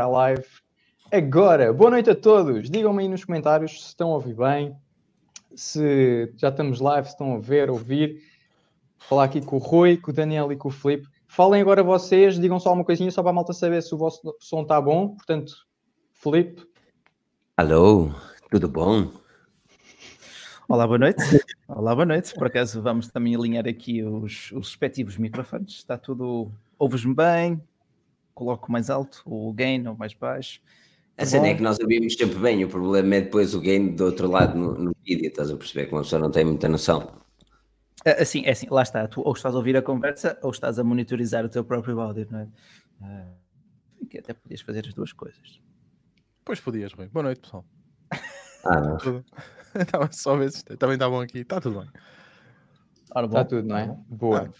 a live agora. Boa noite a todos. Digam-me aí nos comentários se estão a ouvir bem, se já estamos live, se estão a ver, ouvir. Vou falar aqui com o Rui, com o Daniel e com o Filipe. Falem agora vocês, digam só uma coisinha só para a malta saber se o vosso som está bom. Portanto, Filipe. Alô, tudo bom? Olá, boa noite. Olá, boa noite. Por acaso vamos também alinhar aqui os, os respectivos microfones. Está tudo. Ouves-me bem? Coloco mais alto o gain ou mais baixo. A cena é que nós ouvimos sempre bem, o problema é depois o gain do outro lado no, no vídeo, estás a perceber que uma pessoa não tem muita noção. Assim, é assim, lá está, tu ou estás a ouvir a conversa ou estás a monitorizar o teu próprio áudio, não é? Uh, que até podias fazer as duas coisas. Pois podias, Rui. Boa noite, pessoal. Ah, não. Tudo. Estava só a ver se também está bom aqui. Está tudo bem. Ora, bom, Está tudo, não é? Boa.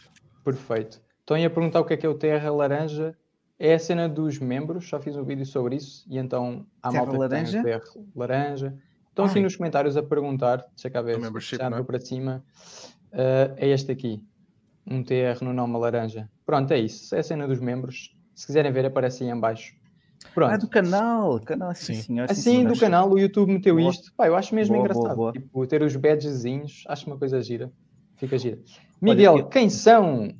Perfeito. Estão a perguntar o que é que é o Terra Laranja. É a cena dos membros, já fiz um vídeo sobre isso, e então há Terra malta Laranja? que tem Laranja. Estão aqui Ai. nos comentários a perguntar, deixa cá ver, já não é? andou para cima. Uh, é este aqui, um TR no nome laranja. Pronto, é isso. É a cena dos membros. Se quiserem ver, aparece aí em baixo. Pronto. Ah, do canal, canal, sim, Sim. Assim, do canal, o YouTube meteu Boa. isto. Pá, eu acho mesmo Boa, engraçado. boa. Tipo, ter os badgezinhos, acho uma coisa gira. Fica gira. Miguel, eu- quem são?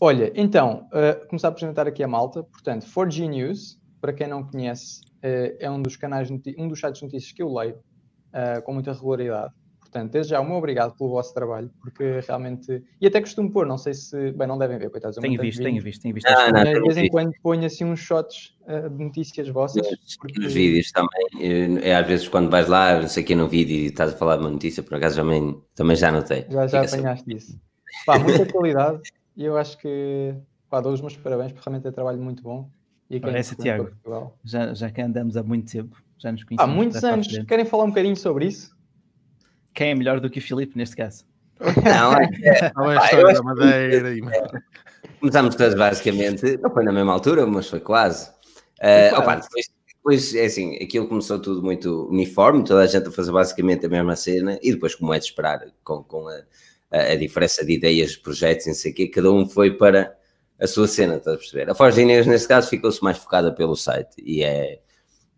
Olha, então, uh, começar a apresentar aqui a malta. Portanto, 4G News, para quem não conhece, uh, é um dos canais, um dos sites de notícias que eu leio uh, com muita regularidade. Portanto, desde já, o meu obrigado pelo vosso trabalho, porque realmente. E até costumo pôr, não sei se. Bem, não devem ver, coitados. Tenho visto, tenho visto, tenho visto. Ah, não, mas de tenho vez em visto. quando ponho assim uns shots uh, de notícias vossas. porque- Nos vídeos também, é às vezes quando vais lá, não sei o que no vídeo e estás a falar de uma notícia, por acaso também, também já notei. Já, já Fica apanhaste isso. Pá, muita qualidade e eu acho que pá, dou os meus parabéns porque realmente é trabalho muito bom. E Parece, representa Tiago. Já, já que andamos há muito tempo, já nos Há conhecemos. muitos para a anos. Querem falar um bocadinho sobre isso? Quem é melhor do que o Filipe neste caso? Não, é que Estava a Pá, história da Madeira e... começámos todos basicamente, não foi na mesma altura, mas foi quase. Quase. opa, depois, depois, é assim, aquilo começou tudo muito uniforme, toda a gente a fazer basicamente a mesma cena, e depois, como é de esperar, com, com a, a, diferença de ideias, de projetos, e não sei o quê, cada um foi para a sua cena, estás a perceber? A Forge News, neste caso, ficou-se mais focada pelo site, e é,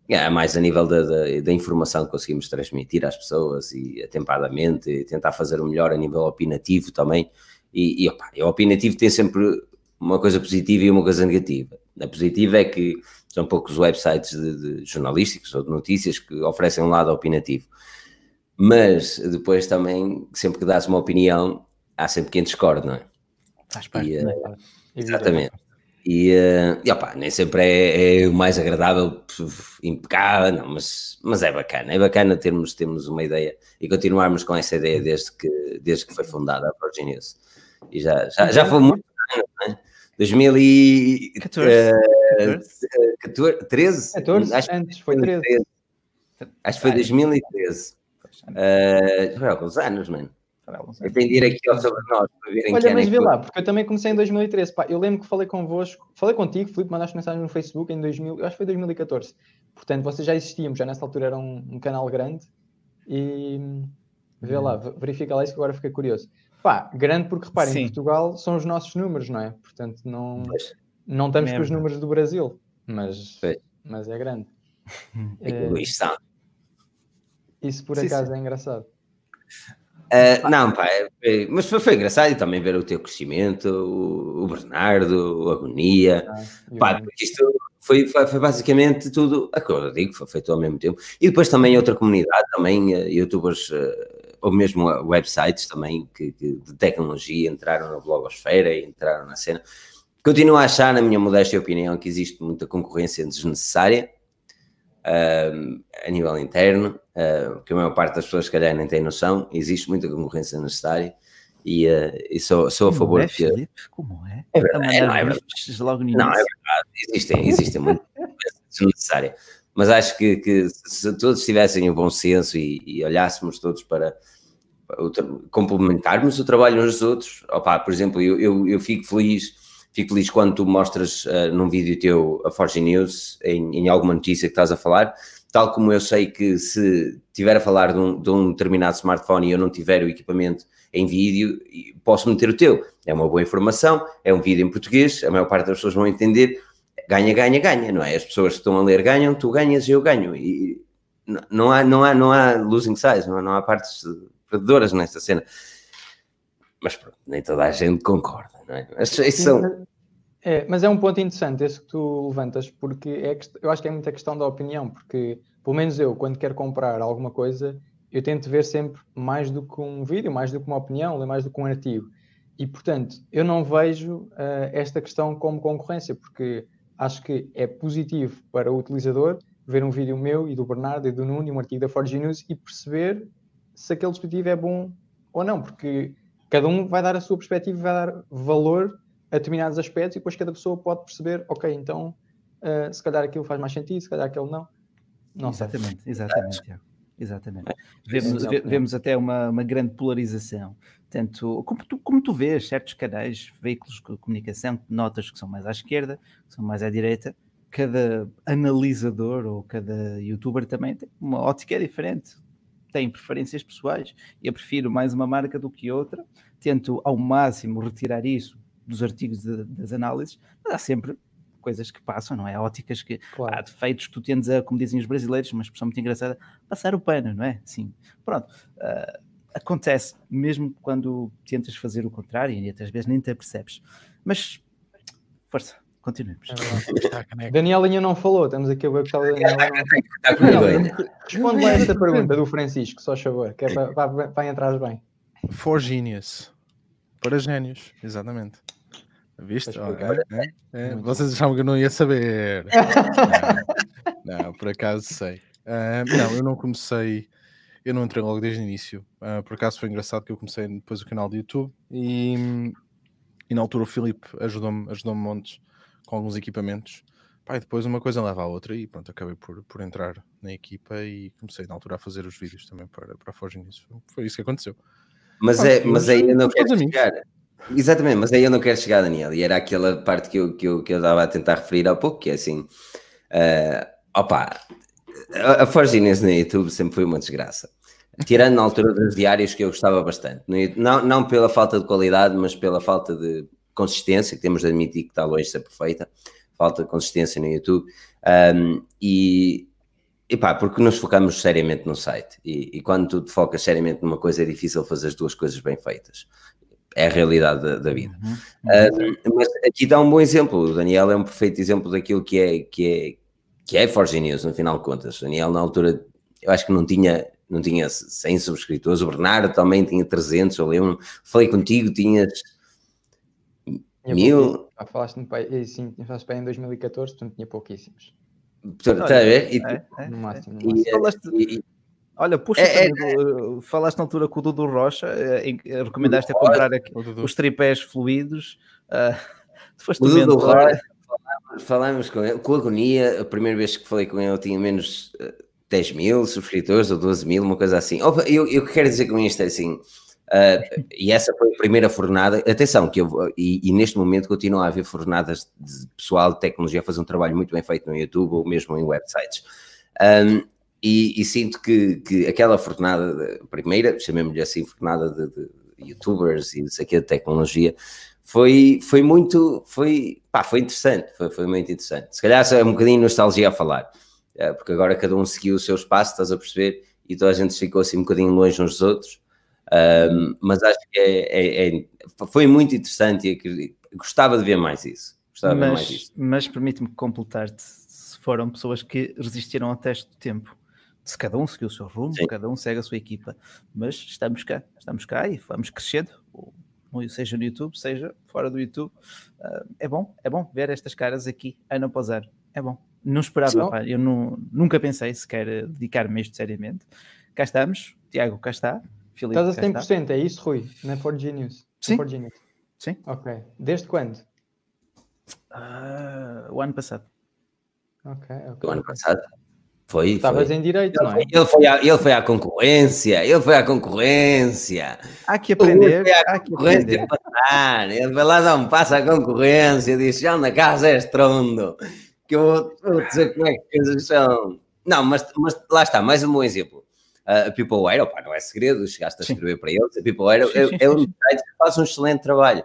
é mais a nível da, da, da informação que conseguimos transmitir às pessoas, e atempadamente, e tentar fazer o melhor a nível opinativo também, e, e opa, o opinativo tem sempre uma coisa positiva e uma coisa negativa. A positiva é que são poucos websites de, de jornalísticos ou de notícias que oferecem um lado opinativo. Mas depois também, sempre que dás uma opinião, há sempre quem discorde, não é? Faz parte, E, é? Evidente. Exatamente. E, eh, e opa, nem sempre é, é o mais agradável, impecável, não, mas, mas é bacana. É bacana termos, termos uma ideia e continuarmos com essa ideia desde que, desde que foi fundada a News. E já, já, já foi muito anos, não é? 2014, 14. 13? 14? Acho Antes, foi 13. Acho que foi 2013. Uh, foi há alguns anos, mano. Eu tenho de ir aqui ao sobre nós para verem Olha, é mas vê lá, porque eu também comecei em 2013. Pá, eu lembro que falei convosco, falei contigo, Filipe, mandaste mensagem no Facebook em 2000, eu acho que foi 2014. Portanto, vocês já existiam, já nessa altura era um, um canal grande. E vê lá, Hum. v- verifica lá isso que agora fiquei curioso. Pá, grande porque reparem, Sim. em Portugal são os nossos números, não é? Portanto, não, Pois. não estamos com os números do Brasil, mas, Pois. mas é grande. Aqui Eh, o Luís Santos. Isso por Sim, acaso é engraçado. Uh, não, pá, é- é- mas foi, foi engraçado e também ver o teu crescimento, o, o Bernardo, o Agonia. E Pá, porque isto foi, foi, foi basicamente tudo, a que eu digo, foi feito ao mesmo tempo. E depois também outra comunidade, também eh, youtubers, eh, ou mesmo eh, websites também que, que de tecnologia entraram na blogosfera e entraram na cena. Continuo a achar, na minha modesta opinião, que existe muita concorrência desnecessária ahm, a nível interno, ah, que a maior parte das pessoas, se calhar, nem tem noção. Existe muita concorrência necessária e, ah, e sou, sou a favor é, que. Filipe? Como é? É verdade, mandar não, é verdade. logo no Não, é verdade, existem, existem muitas concorrências desnecessárias. Mas acho que, que se todos tivessem o bom senso e, e olhássemos todos para, para o tra- complementarmos o trabalho uns dos outros, opá, por exemplo, eu, eu, eu fico feliz, fico feliz quando tu mostras ah, num vídeo teu a Forge News em, em alguma notícia que estás a falar, tal como eu sei que se tiver a falar de um, de um determinado smartphone e eu não tiver o equipamento em vídeo, posso meter o teu. É uma boa informação, é um vídeo em português, a maior parte das pessoas vão entender. ganha, ganha, ganha, não é? As pessoas que estão a ler ganham, tu ganhas e eu ganho. E não há, não há, não há losing sides, não há, não há partes perdedoras nesta cena. Mas pronto, nem toda a gente concorda, não é? São... é, mas é um ponto interessante esse que tu levantas, porque é, eu acho que é muita questão da opinião, porque pelo menos eu, quando quero comprar alguma coisa, eu tento ver sempre mais do que um vídeo, mais do que uma opinião, mais do que um artigo. E, portanto, eu não vejo uh, esta questão como concorrência, porque acho que é positivo para o utilizador ver um vídeo meu e do Bernardo e do Nuno e um artigo da Forge News e perceber se aquele dispositivo é bom ou não, porque cada um vai dar a sua perspectiva, vai dar valor a determinados aspectos e depois cada pessoa pode perceber, ok, então uh, se calhar aquilo faz mais sentido, se calhar aquele não. não exatamente, sei. exatamente, Tiago. Exatamente. Vemos, vemos até uma, uma grande polarização. Tanto, como tu, como tu vês, certos canais, veículos de comunicação, notas que são mais à esquerda, que são mais à direita, cada analisador ou cada youtuber também tem uma ótica diferente, tem preferências pessoais. Eu prefiro mais uma marca do que outra, tento ao máximo retirar isso dos artigos de, das análises, mas há sempre coisas que passam, não é? Óticas que claro. há defeitos que tu tendes a, como dizem os brasileiros, uma expressão muito engraçada, passar o pano, não é? Sim, pronto. Uh, acontece mesmo quando tentas fazer o contrário e às vezes nem te apercebes. Mas força, continuemos. É Daniel ainda não falou, estamos aqui a ver o que está o Daniel. Daniel responde lá esta pergunta do Francisco, só favor, que é para, para, para entrar bem. For Genius. Para gênios, exatamente. Viste? Oh, é, é, Vocês achavam que eu não ia saber. não, não, por acaso sei. Uh, não, eu não comecei, eu não entrei logo desde o início. Uh, por acaso foi engraçado que eu comecei depois o canal do YouTube e, e na altura o Filipe ajudou-me ajudou montes com alguns equipamentos. Pá, e depois uma coisa leva à outra e pronto, acabei por, por entrar na equipa e comecei na altura a fazer os vídeos também para, para a Forge Foi isso que aconteceu. Mas, é, mas aí eu não quero chegar. Exatamente, mas aí eu não quero chegar, Daniel, e era aquela parte que eu, que eu, que eu estava a tentar referir há pouco, que é assim, uh, opa, a, a Forginess no YouTube sempre foi uma desgraça. Tirando na altura dos diários que eu gostava bastante, não, não pela falta de qualidade, mas pela falta de consistência, que temos de admitir que está longe de ser perfeita, falta de consistência no YouTube, um, e, e pá, porque nos focamos seriamente no site, e, e, quando tu te focas seriamente numa coisa é difícil fazer as duas coisas bem feitas é a realidade da, da vida. Uhum. Uh, mas aqui dá um bom exemplo. O Daniel é um perfeito exemplo daquilo que é que é que é Forge News, no final de contas. O Daniel, na altura, eu acho que não tinha, não tinha 100 subscritores. O Bernardo também tinha 300. Eu lembro, falei contigo, tinhas mil. Ah, falaste no pai, sim, falaste para em 2014, portanto tinha pouquíssimos. Está a ver? E, é, é, no máximo. No máximo. E, e, Olha, puxa, é, é, é, falaste na altura com o Dudu Rocha, eh, eh, recomendaste a comprar aqui, os tripés fluidos. Uh, foste o Dudu Rocha, falámos com ele, com agonia, a primeira vez que falei com ele tinha menos uh, 10 mil subscritores ou 12 mil, uma coisa assim. Opa, eu, eu quero dizer com isto é assim, uh, e essa foi a primeira fornada, atenção, que eu, e, e, neste momento continua a haver fornadas de pessoal de tecnologia a fazer um trabalho muito bem feito no YouTube ou mesmo em websites. Um, e, e, sinto que, que aquela fornada, primeira, chamemos-lhe assim, fornada de, de, youtubers e isso aqui de tecnologia, foi, foi muito, foi, pá, foi interessante, foi, foi muito interessante. Se calhar é um bocadinho nostalgia a falar, é, porque agora cada um seguiu o seu espaço, estás a perceber, e toda a gente ficou assim um bocadinho longe uns dos outros, um, mas acho que é, é, é, foi muito interessante e gostava de ver mais isso. Gostava mas, mas permite-me completar-te, se foram pessoas que resistiram ao teste do tempo se cada um seguiu o seu rumo, Sim. cada um segue a sua equipa, mas estamos cá, estamos cá e vamos crescendo, seja no YouTube, seja fora do YouTube. Uh, é bom, é bom ver estas caras aqui, ano após ano, é bom. Não esperava, pá, eu não, nunca pensei sequer dedicar-me a isto seriamente. Cá estamos, Tiago, cá está. Filipe, Estás a 100%, está. é isso, Rui, na For Genius? Sim. For Genius. Sim. Ok. Desde quando? Uh, o ano passado. Ok, ok. O ano passado? Foi. Estavas em direito, ele, não é? Ele foi, à, ele foi à concorrência, ele foi à concorrência. Há que aprender. Há que aprender. Passar. Ele vai lá dar um passo à concorrência, disse: já na casa é estrondo, que eu vou, vou dizer como é que as coisas são. Não, mas, mas lá está, mais um bom exemplo. A Peopleware, opa, não é segredo, chegaste a escrever sim. para eles. A Peopleware é, é um site que faz um excelente trabalho.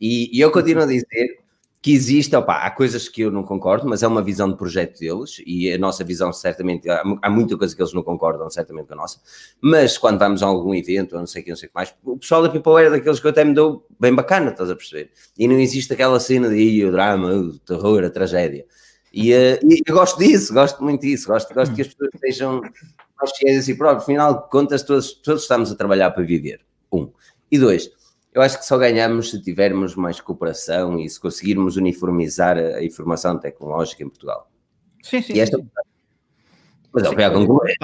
E, e eu continuo a dizer que existe, opa, há coisas que eu não concordo, mas é uma visão de projeto deles e a nossa visão certamente, há, há muita coisa que eles não concordam certamente com a nossa, mas quando vamos a algum evento, ou não sei o que, não sei o que mais, o pessoal da People era daqueles que eu até me dou bem bacana, estás a perceber? E não existe aquela cena de o drama, o terror, a tragédia. E, uh, e, eu gosto disso, gosto muito disso, gosto, gosto que as pessoas sejam mais fiéis a si próprios, afinal de contas todos, todos estamos a trabalhar para viver, um. E dois, eu acho que só ganhamos se tivermos mais cooperação e se conseguirmos uniformizar a informação tecnológica em Portugal. Sim, sim. E esta... sim. Mas sim, eu concluir.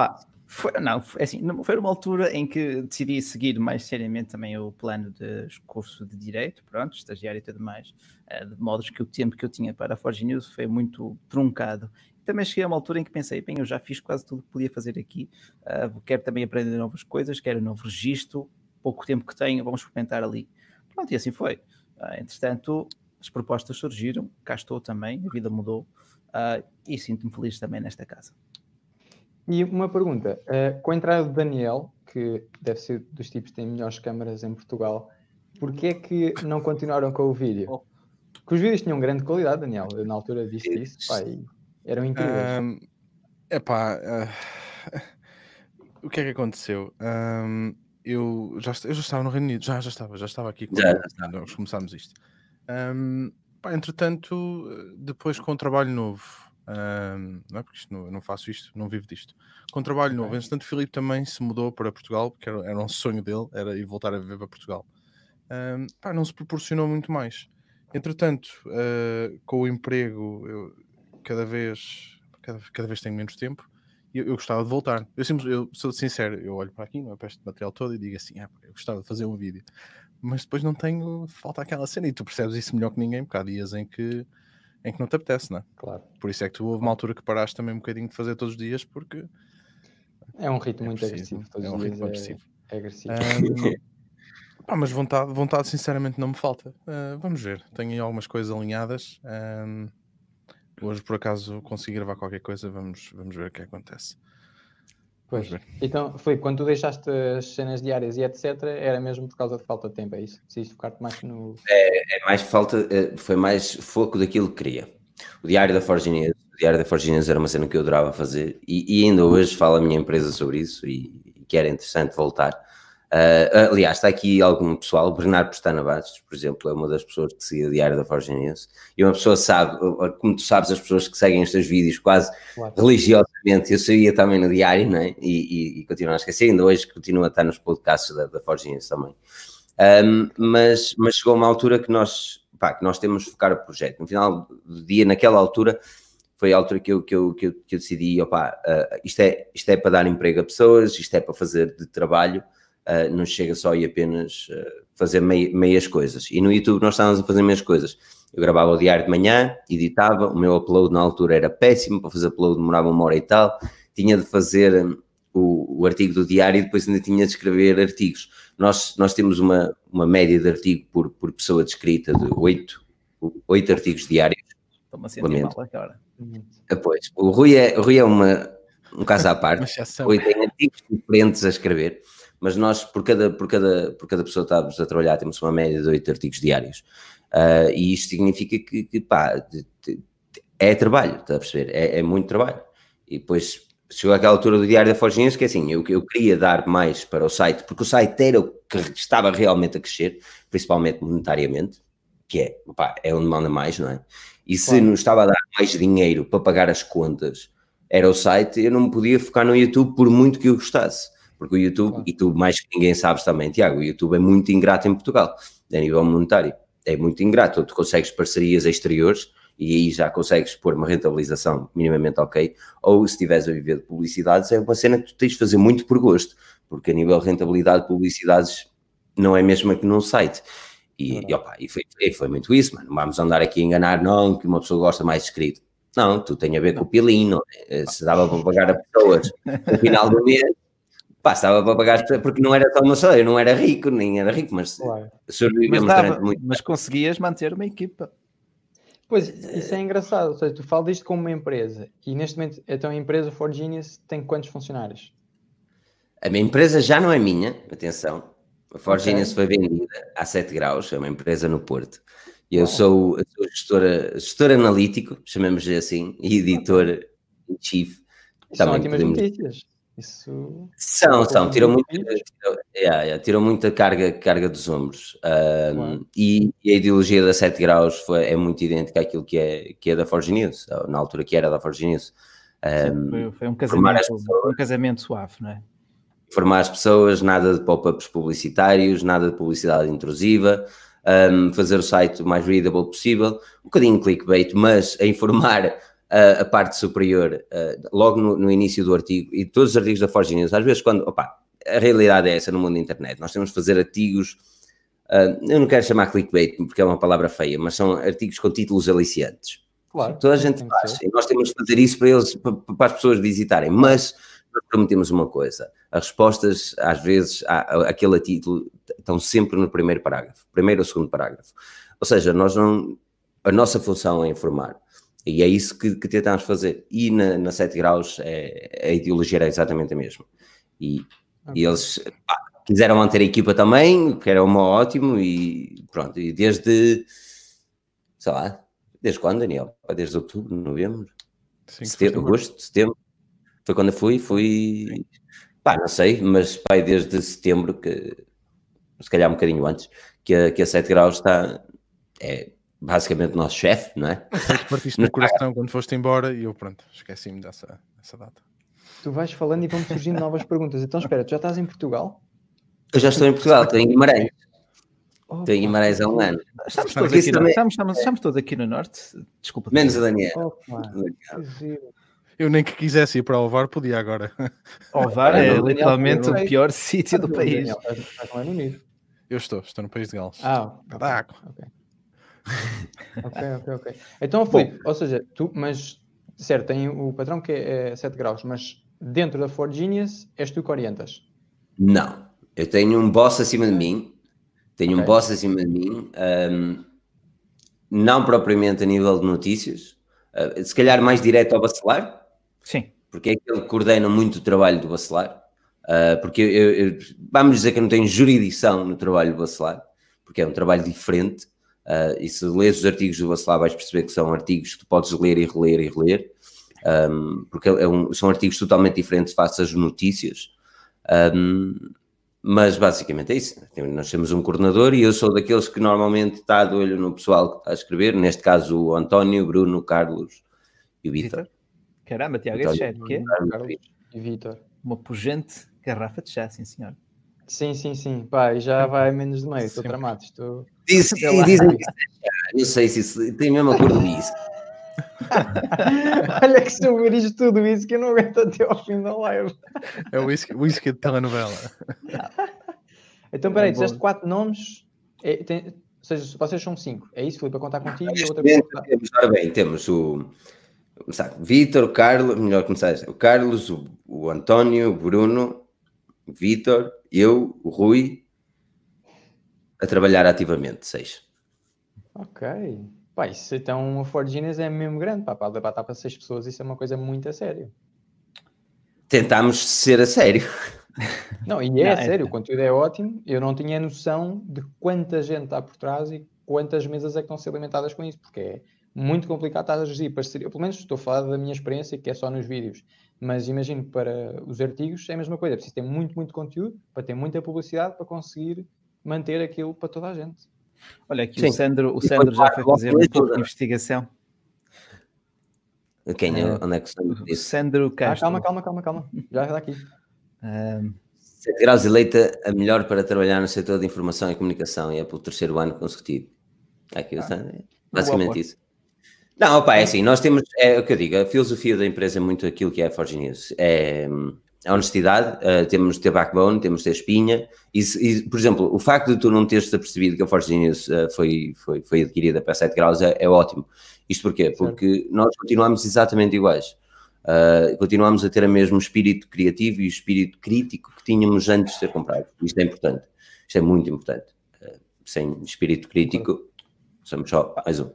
Foi, não, foi, assim, foi uma altura em que decidi seguir mais seriamente também o plano de curso de Direito, pronto, estagiário e tudo mais, eh, de modos que o tempo que eu tinha para a Forge News foi muito truncado. Também cheguei a uma altura em que pensei, bem, eu já fiz quase tudo que podia fazer aqui, uh, quero também aprender novas coisas, quero um novo registro, pouco tempo que tenho, vamos experimentar ali. Pronto, e assim foi. Uh, entretanto, as propostas surgiram, cá estou também, a vida mudou uh, e sinto-me feliz também nesta casa. E uma pergunta, uh, com a entrada do Daniel, que deve ser dos tipos que têm melhores câmaras em Portugal, porquê é que não continuaram com o vídeo? Porque os vídeos tinham grande qualidade, Daniel, eu na altura disse isso, pá, eram incríveis. Um, epá, uh, o que é que aconteceu? Um, eu já, eu já estava no Reino Unido, já, já estava, já estava aqui quando já, já nós começámos isto. Um, pá, entretanto, depois com o trabalho novo, um, não é porque isto não, eu não faço isto, não vivo disto. Com o trabalho okay. novo, entretanto, o Filipe também se mudou para Portugal, porque era, era um sonho dele, era ir voltar a viver para Portugal. Um, pá, não se proporcionou muito mais. Entretanto, uh, com o emprego, eu cada vez, cada, cada vez tenho menos tempo eu, eu gostava de voltar. Eu, sempre, eu sou sincero, eu olho para aqui, não é para este material todo e digo assim: ah, eu gostava de fazer um vídeo, mas depois não tenho, falta aquela cena e tu percebes isso melhor que ninguém, porque há dias em que, em que não te apetece, não é? Claro. Por isso é que tu houve uma altura que paraste também um bocadinho de fazer todos os dias, porque é um ritmo é muito agressivo. é um ritmo é, agressivo. É agressivo. Um, mas vontade, vontade, sinceramente, não me falta. Uh, vamos ver, tenho aí algumas coisas alinhadas. Um, Hoje, por acaso, consegui gravar qualquer coisa, vamos, vamos ver o que acontece. Pois. Então, foi quando tu deixaste as cenas diárias e etc, era mesmo por causa de falta de tempo, é isso? Preciso focar-te mais no. É, é, mais falta, é, foi mais foco daquilo que queria. O Diário da Forginês, o Diário da Forginês era uma cena que eu adorava fazer e, e ainda hoje falo a minha empresa sobre isso e, e que era interessante voltar. Uh, aliás, está aqui algum pessoal, Bernardo Pestana Bastos, por exemplo, é uma das pessoas que segue o Diário da Forginense, e uma pessoa sabe, como tu sabes, as pessoas que seguem estes vídeos quase claro. religiosamente, eu saía também no Diário, não é? E, e, e continuo a esquecer, ainda hoje continua a estar nos podcasts da, da Forginense também. Um, mas, mas chegou uma altura que nós, pá, que nós temos de focar o projeto. No final do dia, naquela altura, foi a altura que eu, que eu, que eu, que eu decidi, opa, uh, isto, é, isto é para dar emprego a pessoas, isto é para fazer de trabalho, uh, não chega só e apenas uh, fazer mei, meias coisas. E no YouTube nós estávamos a fazer meias coisas. Eu gravava o diário de manhã, editava, o meu upload na altura era péssimo, para fazer upload demorava uma hora e tal, tinha de fazer hum, o, o, artigo do diário e depois ainda tinha de escrever artigos. Nós, nós temos uma, uma média de artigo por, por pessoa de escrita de oito, oito artigos diários. Estou-me a sentir mal agora. Pois, o Rui é, o Rui é uma, um caso à parte. Rui tem artigos diferentes a escrever mas nós, por cada, por cada, por cada pessoa que estamos a trabalhar, temos uma média de oito artigos diários. Uh, e isto significa que, que pá, é trabalho, está a perceber? É, é, muito trabalho. E depois chegou aquela altura do Diário da Forginense que é assim, eu, eu queria dar mais para o site, porque o site era o que estava realmente a crescer, principalmente monetariamente, que é, pá, é onde manda mais, não é? E se claro. não estava a dar mais dinheiro para pagar as contas, era o site, eu não me podia focar no YouTube por muito que eu gostasse. Porque o YouTube, claro. e tu mais que ninguém sabes também, Tiago, o YouTube é muito ingrato em Portugal, a nível monetário. É muito ingrato. Tu consegues parcerias exteriores e aí já consegues pôr uma rentabilização minimamente ok. Ou se estiveres a viver de publicidades, é uma cena que tu tens de fazer muito por gosto, porque a nível de rentabilidade de publicidades não é mesmo que num site. E, e, opa, e, foi, e foi muito isso, mano. Não vamos andar aqui a enganar, não, que uma pessoa gosta mais de escrito. Não, tu tem a ver com o pilino. É? Se dava para pagar a pessoas no final do mês, Pá, estava para pagar, porque não era só uma só, eu não era rico, nem era rico, mas claro. sobrevivemos mas, durante muito Mas conseguias manter uma equipa. Pois, isso é engraçado, ou seja, tu falas disto como uma empresa, e neste momento, então a empresa For Genius tem quantos funcionários? A minha empresa já não é minha, atenção, a For okay. Genius foi vendida a 7 graus, é uma empresa no Porto, Eu sou, sou gestor, gestor analítico, chamemos-lhe assim, e editor em chief. São ótimas podemos... notícias. Isso... São, são, tiram, muito, tiram, yeah, yeah, tiram muita carga, carga dos ombros. Um, e, e, a ideologia da 7 graus foi, é muito idêntica àquilo que é, que é da Forge News, na altura que era da Forge News. Um, foi, foi, um casamento, pessoas, um casamento suave, não é? Informar as pessoas, nada de pop-ups publicitários, nada de publicidade intrusiva, um, fazer o site o mais readable possível, um bocadinho clickbait, mas a informar a, a parte superior, logo no, no, início do artigo, e todos os artigos da Forge News, às vezes quando, opa, a realidade é essa no mundo da internet, nós temos de fazer artigos, eu não quero chamar clickbait porque é uma palavra feia, mas são artigos com títulos aliciantes. Claro, Toda a gente faz, e nós temos de fazer isso para eles, para, as pessoas visitarem, mas nós prometemos uma coisa, as respostas, às vezes, aquele título estão sempre no primeiro parágrafo, primeiro ou segundo parágrafo. Ou seja, nós não, a nossa função é informar. E é isso que, que tentamos fazer. E na, na 7 graus é, a ideologia era exatamente a mesma. E, okay. e eles pá, quiseram manter a equipa também, que era uma ótimo, e pronto. E desde, sei lá, desde quando, Daniel? Desde outubro, novembro? Sim, setembro, agosto, setembro. Foi quando eu fui, fui. Pá, não sei, mas pai, desde setembro, que se calhar um bocadinho antes, que a, que a 7 graus está. É, basicamente o nosso chefe, não é? Partiste no coração quando foste embora e eu, pronto, esqueci-me dessa, dessa data. Tu vais falando e vão surgindo novas perguntas. Então, espera, tu já estás em Portugal? Eu já estou em Portugal, estou em Guimarães. Oh, estou em Guimarães há um ano. Estamos todos, aqui no, estamos, estamos, estamos todos aqui no Norte. Desculpa. Menos a Daniel. Oh, eu nem que quisesse ir para o VAR, podia agora. O VAR é literalmente o pior sítio do país. Eu estou, estou no país de Gales. Ah, ok ok, ok, ok. Então, Felipe, ou seja, tu, mas, certo, tem o patrão que é, é 7 graus, mas dentro da Ford Genius és tu que orientas? Não, eu tenho um boss acima de mim, tenho okay. um boss acima de mim, um, não propriamente a nível de notícias, uh, se calhar mais direto ao bacelar. Sim. Porque é que ele coordena muito o trabalho do bacelar. Uh, porque eu, eu, vamos dizer que eu não tenho jurisdição no trabalho do bacelar, porque é um trabalho diferente, Uh, e se lês os artigos do Bacelar vais perceber que são artigos que tu podes ler e reler e reler, um, porque é um, são artigos totalmente diferentes face às notícias. Um, mas basicamente é isso. Nós temos um coordenador e eu sou daqueles que normalmente está de olho no pessoal que está a escrever, neste caso o António, o Bruno, o Carlos e o Vitor. Caramba, Tiago, esse chat, que é? Carlos e Vitor. Uma pujante garrafa de chá, sim senhor. Sim, sim, sim. Pá, e já vai menos de meio, estou tramado. Estou... Diz, e dizem que não sei se isso tem mesmo a cor do whisky. Olha que se eu ver isto tudo isso que eu não aguento até ao fim da live. É o whisky, whisky de telenovela. então, peraí, é disseste quatro nomes, é, tem, ou seja, vocês são cinco, é isso, Filipe, a contar contigo e outra. Temos, ora bem, temos o Vitor, o Carlos, melhor começar, o Carlos, o, o António, o Bruno, o Vitor, eu, o Rui, a trabalhar ativamente, seis. Ok. Pá, isso então uma Ford Genius é mesmo grande, pá, para levar para seis pessoas, isso é uma coisa muito a sério. Tentámos ser a sério. Não, e é não, a é sério, é... o conteúdo é ótimo. Eu não tinha noção de quanta gente está por trás e quantas mesas é que estão a ser alimentadas com isso, porque é muito complicado estar a gerir parceria. Pelo menos estou a falar da minha experiência, que é só nos vídeos. Mas imagino para os artigos é a mesma coisa. É preciso ter muito, muito conteúdo para ter muita publicidade para conseguir manter aquilo para toda a gente. Olha, aqui Sim. o Sandro, o Sandro já foi fazer um pouco de investigação. Quem é? Onde é que o Sandro Castro. Ah, calma, calma, calma, calma. Já está aqui. Um... 7 graus eleita a melhor para trabalhar no setor de informação e comunicação e é pelo terceiro ano consecutivo. Aqui ah. está. Basicamente isso. Não, opa, é assim, nós temos, é o que eu digo, a filosofia da empresa é muito aquilo que é a Forge News. É a honestidade, uh, temos de ter backbone, temos de ter espinha, e, e, por exemplo, o facto de tu não teres percebido que a Forge News uh, foi, foi, foi adquirida para 7 graus é, é ótimo. Isto porquê? Porque nós continuamos exatamente iguais. Uh, continuamos a ter o mesmo espírito criativo e o espírito crítico que tínhamos antes de ser comprado. Isto é importante. Isto é muito importante. sem espírito crítico, somos só mais um.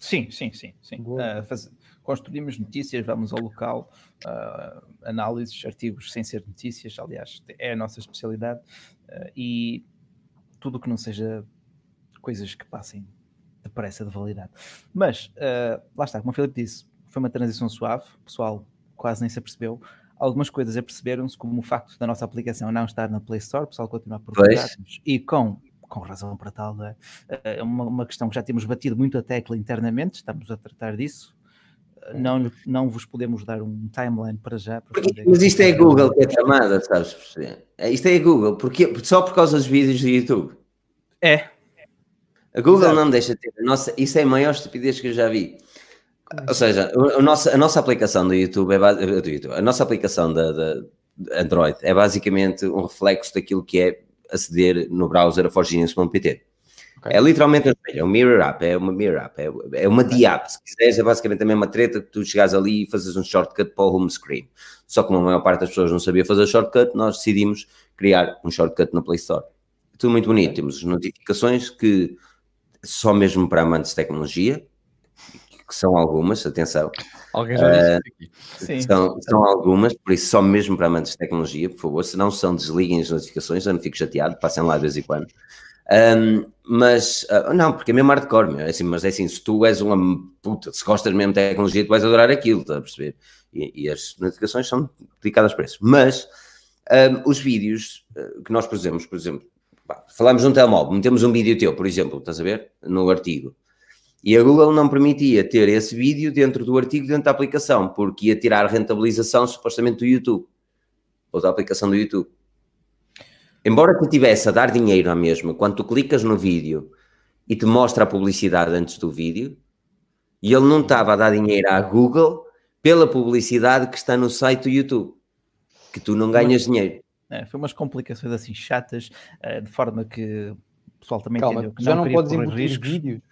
Sim, sim, sim. sim. Uh, faz... Construímos notícias, vamos ao local, uh, análises, artigos sem ser notícias, aliás, é a nossa especialidade, uh, e tudo que não seja coisas que passem depressa de validade. Mas, uh, lá está, como o Filipe disse, foi uma transição suave, o pessoal quase nem se apercebeu. Algumas coisas aperceberam-se, como o facto da nossa aplicação não estar na Play Store, o pessoal continua a procurar e com, com razão para tal, é, é uma, uma questão que já temos batido muito a tecla internamente, estamos a tratar disso, não, não vos podemos dar um timeline para já. Para porque, mas isto é Google que é chamada, sabes? É, isto é Google, porque, só por causa dos vídeos do YouTube. É. A Google Exato. não deixa ter. Nossa, isso é a maior estupidez que eu já vi. Ou seja, a, nossa, a nossa aplicação do YouTube é do YouTube, a nossa aplicação da, da Android é basicamente um reflexo daquilo que é aceder no browser a forgenius.pt. Okay. É literalmente é um mirror app, é uma mirror app, é, é uma okay. app. Se quiseres, é basicamente a mesma treta que tu chegas ali e fazes um shortcut para o home screen. Só que a maior parte das pessoas não sabia fazer shortcut, nós decidimos criar um shortcut na Play Store. Tudo muito bonito. Okay. Temos notificações que só mesmo para amantes de tecnologia, que são algumas, atenção. Alguém já disse uh, aqui. Sim. São, são algumas, por isso só mesmo para amantes de tecnologia, por favor. Se não são, desliguem as notificações, eu não fico chateado, passem lá de vez em quando. Um, mas, uh, não, porque é mesmo hardcore, meu. É assim, mas é assim, se tu és uma puta, se gostas mesmo de tecnologia, tu vais adorar aquilo, estás a perceber? E, e, as notificações são dedicadas para isso. Mas um, os vídeos uh, que nós fazemos, por exemplo, pá, falamos num telemóvel, metemos um vídeo teu, por exemplo, estás a ver? No artigo. E a Google não permitia ter esse vídeo dentro do artigo, dentro da aplicação, porque ia tirar rentabilização supostamente do YouTube ou da aplicação do YouTube. Embora tu tivesse a dar dinheiro à mesma, quando tu clicas no vídeo e te mostra a publicidade antes do vídeo, e ele não estava a dar dinheiro à Google pela publicidade que está no site do YouTube, que tu não ganhas dinheiro. É, foi umas complicações assim chatas, eh, de forma que o pessoal também Calma, entendeu que já não, não podes embutir riscos. vídeos.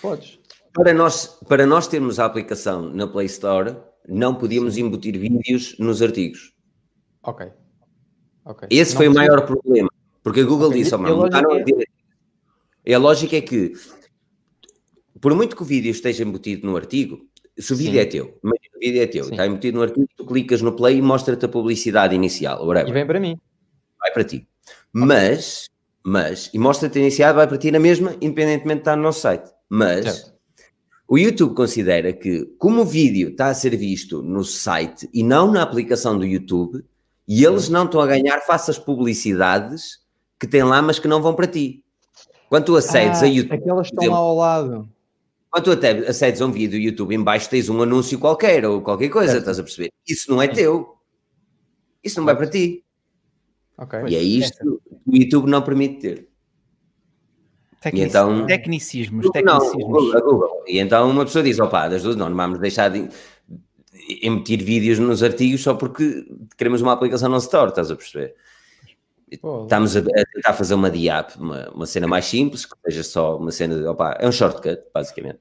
Podes. Para nós, para nós termos a aplicação na Play Store, não podíamos Sim. embutir vídeos nos artigos. Ok. Okay. Esse não foi o maior problema, porque a Google okay. disse, oh, mano, a, lógica é... a lógica é que, por muito que o vídeo esteja embutido no artigo, se o vídeo Sim. é teu, o vídeo é teu, Sim. está embutido no artigo, tu clicas no play e mostra-te a publicidade inicial, whatever. E vem para mim. Vai para ti. Okay. Mas, mas, e mostra-te a inicial, vai para ti na mesma, independentemente de estar no nosso site. Mas, certo. o YouTube considera que, como o vídeo está a ser visto no site e não na aplicação do YouTube, e eles não estão a ganhar face às publicidades que têm lá, mas que não vão para ti. Quando tu acedes ah, a YouTube. Aquelas estão exemplo, lá ao lado. Quando tu até acedes a um vídeo do YouTube, em baixo tens um anúncio qualquer ou qualquer coisa, certo. estás a perceber? Isso não é teu. Isso não vai para ti. Okay. E é isto que o YouTube não permite ter. Tecnic, então, tecnicismos, tecnicismos. Não, Google. E então uma pessoa diz: opá, das duas, não, não vamos deixar de emitir vídeos nos artigos só porque queremos uma aplicação no Store, estás a perceber? Pô, Estamos a, a, tentar fazer uma diap, uma, uma cena mais simples, que seja só uma cena de opa, é um shortcut, basicamente.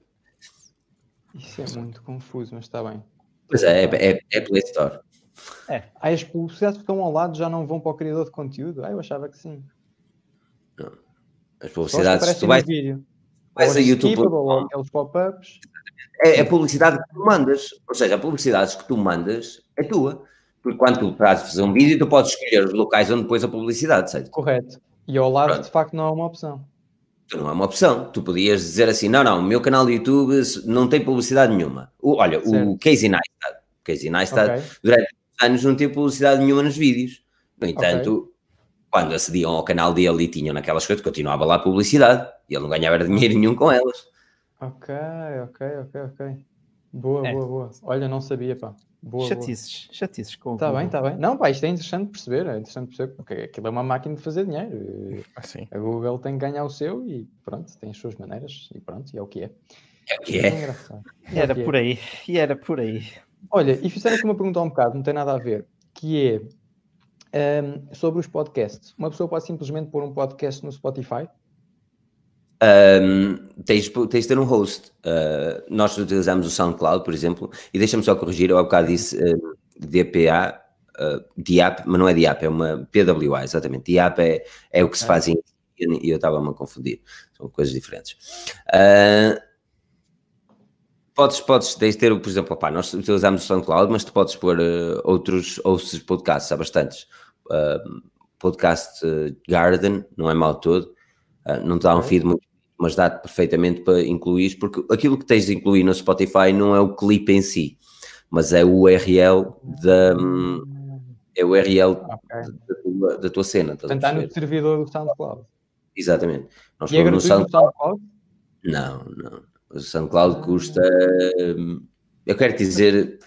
Isso é muito confuso, mas está bem. Pois é, é, é, é Play Store. É. Aí as publicidades que estão ao lado já não vão para o criador de conteúdo? Ah, eu achava que sim. As publicidades, tu vais, vais a YouTube. Ou aqueles pop-ups é a publicidade que tu mandas. Ou seja, a publicidade que tu mandas é tua. Porque quando tu estás a fazer um vídeo, tu podes escolher os locais onde pões a publicidade, certo? Correto. E ao lado, Pronto. de facto, não é uma opção. Não é uma opção. Tu podias dizer assim: não, não, o meu canal do YouTube não tem publicidade nenhuma. O, olha, certo. o Casey Neistat, Casey Neistat, okay. durante anos não teve publicidade nenhuma nos vídeos. No entanto, okay. Quando acediam ao canal dele e tinham naquelas coisas, continuava lá a publicidade e ele não ganhava dinheiro nenhum com elas. Ok, ok, ok, ok. Boa, É. boa, boa. Olha, não sabia, pá. Boa, boa. Chatices, chatices com Está bem, está bem. Não, pá, isto é interessante perceber, é interessante perceber, porque aquilo é uma máquina de fazer dinheiro. Assim. A Google tem que ganhar o seu e pronto, tem as suas maneiras e pronto, e é o que é. É o que é. engraçado. é Era por aí, e era por aí. Olha, e fizeram aqui uma pergunta um bocado, não tem nada a ver, que é ehm, sobre os podcasts. Uma pessoa pode simplesmente pôr um podcast no Spotify? Um, tens, tens de ter um host. Uh, nós utilizamos o SoundCloud, por exemplo, e deixa-me só corrigir, eu há bocado disse uh, DPA, uh, DIAP, mas não é DIAP, é uma PWA, exatamente. DIAP é, é o que se faz em e eu estava-me a confundir, são coisas diferentes. Uh, podes, podes tens de ter, por exemplo, opá, nós utilizamos o SoundCloud, mas tu podes pôr uh, outros, outros podcasts, há bastantes. Uh, podcast Garden, não é mal todo, não te dá um feed muito mas dá-te perfeitamente para incluir, porque aquilo que tens de incluir no Spotify não é o clipe em si, mas é o URL da, é o URL okay. da, tua, da, tua, cena. Portanto, está no servidor do SoundCloud. Exatamente. Nós e é gratuito no SoundCloud? SoundCloud? Não, não. O SoundCloud custa, eu quero dizer,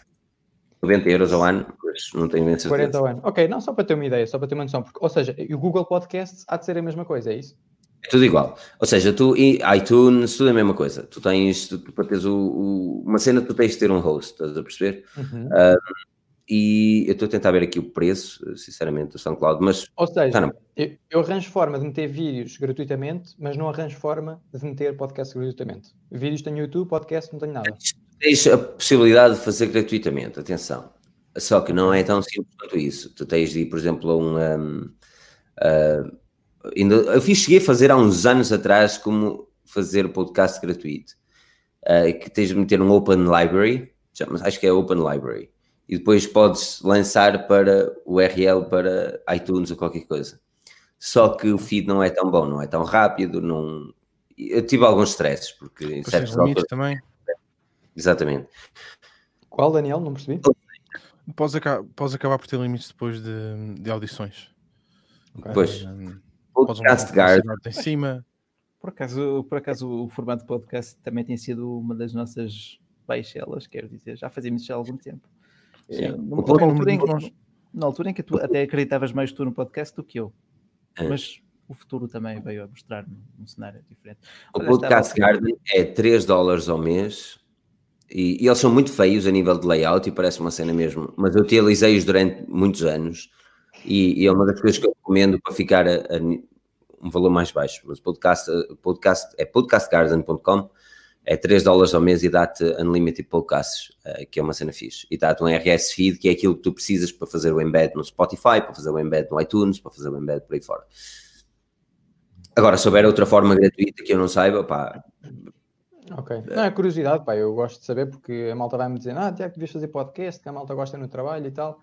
90 euros ao ano, mas não tenho bem certeza. 40 ao ano. Ok, não, só para ter uma ideia, só para ter uma noção. Porque, ou seja, o Google Podcasts há de ser a mesma coisa, é isso? É tudo igual. Ou seja, tu e iTunes, tudo é a mesma coisa. Tu tens, tu, para teres o, o, uma cena, tu tens de ter um host, estás a perceber? Uhum. Uh, e eu estou a tentar ver aqui o preço, sinceramente, do SoundCloud, mas... Ou seja, tá, eu, eu, arranjo forma de meter vídeos gratuitamente, mas não arranjo forma de meter podcast gratuitamente. Vídeos tenho YouTube, podcast não tenho nada. Tens a possibilidade de fazer gratuitamente, atenção. Só que não é tão simples quanto isso. Tu tens de ir, por exemplo, a um... um uh, ainda, eu fiz, cheguei a fazer há uns anos atrás como fazer podcast gratuito. Uh, que tens de meter um Open Library, acho que é Open Library e depois podes lançar para o URL para iTunes ou qualquer coisa. Só que o feed não é tão bom, não é tão rápido, não... eu tive alguns stresses, porque em certos limites também. Exatamente. Qual, Daniel? Não percebi. Podes, acabar, podes acabar por ter limites depois de, de audições. Okay. Pois. Um, podcast Guard. Em cima. Por acaso, por acaso o formato de podcast também tem sido uma das nossas baixelas, quero dizer, já fazemos isso há algum tempo. Sim. Numa, altura em que, na altura em que tu até acreditavas mais tu no podcast do que eu. É. Mas o futuro também veio a mostrar um, cenário diferente. O Olha, Podcast estava... Garden é 3 dólares ao mês e, e, eles são muito feios a nível de layout e parece uma cena mesmo, mas eu utilizei-os durante muitos anos e, e, é uma das coisas que eu recomendo para ficar a, a um valor mais baixo. Mas podcast, podcast é podcastgarden.com é 3 dólares ao mês e dá-te unlimited podcasts, uh, que é uma cena fixe. E dá-te um RS feed, que é aquilo que tu precisas para fazer o embed no Spotify, para fazer o embed no iTunes, para fazer o embed por aí fora. Agora, se houver outra forma gratuita que eu não saiba, pá. Ok. Não, é curiosidade, pá. Eu gosto de saber porque a malta vai-me dizer, ah, Tiago, devias fazer podcast, que a malta gosta no trabalho e tal.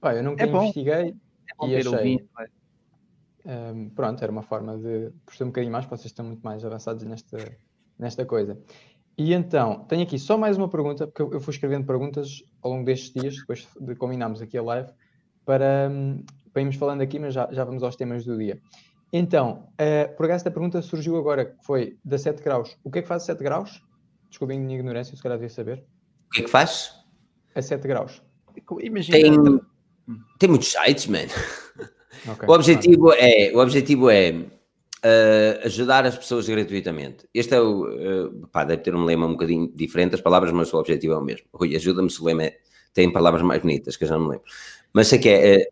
Pá, eu nunca é investiguei é e achei. Ouvido, um, pronto, era uma forma de perceber um bocadinho mais, porque vocês estão muito mais avançados nesta nesta coisa. E então, tenho aqui só mais uma pergunta, porque eu fui escrevendo perguntas ao longo destes dias, depois de combinarmos aqui a live, para, hum, para irmos falando aqui, mas já, já vamos aos temas do dia. Então, uh, por acaso esta pergunta surgiu agora, que foi da 7 graus. O que é que faz a 7 graus? Desculpem a minha ignorância, se calhar devia saber. O que é que faz? A 7 graus. Imagina. Tem, tem muitos sites, man. Okay. O objetivo é, o objetivo é uh, ajudar as pessoas gratuitamente. Este é o. Uh, pá, deve ter um lema um bocadinho diferente as palavras, mas o objetivo é o mesmo. Rui, ajuda-me se o lema é, tem palavras mais bonitas, que eu já não me lembro. Mas sei que é,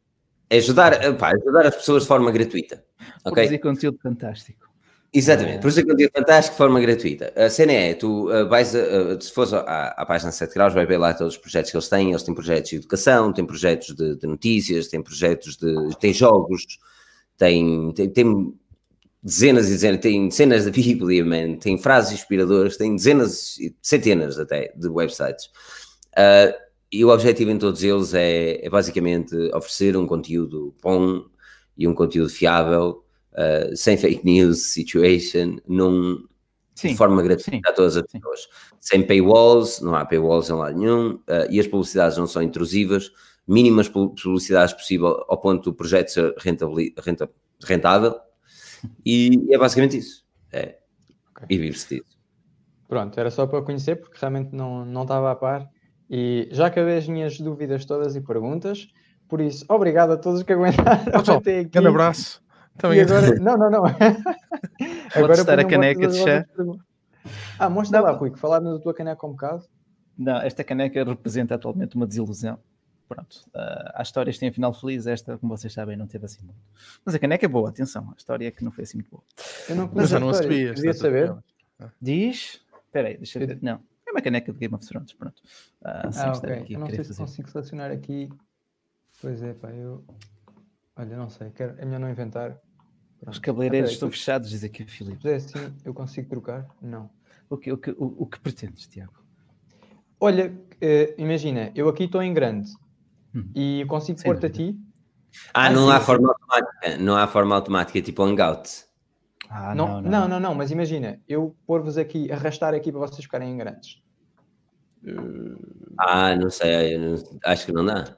é ajudar, pá, ajudar as pessoas de forma gratuita. Ok? Produzir conteúdo fantástico. Exatamente, produzir conteúdo fantástico de forma gratuita. A cena é, tu uh, vais, uh, se fores à, à página 7 graus, vai ver lá todos os projetos que eles têm. Eles têm projetos de educação, têm projetos de, de notícias, têm projetos de. têm jogos, têm, têm, têm dezenas e dezenas, tem cenas da Bíblia, man, tem frases inspiradoras, tem dezenas, centenas até de websites. Uh, e o objetivo em todos eles é, é, basicamente oferecer um conteúdo bom e um conteúdo fiável, uh, sem fake news situation, num, sim, de forma gratuita a todas as sim. pessoas. Sem paywalls, não há paywalls em lado nenhum, uh, e as publicidades não são intrusivas, mínimas publicidades possível ao ponto do projeto ser rentável e é basicamente isso. É. Okay. E vive-se disso. Pronto, era só para conhecer, porque realmente não, não estava a par. E já acabei as minhas dúvidas todas e perguntas. Por isso, obrigado a todos que aguentaram Tchau, até aqui. Grande abraço. Também agora, não, não, não. agora estar a caneca de chá. Ah, mostra não. lá, Rui, que falaram da tua caneca um bocado. Não, esta caneca representa atualmente uma desilusão pronto, uh, há histórias que têm final feliz, esta, como vocês sabem, não teve assim muito. Mas a caneca é boa, atenção, a história é que não foi assim muito boa. Eu não Mas eu não sabia. Queria saber. Diz, espera aí, deixa eu ver. Não, é uma caneca de Game of Thrones, pronto. Uh, ah, ok. Aqui, eu não sei se fazer. consigo selecionar aqui. Pois é, pá, eu... Olha, não sei, quero... é melhor não inventar. Pronto. Os cabeleireiros estão fechados, diz aqui o Filipe. É assim, eu consigo trocar? Não. O que, o que, o, o que pretendes, Tiago? Olha, uh, imagina, eu aqui estou em grande. Hum. E consigo pôr-te a ti. Ah, ah não sim, há sim. forma automática. Não há forma automática, tipo Hangout. Ah, não, não, não, não, não, não, mas imagina, eu pôr-vos aqui, arrastar aqui para vocês ficarem em grandes. Ah, não sei, não, acho que não dá.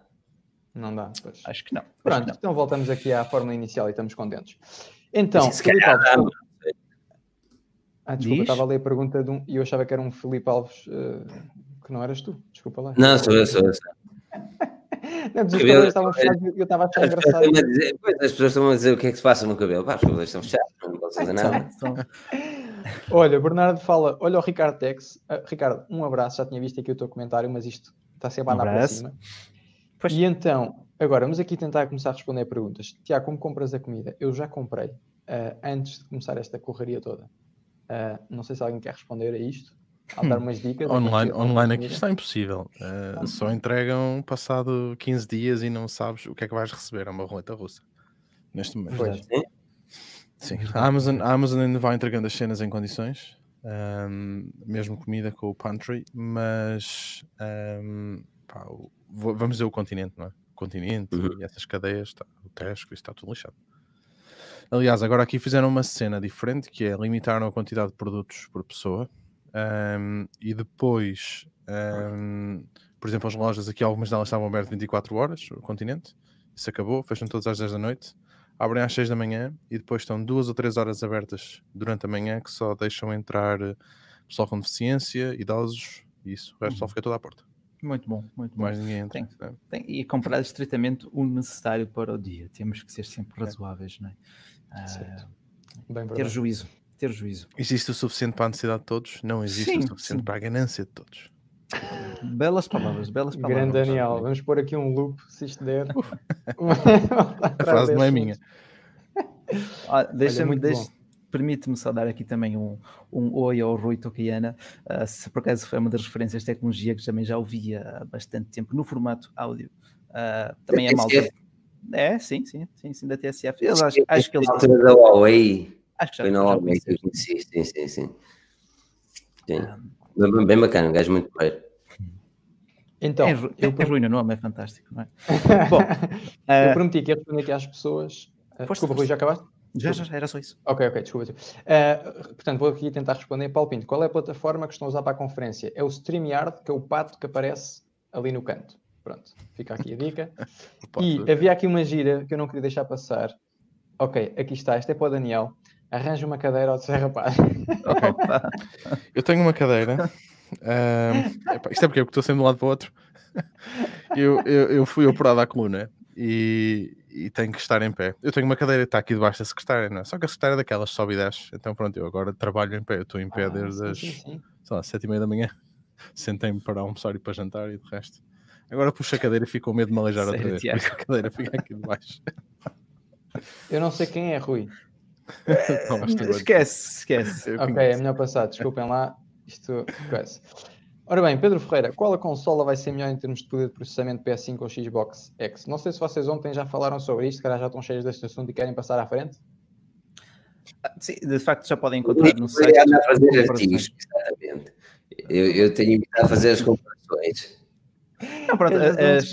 Não dá, pois. Acho que não. Pronto, que não. então voltamos aqui à fórmula inicial e estamos contentes. Então, Se calhar Alves, ah, desculpa, Diz? estava a ler a pergunta de um, e eu achava que era um Filipe Alves eh, que não eras tu, desculpa lá. Não, sou eu, sou eu. sou eu. Não, mas os Cabelo- cabelos estavam fechados e eu estava engraçado. estão a dizer, pois, as pessoas estão a dizer o que é que se passa no cabelo. Pá, os cabelos estão fechados, não posso fazer nada. Olha, Bernardo fala, olha o Ricardo Tex. Ah, Ricardo, um abraço, já tinha visto aqui o teu comentário, mas isto está sempre a Um andar para abraço. cima. Pois. E então, agora vamos aqui tentar começar a responder perguntas. Tiago, como compras a comida? Eu já comprei ah, antes de começar esta correria toda. Ah, não sei se alguém quer responder a isto. Ao dar umas dicas. Online, ou uma online aqui está impossível. Uh, só entregam passado 15 dias e não sabes o que é que vais receber. É uma roleta russa. Neste momento. Pois. Sim. A Amazon, a Amazon ainda vai entregando as cenas em condições. um, mesmo comida com o pantry, mas um, pá, o- vamos dizer o continente, não é? O continente Uhum. e essas cadeias, tá, o Tesco, isso está tudo lixado. Aliás, agora aqui fizeram uma cena diferente que é limitaram a quantidade de produtos por pessoa um, e depois, um, por exemplo, as lojas aqui, algumas delas estavam abertas 24 horas, o continente, isso acabou, fecham todas às 10 da noite, abrem às 6 da manhã e depois estão duas ou três horas abertas durante a manhã que só deixam entrar eh, pessoal com deficiência, idosos e isso, o resto só fica toda à porta. Muito bom, muito bom. Mais ninguém entra. Tem. né? Tem- e comprar estritamente o necessário para o dia. Temos que ser sempre razoáveis, não é? Ah. Bem ter juízo, ter juízo. Existe o suficiente para a necessidade de todos? Não existe Sim, o suficiente sim. para a ganância de todos. Belas palavras, belas palavras. Grande Daniel, vamos pôr aqui um loop, se isto der. A frase não é minha. Ah, Deixa-me, deixa, permite-me só dar aqui também um, um oi ao Rui Tokayana, ah, se por acaso foi uma das referências de tecnologia que também já ouvia há bastante tempo no formato áudio. Ah, também é malta. TSF? É, sim, sim, sim, sim, da TSF. Eu acho, acho que eles altura da Huawei, acho que já, foi na já eu conheci, sim, sim, sim. Sim. Ah, Bem, bem bacana, um gajo muito porreiro. Então, é, eu, é Rui no nome, é fantástico, não é? Bom, eu ah, prometi que ia responder aqui às pessoas. Força, desculpa, Rui, já acabaste? já, já, era só isso. Ok, ok, desculpa. Ah, portanto, vou aqui tentar responder. Paulo Pinto, qual é a plataforma que estão a usar para a conferência? É o StreamYard, que é o pato que aparece ali no canto. Pronto, fica aqui a dica. E havia aqui uma gira que eu não queria deixar passar. Ok, aqui está, esta é para o Daniel. Arranja uma cadeira ao Serra Paz. Ok. Pá, Eu tenho uma cadeira. ahm, epá, isto é porque eu estou sempre de um lado para o outro. Eu, eu, eu fui operado à coluna e, e tenho que estar em pé. Eu tenho uma cadeira que está aqui debaixo da secretária, não é? Só que a secretária é daquelas sobe e desce. Então pronto, eu agora trabalho em pé. Eu estou em pé Ah, desde as sim, sei lá, sete e meia da manhã. Sentei-me para almoçar e para jantar e de resto. Agora puxo a cadeira e fico com medo de me aleijar outra vez. Por isso a cadeira fica aqui debaixo. Eu não sei quem é Rui. Aguenta. esquece, esquece. Eu Ok, é melhor passar, desculpem lá. Isto coisa. Ora bem, Pedro Ferreira, qual a consola vai ser melhor em termos de poder de processamento PS5 ou Xbox X? Não sei se vocês ontem já falaram sobre isto, se calhar já estão cheios deste assunto e querem passar à frente. Sim, de facto, já podem Eu encontrar no site. a fazer artigos, exatamente. Eu, eu tenho a fazer as comparações. Não, pronto, as,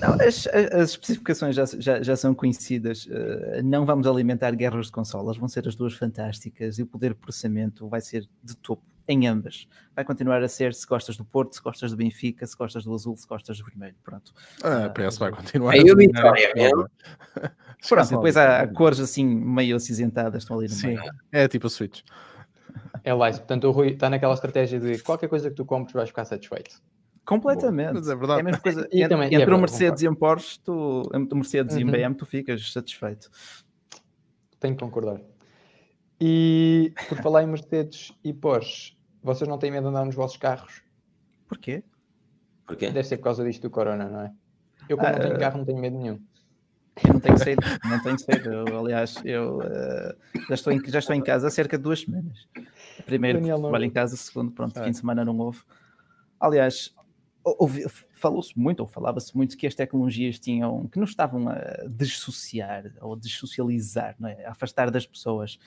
não, as- as- especificações já, já, já são conhecidas. eh, não vamos alimentar guerras de consolas, vão ser as duas fantásticas e o poder de processamento vai ser de topo em ambas. Vai continuar a ser se gostas do Porto, se gostas do Benfica, se gostas do azul, se gostas do vermelho. Pronto. Ah, a PS vai continuar. Aí o Vitória, prova. Pronto, depois há cores assim meio acinzentadas, estão ali no Sim, meio. é tipo a Switch. É lá, isso. portanto o Rui está naquela estratégia de qualquer coisa que tu compres vais ficar satisfeito. Completamente. Mas é É verdade. a mesma coisa. E entre também- é entre um verdade, Mercedes e um Porsche, tu, entre um Mercedes e um Uhum. BM, tu ficas satisfeito. Tenho que concordar. E por falar em Mercedes e Porsche, vocês não têm medo de andar nos vossos carros? Porquê? Porquê? Deve ser por causa disto do Corona, não é? Eu, como não Ah, tenho carro, não tenho medo nenhum. Eu não tenho saído, não tenho saído. Eu, aliás, eu eh, já, estou em, já estou em casa há cerca de duas semanas. Primeiro, Daniel, não- trabalho em casa, segundo, pronto, Ah. fim de semana não houve. Aliás, falou-se muito, ou falava-se muito, que as tecnologias tinham, que nos estavam a dissociar ou dessocializar, é? a afastar das pessoas.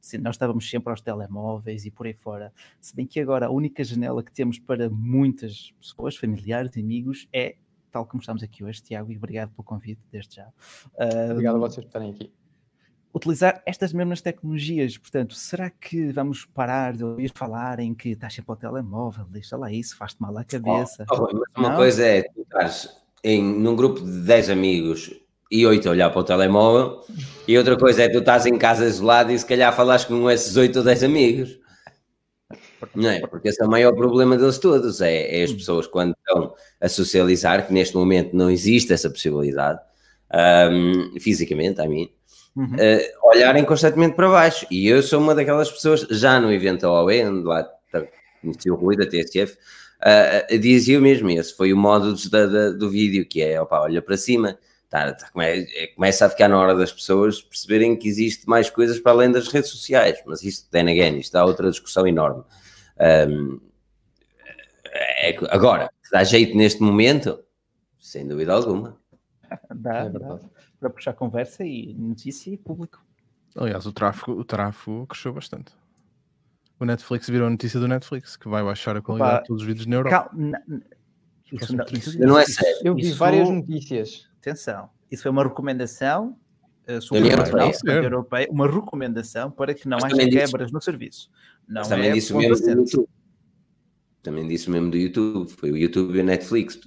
Se nós estávamos sempre aos telemóveis e por aí fora. Se bem que agora a única janela que temos para muitas pessoas, familiares amigos, é tal como estamos aqui hoje, Tiago, e obrigado pelo convite, desde já. Ah, Obrigado a vocês por estarem aqui. Utilizar estas mesmas tecnologias. Portanto, será que vamos parar de ouvir falar em que estás sempre ao telemóvel, deixa lá isso, faz-te mal à cabeça? Oh, oh, uma Não? coisa é, tu estás em, num grupo de 10 amigos e 8 a olhar para o telemóvel, e outra coisa é tu estás em casa isolado e se calhar falas com esses 8 ou 10 amigos. Não é? Porque esse é o maior problema deles todos, é, é as hum. pessoas quando estão a socializar, que neste momento não existe essa possibilidade, um, fisicamente, a mim, uhum. uh, olharem constantemente para baixo. E eu sou uma daquelas pessoas, já no evento da OE, onde lá conheci o Rui da TSF, uh, dizia o mesmo, esse foi o modo da, do vídeo, que é, opa, olha para cima, tá, tá, é, começa a ficar na hora das pessoas perceberem que existe mais coisas para além das redes sociais, mas isto, then again, isto dá outra discussão enorme. Um, é, agora, dá jeito neste momento? Sem dúvida alguma. Dá, é dá para puxar conversa e notícia e público. Aliás, o tráfego, o tráfego cresceu bastante. O Netflix virou a notícia do Netflix, que vai baixar a qualidade Opa, de todos os vídeos na Europa. isso não, isso, não é sério. Eu vi várias notícias. Atenção, isso foi uma recomendação uh, Europeia, uma recomendação para que não haja quebras no serviço. Não também é disse mesmo do YouTube. Também disse mesmo do YouTube. Foi o YouTube e a Netflix.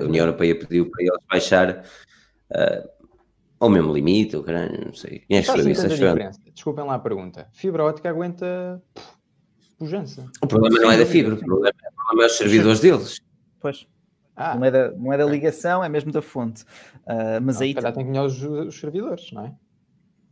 A União Europeia pediu para eles baixar uh, ao mesmo limite, ou caralho, não sei. Quem é que isso? Diferença. Desculpem lá a pergunta. Fibra ótica aguenta pujança. O problema não é da fibra, o problema, o problema é os servidores deles. Pois. Ah. Não, é da, não é da ligação, é mesmo da fonte. Uh, mas não, aí. Calhar tem que os, os servidores, não é?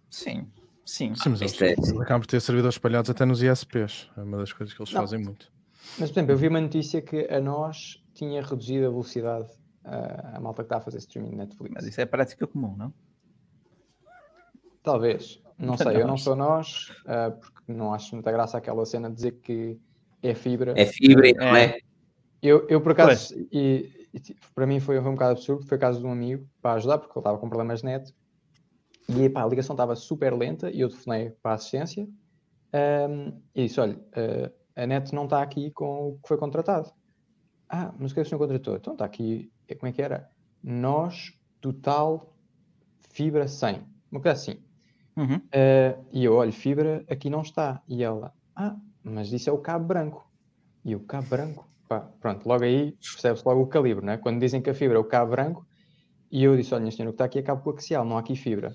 Sim. Sim, Sim mas eles, é... acabam por ter servidores espalhados até nos ISPs. É uma das coisas que eles não. fazem muito. Mas, por exemplo, eu vi uma notícia que a nós tinha reduzido a velocidade uh, a malta que está a fazer streaming Netflix. Mas isso é prática comum, não? Talvez. Não sei, eu não sou nós, uh, porque não acho muita graça aquela cena de dizer que é fibra. É fibra e não é. é. Eu, eu por acaso, e, e, para mim foi, foi um bocado absurdo, foi o caso de um amigo para ajudar, porque ele estava com problemas de net, e pá, a ligação estava super lenta e eu telefonei para a assistência um, e disse: olha, uh, a net não está aqui com o que foi contratado. Ah, mas o que é que o senhor contratou? Então está aqui, é, como é que era? Nós, total, fibra 100. Uma coisa assim. Uhum. Uh, e eu, olho, fibra aqui não está. E ela, ah, mas isso é o cabo branco. E o cabo branco? Pá, pronto, logo aí percebe-se logo o calibre, né? Quando dizem que a fibra é o cabo branco, e eu disse, olha, minha senhora, o que está aqui é cabo coaxial, não há aqui fibra.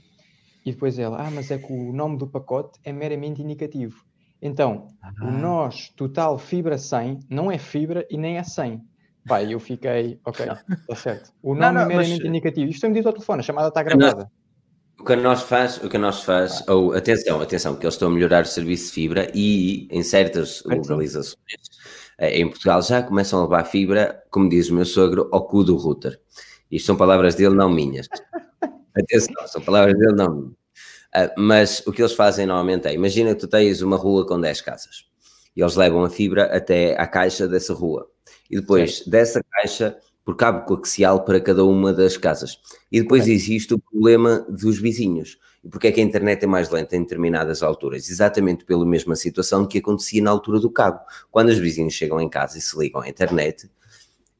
E depois ela, ah, mas é que o nome do pacote é meramente indicativo. Então, ah. o nós total fibra 100 não é fibra e nem é 100. Pai, eu fiquei, ok, está certo. O nome não, não, é meramente mas... indicativo. Isto foi-me dito ao telefone, a chamada está gravada. O que a nós faz, o que a nós faz, ah. ou atenção, atenção, que eles estão a melhorar o serviço de fibra e em certas localizações eh, em Portugal já começam a levar fibra, como diz o meu sogro, ao cu do router. Isto são palavras dele, não minhas. Atenção, são palavras dele, não. Uh, mas o que eles fazem normalmente é: imagina que tu tens uma rua com 10 casas e eles levam a fibra até à caixa dessa rua e depois Sim. dessa caixa por cabo coaxial para cada uma das casas. E depois existe o problema dos vizinhos. E porque é que a internet é mais lenta em determinadas alturas? Exatamente pela mesma situação que acontecia na altura do cabo. Quando os vizinhos chegam em casa e se ligam à internet,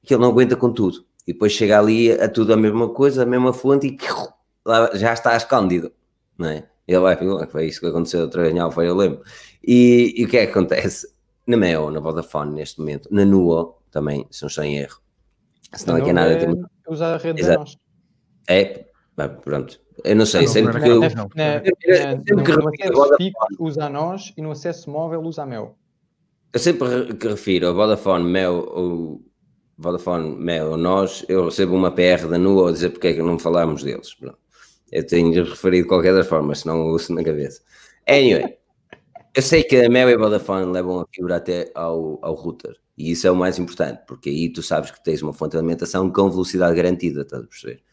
que ele não aguenta com tudo. E depois chega ali a tudo a mesma coisa, a mesma fonte e já está escondido, não é? Ele vai, foi isso que aconteceu outra vez em foi eu lembro. E, e, o que é que acontece? Na Mel, na Vodafone, neste momento, na Nuo, também, se não estou em erro. Se não é que é nada. É. Usar a rede Exato. nós. É, pronto. Eu não sei, não, sempre que eu. Na, no usa a nós e no acesso móvel usa a Mel. Eu sempre que refiro a Vodafone, Mel ou Vodafone, Mel ou nós, eu recebo uma PR da NUA a dizer porque é que não falámos deles. Pronto. Eu tenho referido de qualquer das formas, senão uso na cabeça. Anyway, eu sei que a Mel e a Vodafone levam a fibra até ao, ao router. E isso é o mais importante, porque aí tu sabes que tens uma fonte de alimentação com velocidade garantida, estás a perceber?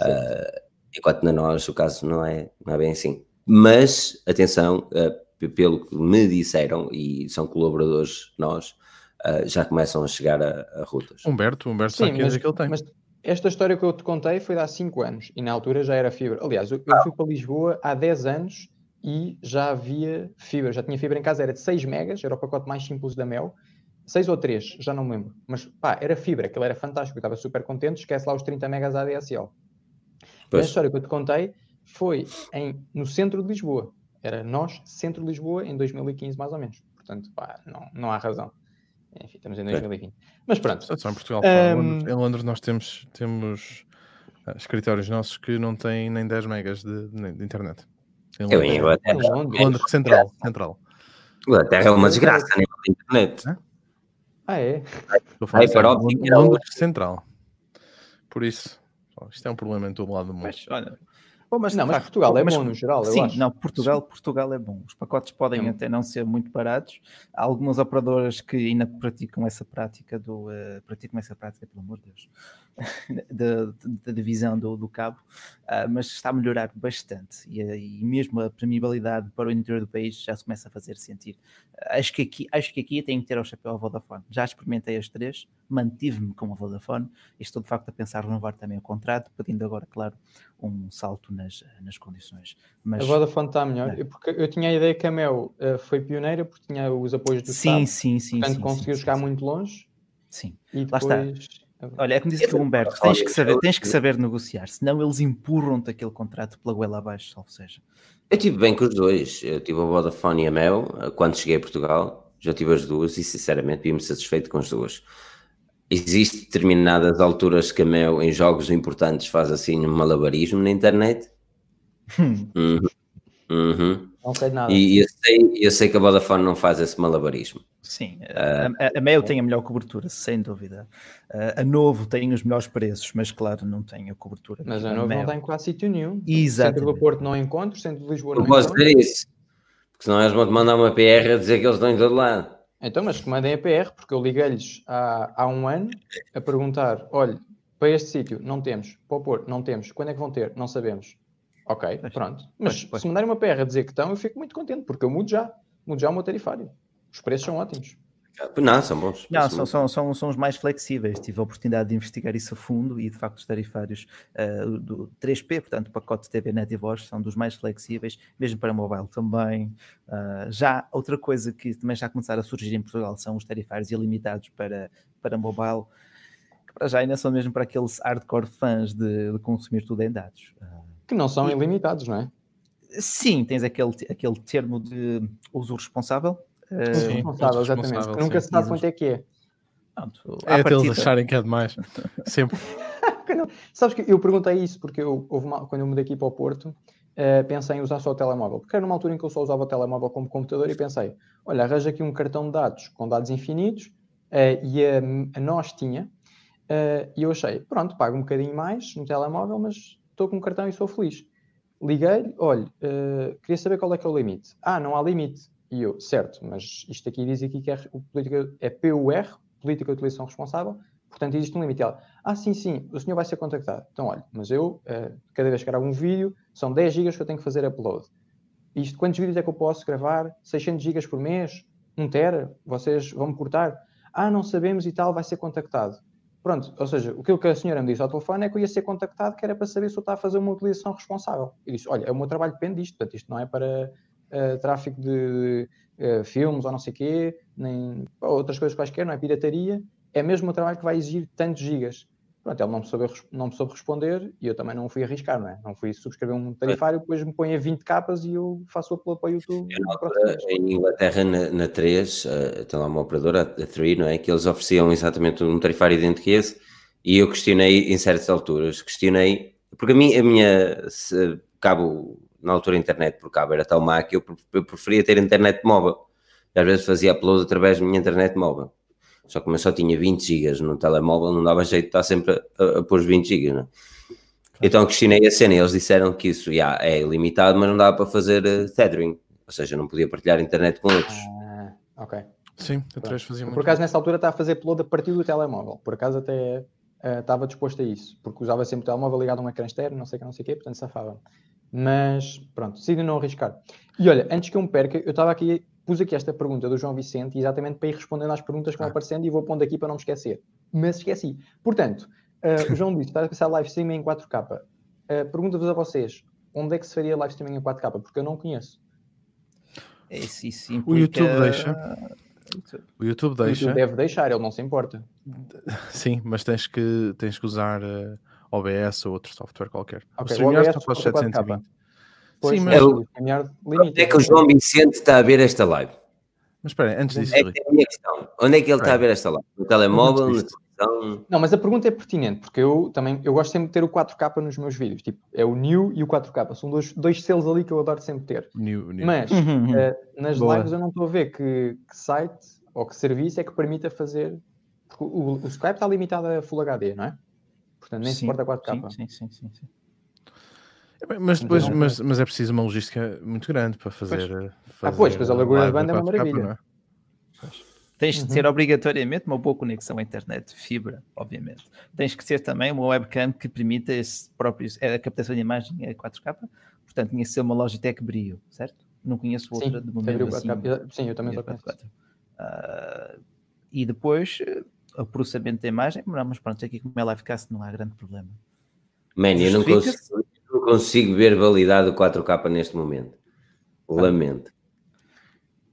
Uh, enquanto na nós o caso não é, não é bem assim. Mas, atenção, uh, pelo que me disseram, e são colaboradores nós, uh, já começam a chegar a, a rutas. Humberto, Humberto Sim, sabe mas, que ele tem. Mas esta história que eu te contei foi de há 5 anos e na altura já era fibra. Aliás, eu, eu fui para Lisboa há 10 anos e já havia fibra, já tinha fibra em casa, era de 6 megas, era o pacote mais simples da Mel, 6 ou 3, já não me lembro, mas pá, era fibra, aquilo era fantástico, eu estava super contente, esquece lá os 30 megas ADSL. Pois. A história que eu te contei foi em, no centro de Lisboa. Era nós, centro de Lisboa, em 2015, mais ou menos. Portanto, pá, não, não há razão. Enfim, estamos em 2020. Mas pronto. Só em Portugal. Um... Em Londres nós temos, temos uh, escritórios nossos que não têm nem 10 megas de, de, de internet. Em Eu em Inglaterra. Londres, central. central. Inglaterra é uma desgraça a nível de internet. Ah, é? Aí para Londres central. Por isso, isto é um problema em todo lado do mundo. Mas, olha, Bom, mas não, mas Portugal é mas, bom no geral, sim, acho. não, Portugal, Portugal é bom. Os pacotes podem é. até não ser muito baratos. Há algumas operadoras que ainda praticam essa prática do uh, praticam essa prática, pelo amor de Deus, da divisão do, do cabo, uh, mas está a melhorar bastante e, e, mesmo a premibilidade para o interior do país já se começa a fazer sentir. Acho que aqui, acho que aqui tenho que ter o chapéu à Vodafone. Já experimentei as três, mantive-me com a Vodafone e estou de facto a pensar renovar também o contrato, pedindo agora, claro, um salto nas, nas condições. Mas, a Vodafone está melhor, é. porque eu tinha a ideia que a Mel uh, foi pioneira porque tinha os apoios do sim, Estado, sim, sim, portanto sim, conseguiu sim, chegar sim, muito longe. Sim, e depois... lá está. Olha, é como disse que o Humberto, tens que saber, tens que saber negociar, senão eles empurram-te aquele contrato pela goela abaixo, ou seja. Eu tive bem com os dois, eu tive a Vodafone e a Mel eh, quando cheguei a Portugal, já tive as duas e sinceramente vi-me satisfeito com as duas. Existem determinadas alturas que a Mel em jogos importantes faz assim um malabarismo na internet. Hum. Uhum. Uhum. Não sei nada. E eu sei, eu sei que a Vodafone não faz esse malabarismo. Sim, uh, a, a Mail tem a melhor cobertura, sem dúvida. Uh, a Novo tem os melhores preços, mas claro, não tem a cobertura. Mas a Novo não tem quase sítio nenhum. Exato. Centro do Porto não encontro, centro de Lisboa não, não posso dizer isso, porque senão eles vão te mandar uma PR a dizer que eles estão em todo lado. Então, mas que mandem a PR, porque eu liguei-lhes há, há um ano a perguntar: olha, para este sítio não temos, para o Porto não temos, quando é que vão ter? Não sabemos. Ok, pois, pronto. Mas pois, pois. se mandarem uma PR a dizer que estão, eu fico muito contente, porque eu mudo já, mudo já o meu tarifário. Os preços são ótimos. Não, são bons. Não, são, são, são, são os mais flexíveis. Tive a oportunidade de investigar isso a fundo e, de facto, os tarifários uh, do 3P, portanto, o pacote TV Net e Voz, são dos mais flexíveis, mesmo para mobile também. Uh, já outra coisa que também está a começar a surgir em Portugal são os tarifários ilimitados para, para mobile, que para já ainda são mesmo para aqueles hardcore fãs de, de consumir tudo em dados. Uh, que não são e, ilimitados, não é? Sim, tens aquele, aquele termo de uso responsável Uh, sim, responsável, exatamente. Nunca se sabe quanto é que é. Pronto, é até eles acharem que é demais. Sempre. Sabes que eu perguntei isso porque eu, uma, quando eu mudei aqui para o Porto, uh, pensei em usar só o telemóvel. Porque era numa altura em que eu só usava o telemóvel como computador e pensei, olha, arranja aqui um cartão de dados com dados infinitos uh, e a, a, nós tinha. Uh, e eu achei, pronto, pago um bocadinho mais no telemóvel, mas estou com um cartão e sou feliz. Liguei, olha, queria saber qual é que é o limite. Ah, não há limite. E eu, certo, mas isto aqui diz aqui que é, política, é PUR, Política de Utilização Responsável, portanto existe um limite. Ela, ah, sim, sim, o senhor vai ser contactado. Então, olha, mas eu, uh, cada vez que gravo um vídeo, são 10 gigas que eu tenho que fazer upload. Isto, quantos vídeos é que eu posso gravar? 600 gigas por mês? 1 tera? Vocês vão me cortar? Ah, não sabemos e tal, vai ser contactado. Pronto, ou seja, o que a senhora me disse ao telefone é que eu ia ser contactado, que era para saber se eu estava a fazer uma utilização responsável. E disse, olha, o meu trabalho depende disto, portanto, isto não é para uh, tráfico de uh, filmes ou não sei o quê, nem outras coisas quaisquer, não é pirataria, é mesmo um trabalho que vai exigir tantos gigas. Pronto, ele não me, soube, não me soube responder e eu também não fui arriscar, não é? Não fui subscrever um tarifário, depois me põe a 20 capas e eu faço o upload para o YouTube. Eu, em Inglaterra, na, na 3, uh, eh, tem lá uma operadora, a 3, não é? Que eles ofereciam exatamente um tarifário idêntico a esse e eu questionei em certas alturas, questionei, porque a, mim, a minha se, cabo na altura a internet por cabo era tão má que eu, eu preferia ter internet móvel. E às vezes fazia upload através da minha internet móvel. Só que como eu só tinha 20 GB no telemóvel, não dava jeito de estar sempre a, a pôr os 20 GB, não é? Então questionei a cena e eles disseram que isso yeah, é ilimitado, mas não dava para fazer uh, tethering, ou seja, não podia partilhar internet com outros. Ah, ok. Sim, a 3 fazia Por acaso, nessa altura, estava a fazer upload a partir do telemóvel. Por acaso, até uh, estava disposto a isso, porque usava sempre o telemóvel ligado a um ecrã externo, não sei o que, não sei o quê, portanto safava. Mas pronto, decido não arriscar. E olha, antes que eu me perca, eu estava aqui, pus aqui esta pergunta do João Vicente, exatamente para ir respondendo às perguntas que vão ah. aparecendo e vou pondo aqui para não me esquecer. Mas esqueci. Portanto, uh, o João disse: está a pensar live streaming em 4K. Uh, eh, Pergunta-vos a vocês: onde é que se faria live streaming em 4K? Porque eu não conheço. Esse, isso implica... O YouTube deixa. O YouTube deixa. O YouTube deve deixar, ele não se importa. Sim, mas tens que, tens que usar. Uh OBS ou outro software qualquer. Okay, o, o OBS só faz 720. Pois, Sim, mas mas- o StreamYard Onde é que o João Vicente está a ver esta live? Mas espera, aí, antes disso, É que é a minha questão. Onde é que ele está a ver esta live? No telemóvel, na Antes disso. televisão? Não, mas a pergunta é pertinente, porque eu também eu gosto sempre de ter o 4K nos meus vídeos. Tipo, é o New e o 4K. São dois, dois selos ali que eu adoro sempre ter. new, new. Mas Uhum. eh, nas Boa. lives eu não estou a ver que, que site ou que serviço é que permita fazer. Porque o, o Skype está limitado a Full HD, não é? Portanto, nem Sim, suporta 4K. Sim, sim, sim, sim, sim. É Mas depois, mas, mas é preciso uma logística muito grande para fazer. eh, Ah, pois, fazer pois a largura live banda é uma 4K, maravilha. é? Tens de Uhum. ter obrigatoriamente uma boa conexão à internet, fibra, obviamente. Tens que ter também uma webcam que permita esse próprio, a captação de imagem em 4K. Portanto, tinha que ser uma Logitech Brio, certo? Não conheço Sim, outra de abriu momento assim. 4K. Sim, eu também com 4K. Ah, e depois, eh, o processamento da imagem, mas pronto, aqui como é livecast não há grande problema. Man, eu não consigo, não consigo ver validade do 4K neste momento. Lamento.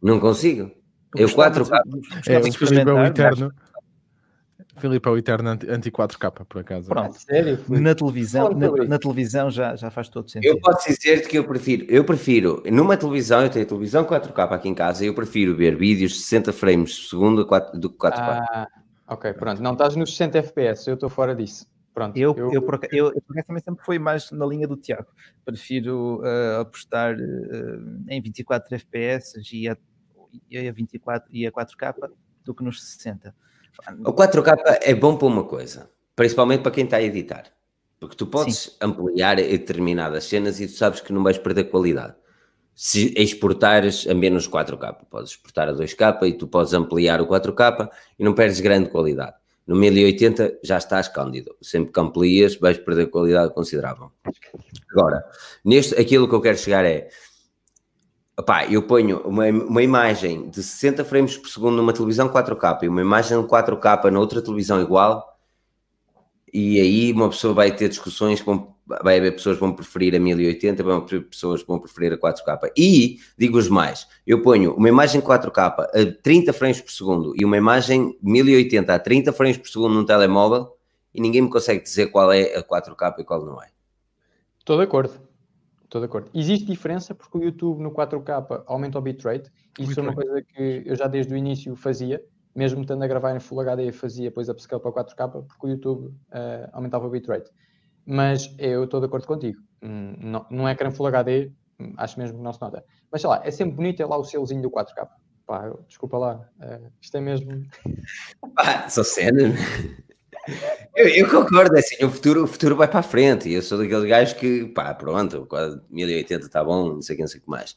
Não consigo. Eu gostava 4K. de- É, o de Filipe é o eterno. Filipe é o eterno anti- anti-4K, por acaso. Pronto. Ah, sério? Na televisão, na, na televisão já, já faz todo sentido. Eu posso dizer-te que eu prefiro, eu prefiro, numa televisão, eu tenho televisão 4K aqui em casa, eu prefiro ver vídeos de 60 frames por segundo do que 4K. Ah, ok, pronto. Não estás nos 60 FPS, eu estou fora disso. Pronto. Eu, eu, por eu, eu acaso também sempre fui mais na linha do Tiago. Prefiro eh, apostar eh, em 24 FPS e a, e a 24 e a 4K do que nos 60. O 4K é bom para uma coisa, principalmente para quem está a editar. Porque tu podes ampliar determinadas cenas e tu sabes que não vais perder qualidade. Se exportares a menos 4K, podes exportar a 2K e tu podes ampliar o 4K e não perdes grande qualidade. No 1080 já estás cândido. Sempre que amplias, vais perder qualidade considerável. Agora, neste, aquilo que eu quero chegar é. Opá, eu ponho uma, uma imagem de 60 frames por segundo numa televisão 4K e uma imagem 4K na outra televisão igual, e aí uma pessoa vai ter discussões, com, vai haver pessoas que vão preferir a 1080, vai haver pessoas que vão preferir a 4K. E, digo-vos mais, eu ponho uma imagem 4K a 30 frames por segundo e uma imagem 1080 a 30 frames por segundo num telemóvel e ninguém me consegue dizer qual é a 4K e qual não é. Estou de acordo. Estou de acordo. Existe diferença porque o YouTube no 4K aumenta o bitrate. Isso é uma coisa que eu já desde o início fazia, mesmo estando a gravar em Full HD, fazia depois upscale para 4K porque o YouTube eh, aumentava o bitrate. Mas eu estou de acordo contigo. Hum, Não, num ecrã Full HD, hum, acho mesmo que não se nota. Mas sei lá, é sempre bonito é lá o selozinho do 4K. Pá, desculpa lá, eh, isto é mesmo. Pá, são cenas. Eu, eu concordo, é assim, o futuro, o futuro vai para a frente. Eu sou daqueles gajos que, pá, pronto, quase 1080 está bom, não sei o que, não sei o que mais.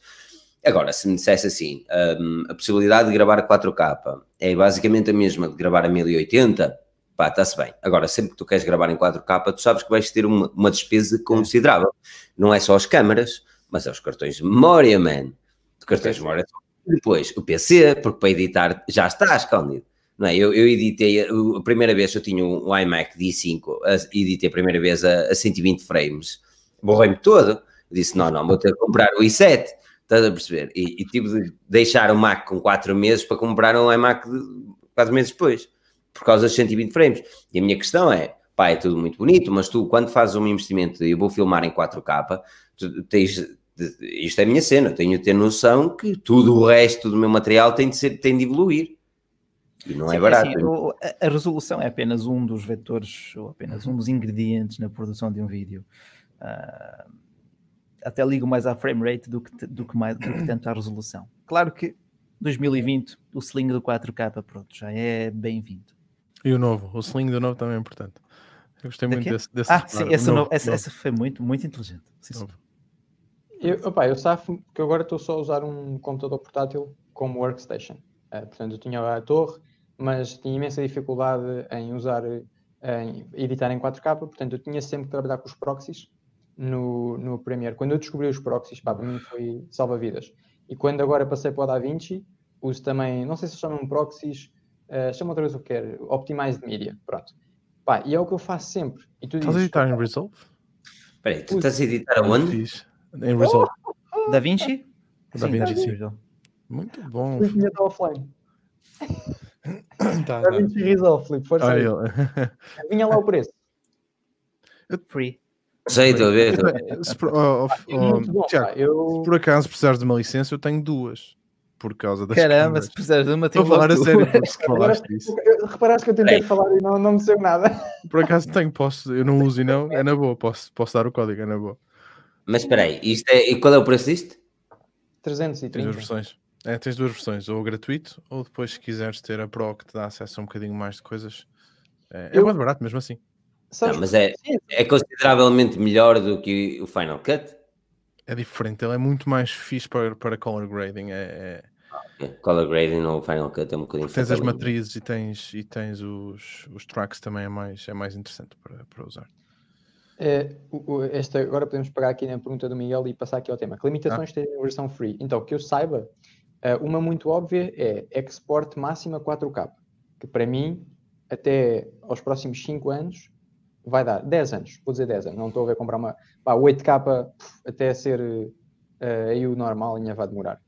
Agora, se me dissesse assim, hum, a possibilidade de gravar a 4K é basicamente a mesma de gravar a 1080, pá, está-se bem. Agora, sempre que tu queres gravar em 4K, tu sabes que vais ter uma, uma despesa considerável. Não é só as câmaras, mas é os cartões de memória, man. Os cartões de memória. Depois, o PC, porque para editar já está escondido. Não é? Eu, eu editei, a primeira vez eu tinha um iMac D5, a- editei a primeira vez a, a 120 frames, borrei-me todo, disse, não, não, vou ter que comprar o i7, estás a perceber? E, e tive de deixar o Mac com 4 meses para comprar um iMac 4 meses depois, por causa dos 120 frames. E a minha questão é, pá, é tudo muito bonito, mas tu, quando fazes um investimento e eu vou filmar em 4K, tu tens, isto é a minha cena, tenho de ter noção que tudo o resto do meu material tem de, ser, tem de evoluir. E não Sim, é barato. assim, o- a, resolução é apenas um dos vetores, ou apenas um dos ingredientes na produção de um vídeo. Ah, até ligo mais à frame rate do que, do que, mais, do que tanto à resolução. Claro que 2020, o sling do 4K, pronto, já é bem-vindo. E o novo, o sling do novo também é importante. Eu gostei muito desse, desse Ah, sim, essa, Novo, no- essa, novo, essa foi muito, muito inteligente. Sim, sim. novo. Eu, opá, eu safo que agora estou só a usar um computador portátil como workstation. Eh, portanto, eu tinha a torre, mas tinha imensa dificuldade em usar, em editar em 4K, portanto, eu tinha sempre que trabalhar com os proxies no, no Premiere. Quando eu descobri os proxies, pá, para mim foi salva-vidas. E quando agora passei para o DaVinci, uso também, não sei se chamam proxies, uh, chama outra vez o que quer, Optimized Media, pronto. Pá, e é o que eu faço sempre. E tu Estás a editar em Resolve? Espera aí, tu estás a editar aonde? Em Resolve. Da Vinci? Da Vinci, sim. Vinci. Muito bom. "Filipe, tinha está offline. Tá, tá. DaVinci Resolve, Filipe, força aí. Vinha lá o preço. Free. Sei, estou a ver. Eh, oh, oh, É oh, se por acaso precisares de uma licença, eu tenho duas. Por causa das Caramba, câmaras. se precisares de uma, Estou a tenho falar a sério, porque se falaste disso. reparaste que eu tentei Ei. falar e não, não me deu nada. Por acaso tenho, posso, eu não uso e não, é na boa, posso, posso dar o código, é na boa. Mas espera aí, isto é, e qual é o preço disto? Tens duas 330. versões. É, tens duas versões, ou gratuito, ou depois se quiseres ter a Pro que te dá acesso a um bocadinho mais de coisas. É, é Eu- muito barato mesmo assim. Não, mas é, é consideravelmente melhor do que o Final Cut. É diferente, ele é muito mais fixe para, para color grading. É, é- Color grading no Final Cut é um bocadinho tens as matrizes e tens, e tens os, os tracks também é mais, é mais interessante para, para usar. É, esta, agora podemos pegar aqui na pergunta do Miguel e passar aqui ao tema. Que limitações tem a versão free? Então, que eu saiba, eh, uma muito óbvia é export máxima 4K, que para mim, até aos próximos 5 anos, vai dar 10 anos, vou dizer 10 anos, não estou a ver comprar uma pá, 8K pff, até ser eh, aí o normal, ainda vai demorar.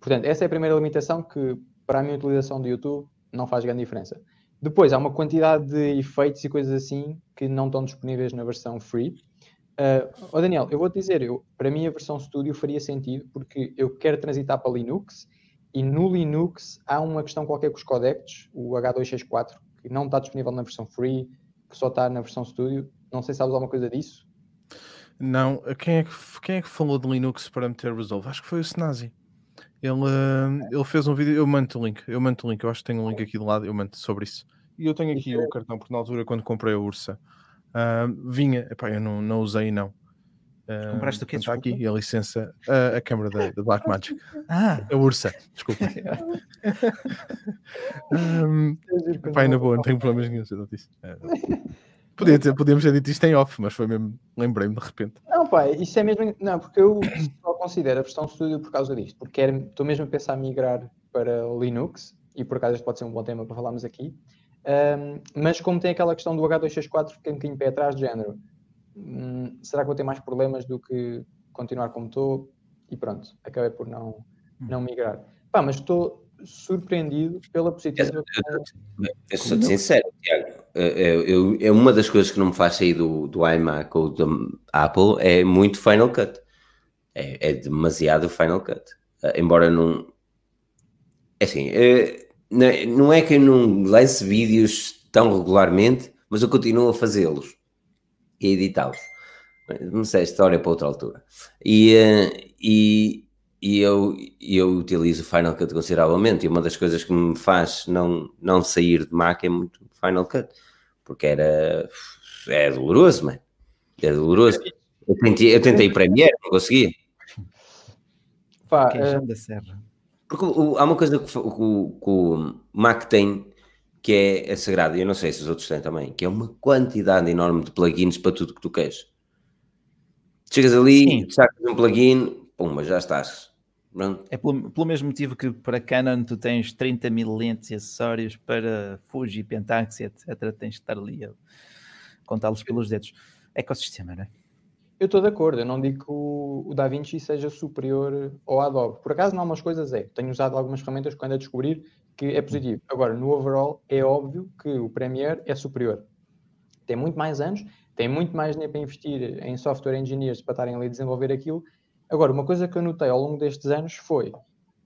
Portanto, essa é a primeira limitação que, para a minha utilização do YouTube, não faz grande diferença. Depois, há uma quantidade de efeitos e coisas assim que não estão disponíveis na versão free. Uh, oh Daniel, eu vou-te dizer, eu, para mim a versão Studio faria sentido porque eu quero transitar para Linux e no Linux há uma questão qualquer com os codecs, o H264, que não está disponível na versão free, que só está na versão Studio. Não sei se sabes alguma coisa disso. Não, quem é, que, quem é que falou de Linux para meter Resolve? Acho que foi o Snazi. Ele, eh, ele fez um vídeo, eu mando o link, eu mando o link, eu acho que tenho um link aqui do lado, eu mando sobre isso. E eu tenho aqui o cartão, porque na altura, quando comprei a Ursa, ah, vinha, epá, eu não, não usei não. Compraste o quê, Está aqui a licença, a, a câmara da, da Blackmagic, Ah, a Ursa, desculpa. um, pai, na boa, não tenho problemas nenhum, eu não disse. Ah, podia ter, podíamos ter dito isto em off, mas foi mesmo, lembrei-me de repente. Não, pá, isso é mesmo. Não, porque eu só considero a versão Studio por causa disto, porque estou mesmo a pensar em migrar para Linux, e por acaso este pode ser um bom tema para falarmos aqui. Ahm, mas como tem aquela questão do H264, fiquei um bocadinho pé atrás, de género. Hum, será que vou ter mais problemas do que continuar como estou? E pronto, acabei por não, não migrar. Pá, mas estou surpreendido pela positiva. com- Eu sou sincero, Tiago. Eu, eu- é uma das coisas que não me faz sair do, do iMac ou do Apple é muito Final Cut. É, é demasiado Final Cut. Eh, embora não. É assim, eh, não é- não é que eu não lance vídeos tão regularmente, mas eu continuo a fazê-los e editá-los. Não sei, esta história é para outra altura. E, eh, e, e eu, eu utilizo o Final Cut consideravelmente. E uma das coisas que me faz não, não sair de Mac é muito Final Cut, porque era. É doloroso, mano. É doloroso. Eu tentei, eu tentei Premiere, não consegui. Pá, serra. Porque o- há uma coisa que, o- que o- que o Mac tem que é, é sagrada, e eu não sei se os outros têm também, que é uma quantidade enorme de plugins para tudo que tu queres. Chegas ali, Sim. sacas um plugin, pumba, já estás. Pronto. É pelo, pelo mesmo motivo que para Canon tu tens 30 mil lentes e acessórios, para Fuji, Pentax, etc. Tens que estar ali a contá-los pelos dedos. Ecossistema, não é? Eu estou de acordo, eu não digo que o, o DaVinci seja superior ao Adobe. Por acaso, em algumas coisas é. Tenho usado algumas ferramentas que ando a descobrir que é positivo. Agora, no overall, é óbvio que o Premiere é superior. Tem muito mais anos, tem muito mais dinheiro para investir em software engineers para estarem ali a desenvolver aquilo. Agora, uma coisa que eu notei ao longo destes anos foi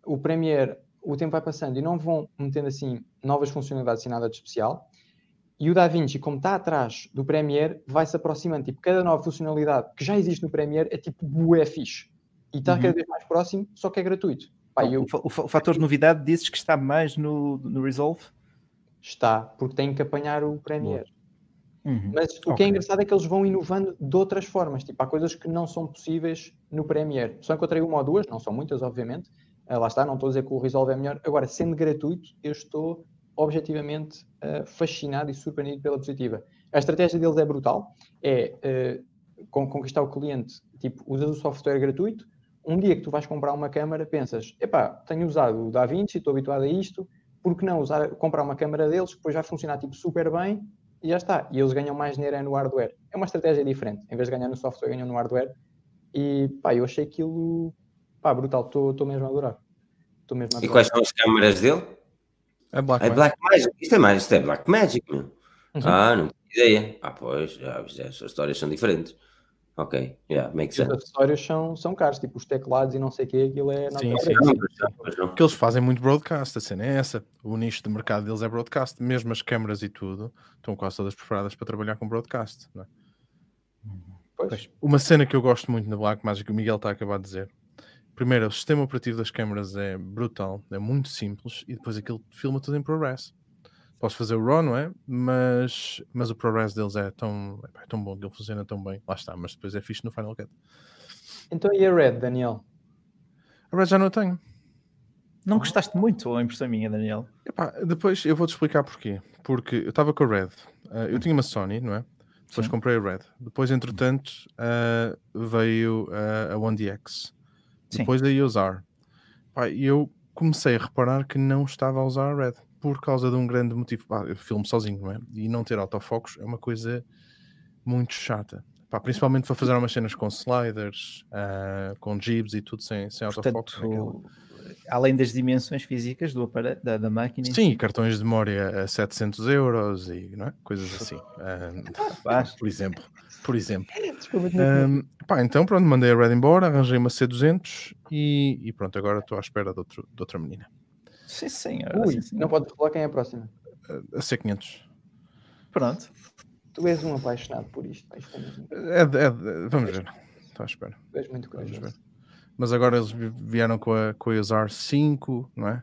o Premiere, o tempo vai passando e não vão metendo assim novas funcionalidades sem nada de especial. E o DaVinci, como está atrás do Premiere, vai se aproximando. Tipo, cada nova funcionalidade que já existe no Premiere é tipo bué fixe. E está Uhum. cada vez mais próximo, só que é gratuito. Pá, Então, eu, o, o fa- o fator de novidade dizes que está mais no, no Resolve? está, porque tem que apanhar o Premiere. Uhum. Mas o que Ok. é engraçado é que eles vão inovando de outras formas. Tipo, há coisas que não são possíveis no Premiere. Só encontrei uma ou duas, não são muitas, obviamente. Ah, lá está, não estou a dizer que o Resolve é melhor. Agora, sendo gratuito, eu estou objetivamente ah, fascinado e surpreendido pela positiva. A estratégia deles é brutal. É con- conquistar o cliente. Tipo, usas o software gratuito. Um dia que tu vais comprar uma câmera, pensas, epá, tenho usado o DaVinci, estou habituado a isto, por que não usar, comprar uma câmera deles, que depois vai funcionar tipo super bem e já está. E eles ganham mais dinheiro é no hardware. É uma estratégia diferente. Em vez de ganhar no software, ganham no hardware. E pá, eu achei aquilo pá, brutal. Estou mesmo a adorar. Estou mesmo a E adorar. quais são as câmaras dele? É Black É Magic. Black Magic. Isto é mais, isto é Black Magic, meu. Uhum. Ah, não tenho ideia. Ah, pois, já, já, as histórias são diferentes. Ok, yeah, makes E os sense. acessórios são, são caros, tipo os teclados e não sei o que, aquilo é. Sim, sim, sim. pois pois. Porque eles fazem muito broadcast, a cena é essa. O nicho de mercado deles é broadcast. Mesmo as câmaras e tudo estão quase todas preparadas para trabalhar com broadcast. não é? Pois. Uma cena que eu gosto muito na Blackmagic, que o Miguel está a acabar de dizer. Primeiro, o sistema operativo das câmaras é brutal, é muito simples e depois aquilo filma tudo em ProRes. Posso fazer o RAW, não é? Mas, mas o ProRes deles é tão, é tão bom, ele funciona tão bem. Lá está, mas depois é fixe no Final Cut. Então e a Red, Daniel? A Red já não a tenho. Não gostaste muito, ou a impressão minha, Daniel? Epá, depois eu vou-te explicar porquê. Porque eu estava com a Red, eh, eu tinha uma Sony, não é? Depois Sim. comprei a Red. Depois, entretanto, eh, veio eh, a One DX. Sim. Depois a usar. Pá, E eu comecei a reparar que não estava a usar a Red por causa de um grande motivo. Pá, eu filmo sozinho, não é? E não ter autofocos é uma coisa muito chata. Pá, principalmente para fazer umas cenas com sliders, ah, com jibs e tudo sem, sem autofocos. naquela. Portanto, além das dimensões físicas do aparelho, da, da máquina, Sim, si, cartões de memória a 700 euros e é? coisas assim. Ah, faz. por exemplo. Por exemplo. Desculpa, Ahm, pá, então pronto, mandei a Red embora, arranjei uma C200 e, e pronto, agora estou à espera de, outro, de outra menina. Sim, senhor. Ui, sim, senhor. não podes falar quem é a próxima. A C500. Pronto. Tu és um apaixonado por isto. é É, é vamos ver. Estou à espera. Tu és muito Vamos corajoso. ver. Mas agora eles vi- vieram com a, com a Usar 5, não é?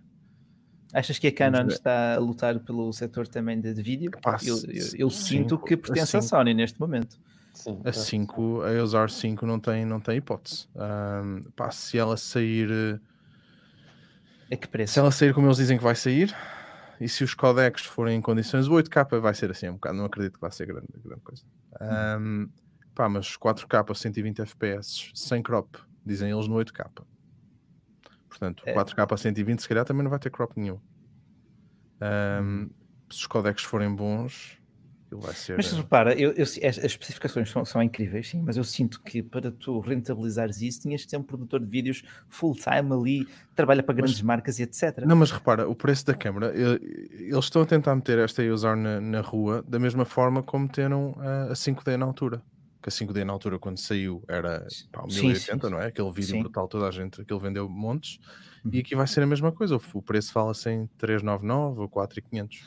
Achas que a Canon está a lutar pelo setor também de, de vídeo? Pá, eu, eu- eu sinto que pertence à. Sony neste momento. Sim. A 5, a Usar 5 não tem, não tem hipótese. Ahm, pá, se ela sair. A que preço? Se ela sair como eles dizem que vai sair, e se os codecs forem em condições, o 8K vai ser assim um bocado, não acredito que vai ser grande, grande coisa. Ahm, pá, mas 4K 120 FPS sem crop, dizem eles no 8K. Portanto, É. 4K 120 se calhar também não vai ter crop nenhum. Ahm, Se os codecs forem bons, vai ser. Mas eh, repara, eu, eu- as, as especificações são, são incríveis, sim, mas eu sinto que para tu rentabilizares isso tinhas de ser um produtor de vídeos full-time ali, trabalha para grandes marcas e etc. Não, mas repara, o preço da câmara, eh, eles estão a tentar meter esta usar na, na rua da mesma forma como meteram a, a 5D na altura. Que a 5D na altura, quando saiu, era pá, Sim, 1080, sim, não é? Aquele vídeo Sim. brutal, toda a gente, aquele vendeu montes. Uhum. E aqui vai ser a mesma coisa. O, o preço fala-se em 399 ou 4500.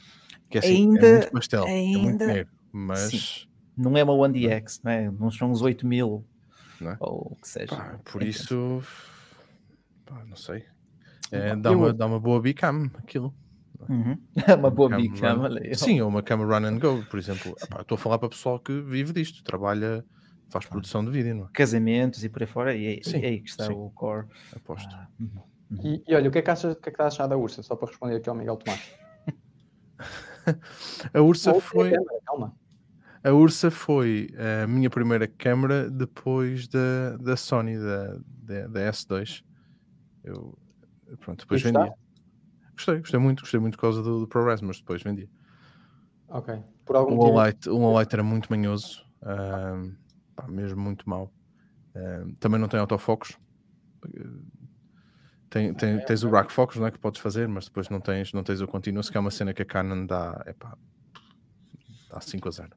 Que é, assim, Ainda- é muito pastel, é muito ainda- dinheiro. Mas, Não é uma One DX, não é? Não são uns 8 mil é? ou o que seja. pá, por isso, pá, não sei. É, dá, eu- uma, dá uma boa bicam aquilo. Uhum. É uma boa Cam bica, run-. Sim, ou uma cama run and go, por exemplo. Epá, Estou a falar para pessoal que vive disto, trabalha, faz produção de vídeo, não é? Casamentos e por aí fora, e é, Sim, é aí que está sim. o core. Aposto. Ah, uhum. E, e olha, o que é que achas, o que é que estás a achar da Ursa? Só para responder aqui ao Miguel Tomás. A Ursa Ou foi, a câmera, calma. a Ursa foi a minha primeira câmera depois da, da Sony, da, da, da S2. Eu, pronto, depois gostaste? Gostei, gostei muito, gostei muito por causa do, do ProRes, mas depois vendia. Ok. Por algum O. Lowlight, o Lowlight era muito manhoso, ahm, pá, mesmo muito mau. Ahm, também não tem autofocos. Tem, tem, tens o rack focus não é, que podes fazer, mas depois não tens, não tens o continuous, que é uma cena que a Canon dá, epá, dá 5 a 0.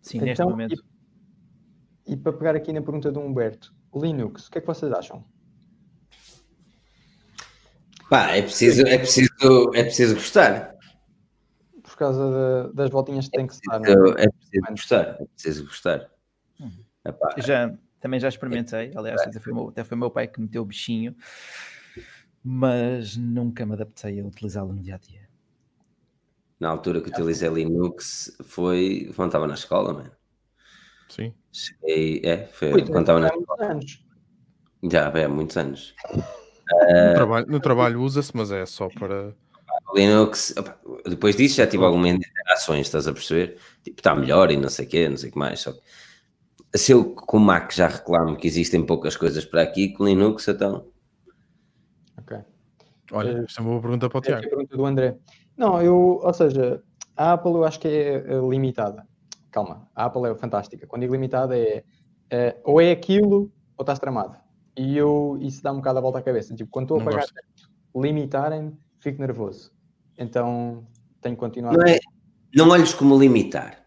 Sim, neste Então, momento. E, e para pegar aqui na pergunta do Humberto, Linux, o que é que vocês acham? Pá, é preciso, é preciso, é preciso gostar. Por causa da- das voltinhas que tem que se dar. é? É preciso gostar. É preciso gostar. Uhum. Epá, Já, também já experimentei, aliás, até foi, o meu, até foi o meu pai que meteu o bichinho, mas nunca me adaptei a utilizá-lo no dia a dia. na altura que utilizei Linux foi quando estava na escola, mano. Sim. Cheguei, é, foi Ui, quando estava na há muitos anos. Já, bem, há muitos anos. No trabalho, no trabalho usa-se, mas é só para. Linux, opa, depois disso já tive algumas interações, estás a perceber? Tipo, está melhor e não sei o quê, não sei o que mais. Só que se eu com o Mac já reclamo que existem poucas coisas para aqui, com Linux então. Ok. Olha, Eh, esta é uma boa pergunta para o É Tiago. a pergunta do André. Não, eu, ou seja, a Apple eu acho que é eh, limitada. Calma, a Apple é fantástica. Quando digo limitada é, é ou é aquilo ou estás tramado. E eu, isso dá um bocado a volta à cabeça. Tipo, quando estou a pagar limitarem-me, fico nervoso. Então tenho que continuar. Não, é, não olhes como limitar.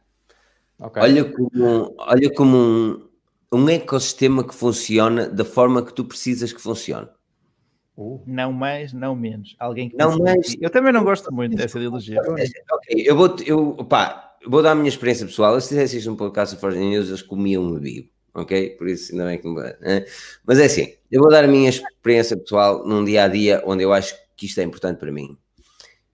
Ok. Olha como, olha como um, um ecossistema que funciona da forma que tu precisas que funcione. Uh. Não mais, não menos. Alguém que não mais. Eu também não gosto muito dessa ideologia. Ok, eu vou, eu, pá, vou dar a minha experiência pessoal. Se isto um podcast de Forge News, eles comiam um bico, ok? Por isso ainda bem que me. Né? Mas é assim, eu vou dar a minha experiência pessoal num dia a dia onde eu acho que isto é importante para mim.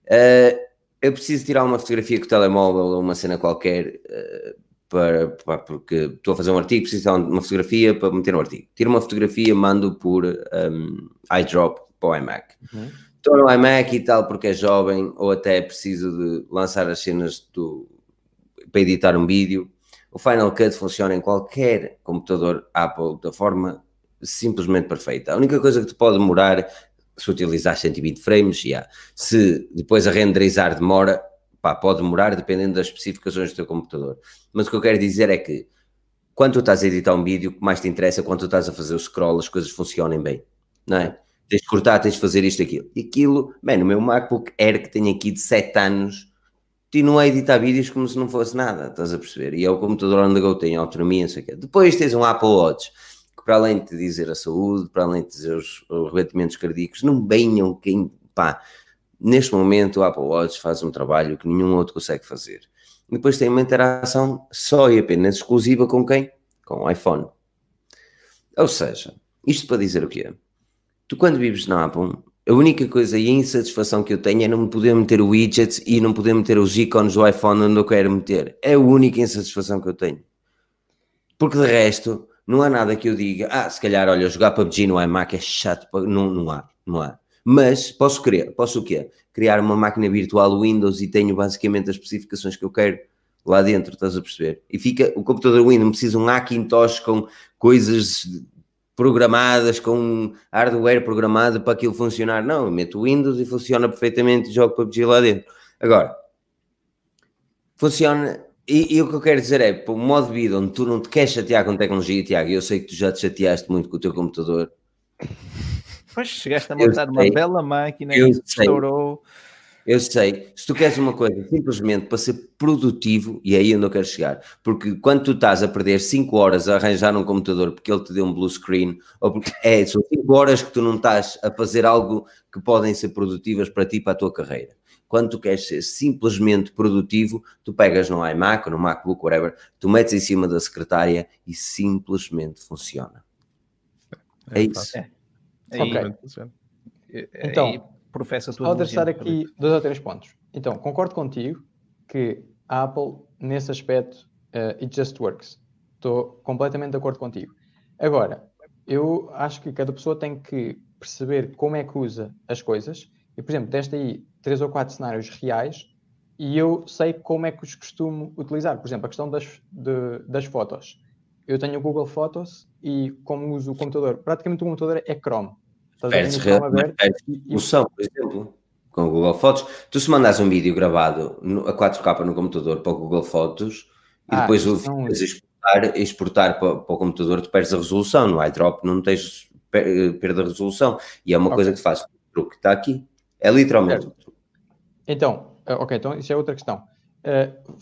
Uh, eu preciso tirar uma fotografia com o telemóvel ou uma cena qualquer. Uh, para, para, porque estou a fazer um artigo, preciso de uma fotografia para meter no artigo. Tiro uma fotografia, mando por um, iDrop para o iMac. Uhum. Estou no iMac e tal porque é jovem, ou até preciso de lançar as cenas do, para editar um vídeo. O Final Cut funciona em qualquer computador Apple da forma simplesmente perfeita. A única coisa que te pode demorar se utilizar 120 frames, yeah. se depois a renderizar demora, Pá, pode demorar dependendo das especificações do teu computador. Mas o que eu quero dizer é que quando tu estás a editar um vídeo, o que mais te interessa é quando tu estás a fazer o scroll, as coisas funcionem bem, não é? Tens de cortar, tens de fazer isto, aquilo. E aquilo, bem, no meu MacBook Air que tenho aqui de 7 anos, continuo a editar vídeos como se não fosse nada, estás a perceber? E é o computador onde eu tenho autonomia, não sei o quê. Depois tens um Apple Watch, para além de dizer a saúde, para além de dizer os, os rebatimentos cardíacos, não venham quem, pá, Neste momento, o Apple Watch faz um trabalho que nenhum outro consegue fazer. Depois tem uma interação só e apenas exclusiva com quem? Com o iPhone. Ou seja, isto para dizer o quê? Tu, quando vives na Apple, a única coisa e a insatisfação que eu tenho é não poder meter o widgets e não poder meter os ícones do iPhone onde eu quero meter. É a única insatisfação que eu tenho. Porque de resto, não há nada que eu diga, ah, se calhar, olha, jogar PUBG no iMac é chato, não, não há, não há. Mas posso criar, posso o quê? Criar uma máquina virtual Windows e tenho basicamente as especificações que eu quero lá dentro, estás a perceber? E fica, o computador Windows precisa um Hackintosh com coisas programadas, com hardware programado para aquilo funcionar. Não, eu meto Windows e funciona perfeitamente, jogo PUBG lá dentro. Agora, funciona e, e, o que eu quero dizer é, para o modo de vida onde tu não te queres chatear com tecnologia, Tiago, e eu sei que tu já te chateaste muito com o teu computador, Pois, chegaste a montar uma bela máquina eu que estourou. Eu sei. Se tu queres uma coisa simplesmente para ser produtivo, e é aí onde eu quero chegar, porque quando tu estás a perder 5 horas a arranjar um computador porque ele te deu um blue screen, ou porque é, são 5 horas que tu não estás a fazer algo que podem ser produtivas para ti, para a tua carreira. Quando tu queres ser simplesmente produtivo, tu pegas no iMac, no MacBook, whatever, tu metes em cima da secretária e simplesmente funciona. É, é isso. É. Aí, ok. Então, aí, professa tudo. Vou deixar aqui dois ou três pontos. Então, concordo contigo que a Apple, nesse aspecto, uh, it just works. Estou completamente de acordo contigo. Agora, eu acho que cada pessoa tem que perceber como é que usa as coisas. E, por exemplo, deste aí três ou quatro cenários reais e eu sei como é que os costumo utilizar. Por exemplo, a questão das, de, das fotos. Eu tenho o Google Fotos e como uso o computador, praticamente o computador é Chrome. Estás a por exemplo, com o Google Fotos. Tu se mandas um vídeo gravado no, a 4K no computador para o Google Fotos e ah, depois o não... exportar, exportar para, para, o computador, tu perdes a resolução. No iDrop não tens perda de resolução. E é uma okay. coisa que faz o que está aqui. É literalmente. Então, eh, ok, então isso é outra questão. Uh,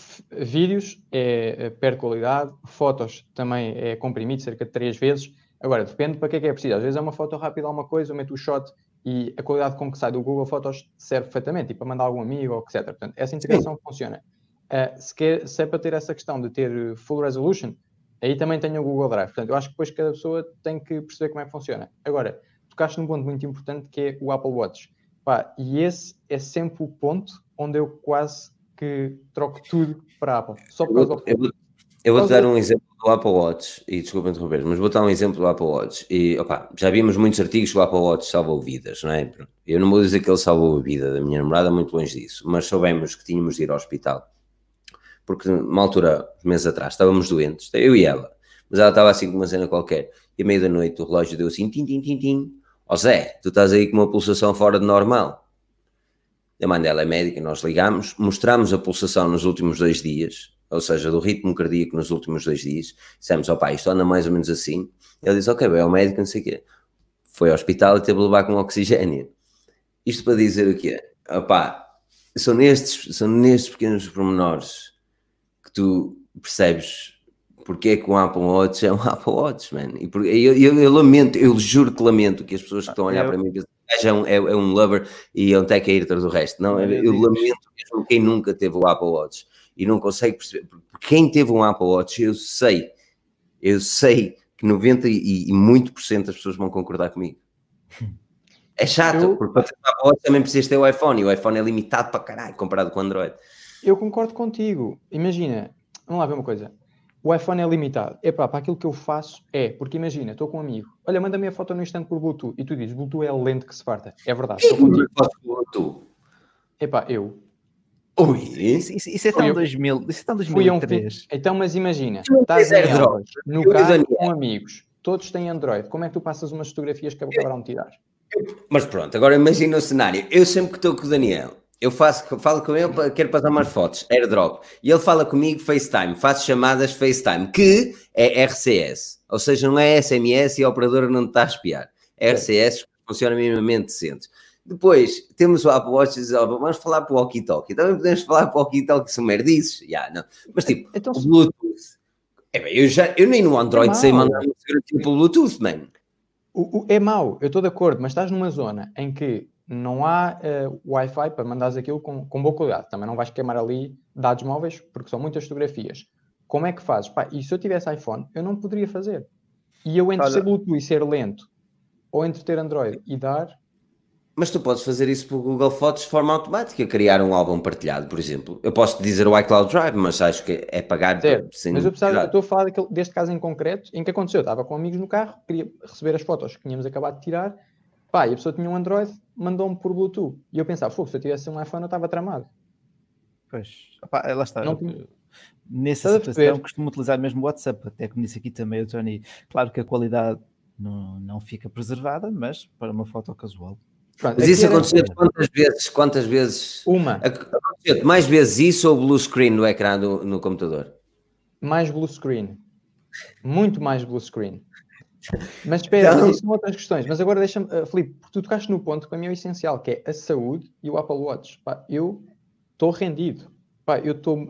vídeos é, é perde qualidade, fotos também é comprimido cerca de três vezes. Agora, depende para que é que é preciso. Às vezes é uma foto rápida, alguma coisa, eu meto o shot e a qualidade com que sai do Google Fotos serve perfeitamente, e para mandar algum amigo, etc. Portanto, essa integração Sim. funciona. Uh, se, quer, se é para ter essa questão de ter full resolution, aí também tenho o Google Drive. Portanto, eu acho que depois cada pessoa tem que perceber como é que funciona. Agora, tocaste num ponto muito importante que é o Apple Watch. Pá, e esse é sempre o ponto onde eu quase que troco tudo para a Apple. Só por causa eu, do... eu vou-te dar um exemplo do Apple Watch, e desculpa interromper, mas vou dar um exemplo do Apple Watch. E, opa, já vimos muitos artigos que o Apple Watch salvou vidas, não é? Eu não vou dizer que ele salvou a vida da minha namorada, muito longe disso, mas soubemos que tínhamos de ir ao hospital. Porque, uma altura, meses atrás, estávamos doentes, eu e ela, mas ela estava assim com uma cena qualquer, e à meia da noite o relógio deu assim, tim, tim, tim, tim. Ó oh, Zé, tu estás aí com uma pulsação fora de normal. A mãe dela é médica, nós ligamos, mostramos a pulsação nos últimos dois dias, ou seja, do ritmo cardíaco nos últimos dois dias. Dissemos, opá, isto anda mais ou menos assim. Ele disse, ok, vai ao médico, não sei o quê. Foi ao hospital e teve de levar com oxigênio. Isto para dizer o quê? Opá, são nestes, são nestes pequenos pormenores que tu percebes porque é que o Apple Watch é um Apple Watch, man. E por, eu, eu, eu, lamento, eu juro que lamento que as pessoas que estão a olhar eu... para mim é um, é, é, um lover e é um tech hater do resto. Não, eu, eu lamento mesmo quem nunca teve o Apple Watch e não consegue perceber. Quem teve um Apple Watch, eu sei, eu sei que 90 e, e muito por cento das pessoas vão concordar comigo. É chato, eu... porque para ter um Apple Watch também precisas ter o iPhone e o iPhone é limitado para caralho comparado com o Android. Eu concordo contigo. Imagina, vamos lá ver uma coisa o iPhone é limitado. Epá, para aquilo que eu faço é, porque imagina, estou com um amigo, olha, manda-me a foto no instante por Bluetooth, e tu dizes, Bluetooth é lento que se farta. É verdade. Estou contigo. Bluetooth? Epá, eu. Ui, isso, isso, isso é tão 2000, isso é tão 2003. Um, então, mas imagina, estás em Android, no carro com amigos, todos têm Android, como é que tu passas umas fotografias que acabaram de tirar? Mas pronto, agora imagina o cenário. Eu sempre que estou com o Daniel, eu faço, falo com ele, quero passar umas fotos, airdrop, e ele fala comigo FaceTime, faço chamadas FaceTime, que é RCS, ou seja, não é SMS e a operadora não está a espiar, é RCS funciona minimamente decente. Depois temos o Apple Watch e diz, oh, vamos falar para o Walkie Talkie, também podemos falar para o Walkie Talkie, são merdices, yeah, não. mas tipo, então, o Bluetooth, é bem, eu, já, eu nem no Android é sei mandar um pelo Bluetooth, man. O, o, é mau, eu estou de acordo, mas estás numa zona em que não há uh, Wi-Fi para mandares aquilo com, com boa qualidade. Também não vais queimar ali dados móveis, porque são muitas fotografias. Como é que fazes? Pá, e se eu tivesse iPhone, eu não poderia fazer. E eu entre Olha... ser Bluetooth e ser lento, ou entre ter Android e dar... Mas tu podes fazer isso pelo Google Fotos de forma automática, criar um álbum partilhado, por exemplo. Eu posso dizer o iCloud Drive, mas acho que é pagar certo. sem Mas eu, precisava, eu estou a falar daquele, deste caso em concreto, em que aconteceu, eu estava com amigos no carro, queria receber as fotos que tínhamos acabado de tirar, pá, e a pessoa tinha um Android, mandou-me por Bluetooth. E eu pensava, se eu tivesse um iPhone, eu estava tramado. Pois, Opa, lá está. Não, Nessa situação, costumo utilizar mesmo o WhatsApp, até como disse aqui também o Tony. Claro que a qualidade não, não fica preservada, mas para uma foto casual. Pronto, mas isso aconteceu quantas vezes? Quantas vezes? Uma. Aconteceu mais vezes isso ou blue screen no ecrã do, no computador? Mais blue screen. Muito mais blue screen. Mas espera, então... isso são outras questões. Mas agora deixa-me, uh, Filipe, tu tocaste no ponto que para mim é o essencial, que é a saúde e o Apple Watch. Pá, eu estou rendido. Pá, eu estou.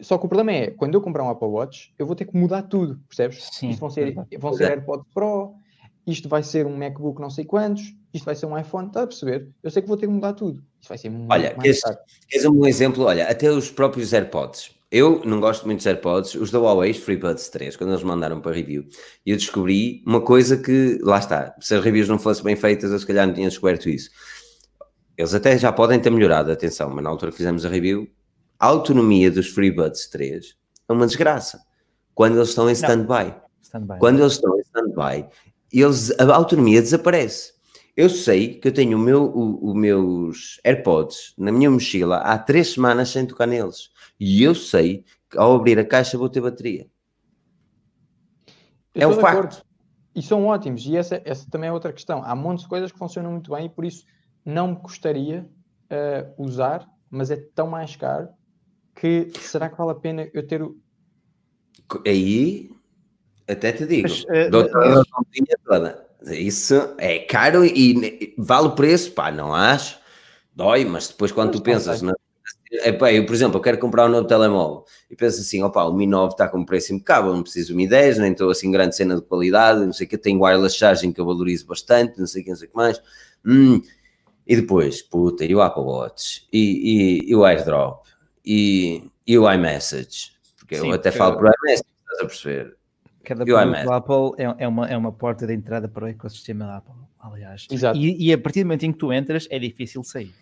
Só que o problema é, quando eu comprar um Apple Watch, eu vou ter que mudar tudo, percebes? Sim, isto vão ser, vão ser AirPods Pro, isto vai ser um MacBook não sei quantos, isto vai ser um iPhone, está a perceber? Eu sei que vou ter que mudar tudo. Isto vai ser muito Olha. Olha, um bom exemplo, olha, até os próprios AirPods. Eu não gosto muito dos AirPods, os da Huawei, os FreeBuds 3, quando eles mandaram para review, eu descobri uma coisa que, lá está, se as reviews não fossem bem feitas, eu se calhar não tinha descoberto isso. Eles até já podem ter melhorado, atenção, mas na altura que fizemos a review, a autonomia dos FreeBuds 3 é uma desgraça. Quando eles estão em stand-by. Stand quando eles estão em stand-by, eles, a autonomia desaparece. Eu sei que eu tenho o meu, o, o meus AirPods na minha mochila há três semanas sem tocar neles e eu sei que ao abrir a caixa vou ter bateria. Eu é um facto. E são ótimos. E essa, essa também é outra questão. Há montes de coisas que funcionam muito bem e por isso não me custaria uh, usar, mas é tão mais caro que será que vale a pena eu ter o. Aí até te digo, mas, uh, doutora, toda. Isso é caro e vale o preço, pá, não acho. Dói, mas depois quando mas tu pensas na, Epá, eu, por exemplo, eu quero comprar um novo telemóvel e penso assim, opa, o Mi 9 está com um preço impecável, não preciso do Mi 10, nem estou assim grande cena de qualidade, não sei o que, tenho wireless charging que eu valorizo bastante, não sei o que, não sei o que mais. Hum, e depois, puta, e o Apple Watch, e, e, e o AirDrop, e, e o iMessage, porque Sim, eu até porque... falo por iMessage, estás a perceber? Cada produto do Apple é, é, uma, é uma porta de entrada para o ecossistema da Apple, aliás. Exato. E, e a partir do momento em que tu entras, é difícil sair.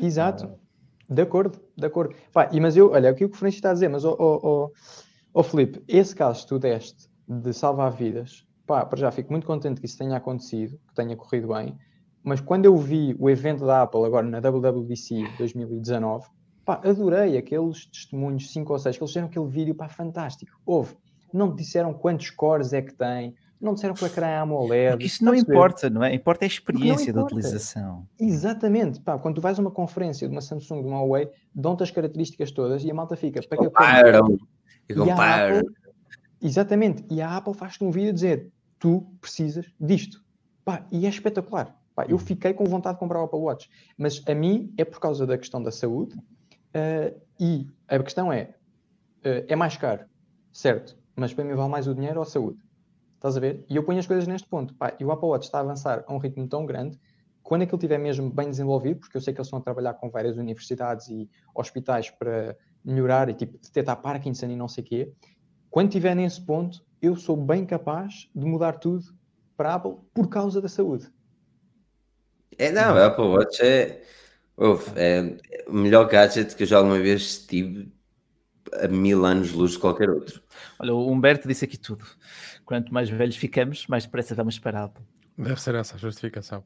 Exato. Uh, de acordo, de acordo. Pá, e, mas eu, olha, o que o Francisco está a dizer, mas, ó oh, oh, oh, Felipe, esse caso que tu deste de salvar vidas, pá, para já fico muito contente que isso tenha acontecido, que tenha corrido bem, mas quando eu vi o evento da Apple agora na WWDC 2019, pá, adorei aqueles testemunhos, 5 ou 6, que eles fizeram aquele vídeo, pá, fantástico. Houve, não disseram quantos cores é que tem, não disseram que o ecrã é AMOLED. Porque isso não importa, não é? Importa a experiência da utilização. Exatamente. Pá, quando tu vais a uma conferência de uma Samsung, de uma Huawei, dão-te as características todas e a malta fica... Para que comparam. E comparam. Exatamente. E a Apple faz-te um vídeo a dizer tu precisas disto. Pá, e é espetacular. Pá, eu hum. fiquei com vontade de comprar o Apple Watch. Mas a mim é por causa da questão da saúde uh, e a questão é, uh, é mais caro, certo? Mas para mim vale mais o dinheiro ou a saúde. Estás a ver? E eu ponho as coisas neste ponto. Pá, e o Apple Watch está a avançar a um ritmo tão grande, quando aquilo estiver mesmo bem desenvolvido, porque eu sei que eles estão a trabalhar com várias universidades e hospitais para melhorar e tipo detectar Parkinson e não sei o quê, quando estiver nesse ponto, eu sou bem capaz de mudar tudo para a Apple por causa da saúde. É, não, a Apple Watch é, é o melhor gadget que eu já alguma vez tive a mil anos luz de qualquer outro. Olha, o Humberto disse aqui tudo. Quanto mais velhos ficamos, mais depressa vamos para a Apple. Deve ser essa a justificação.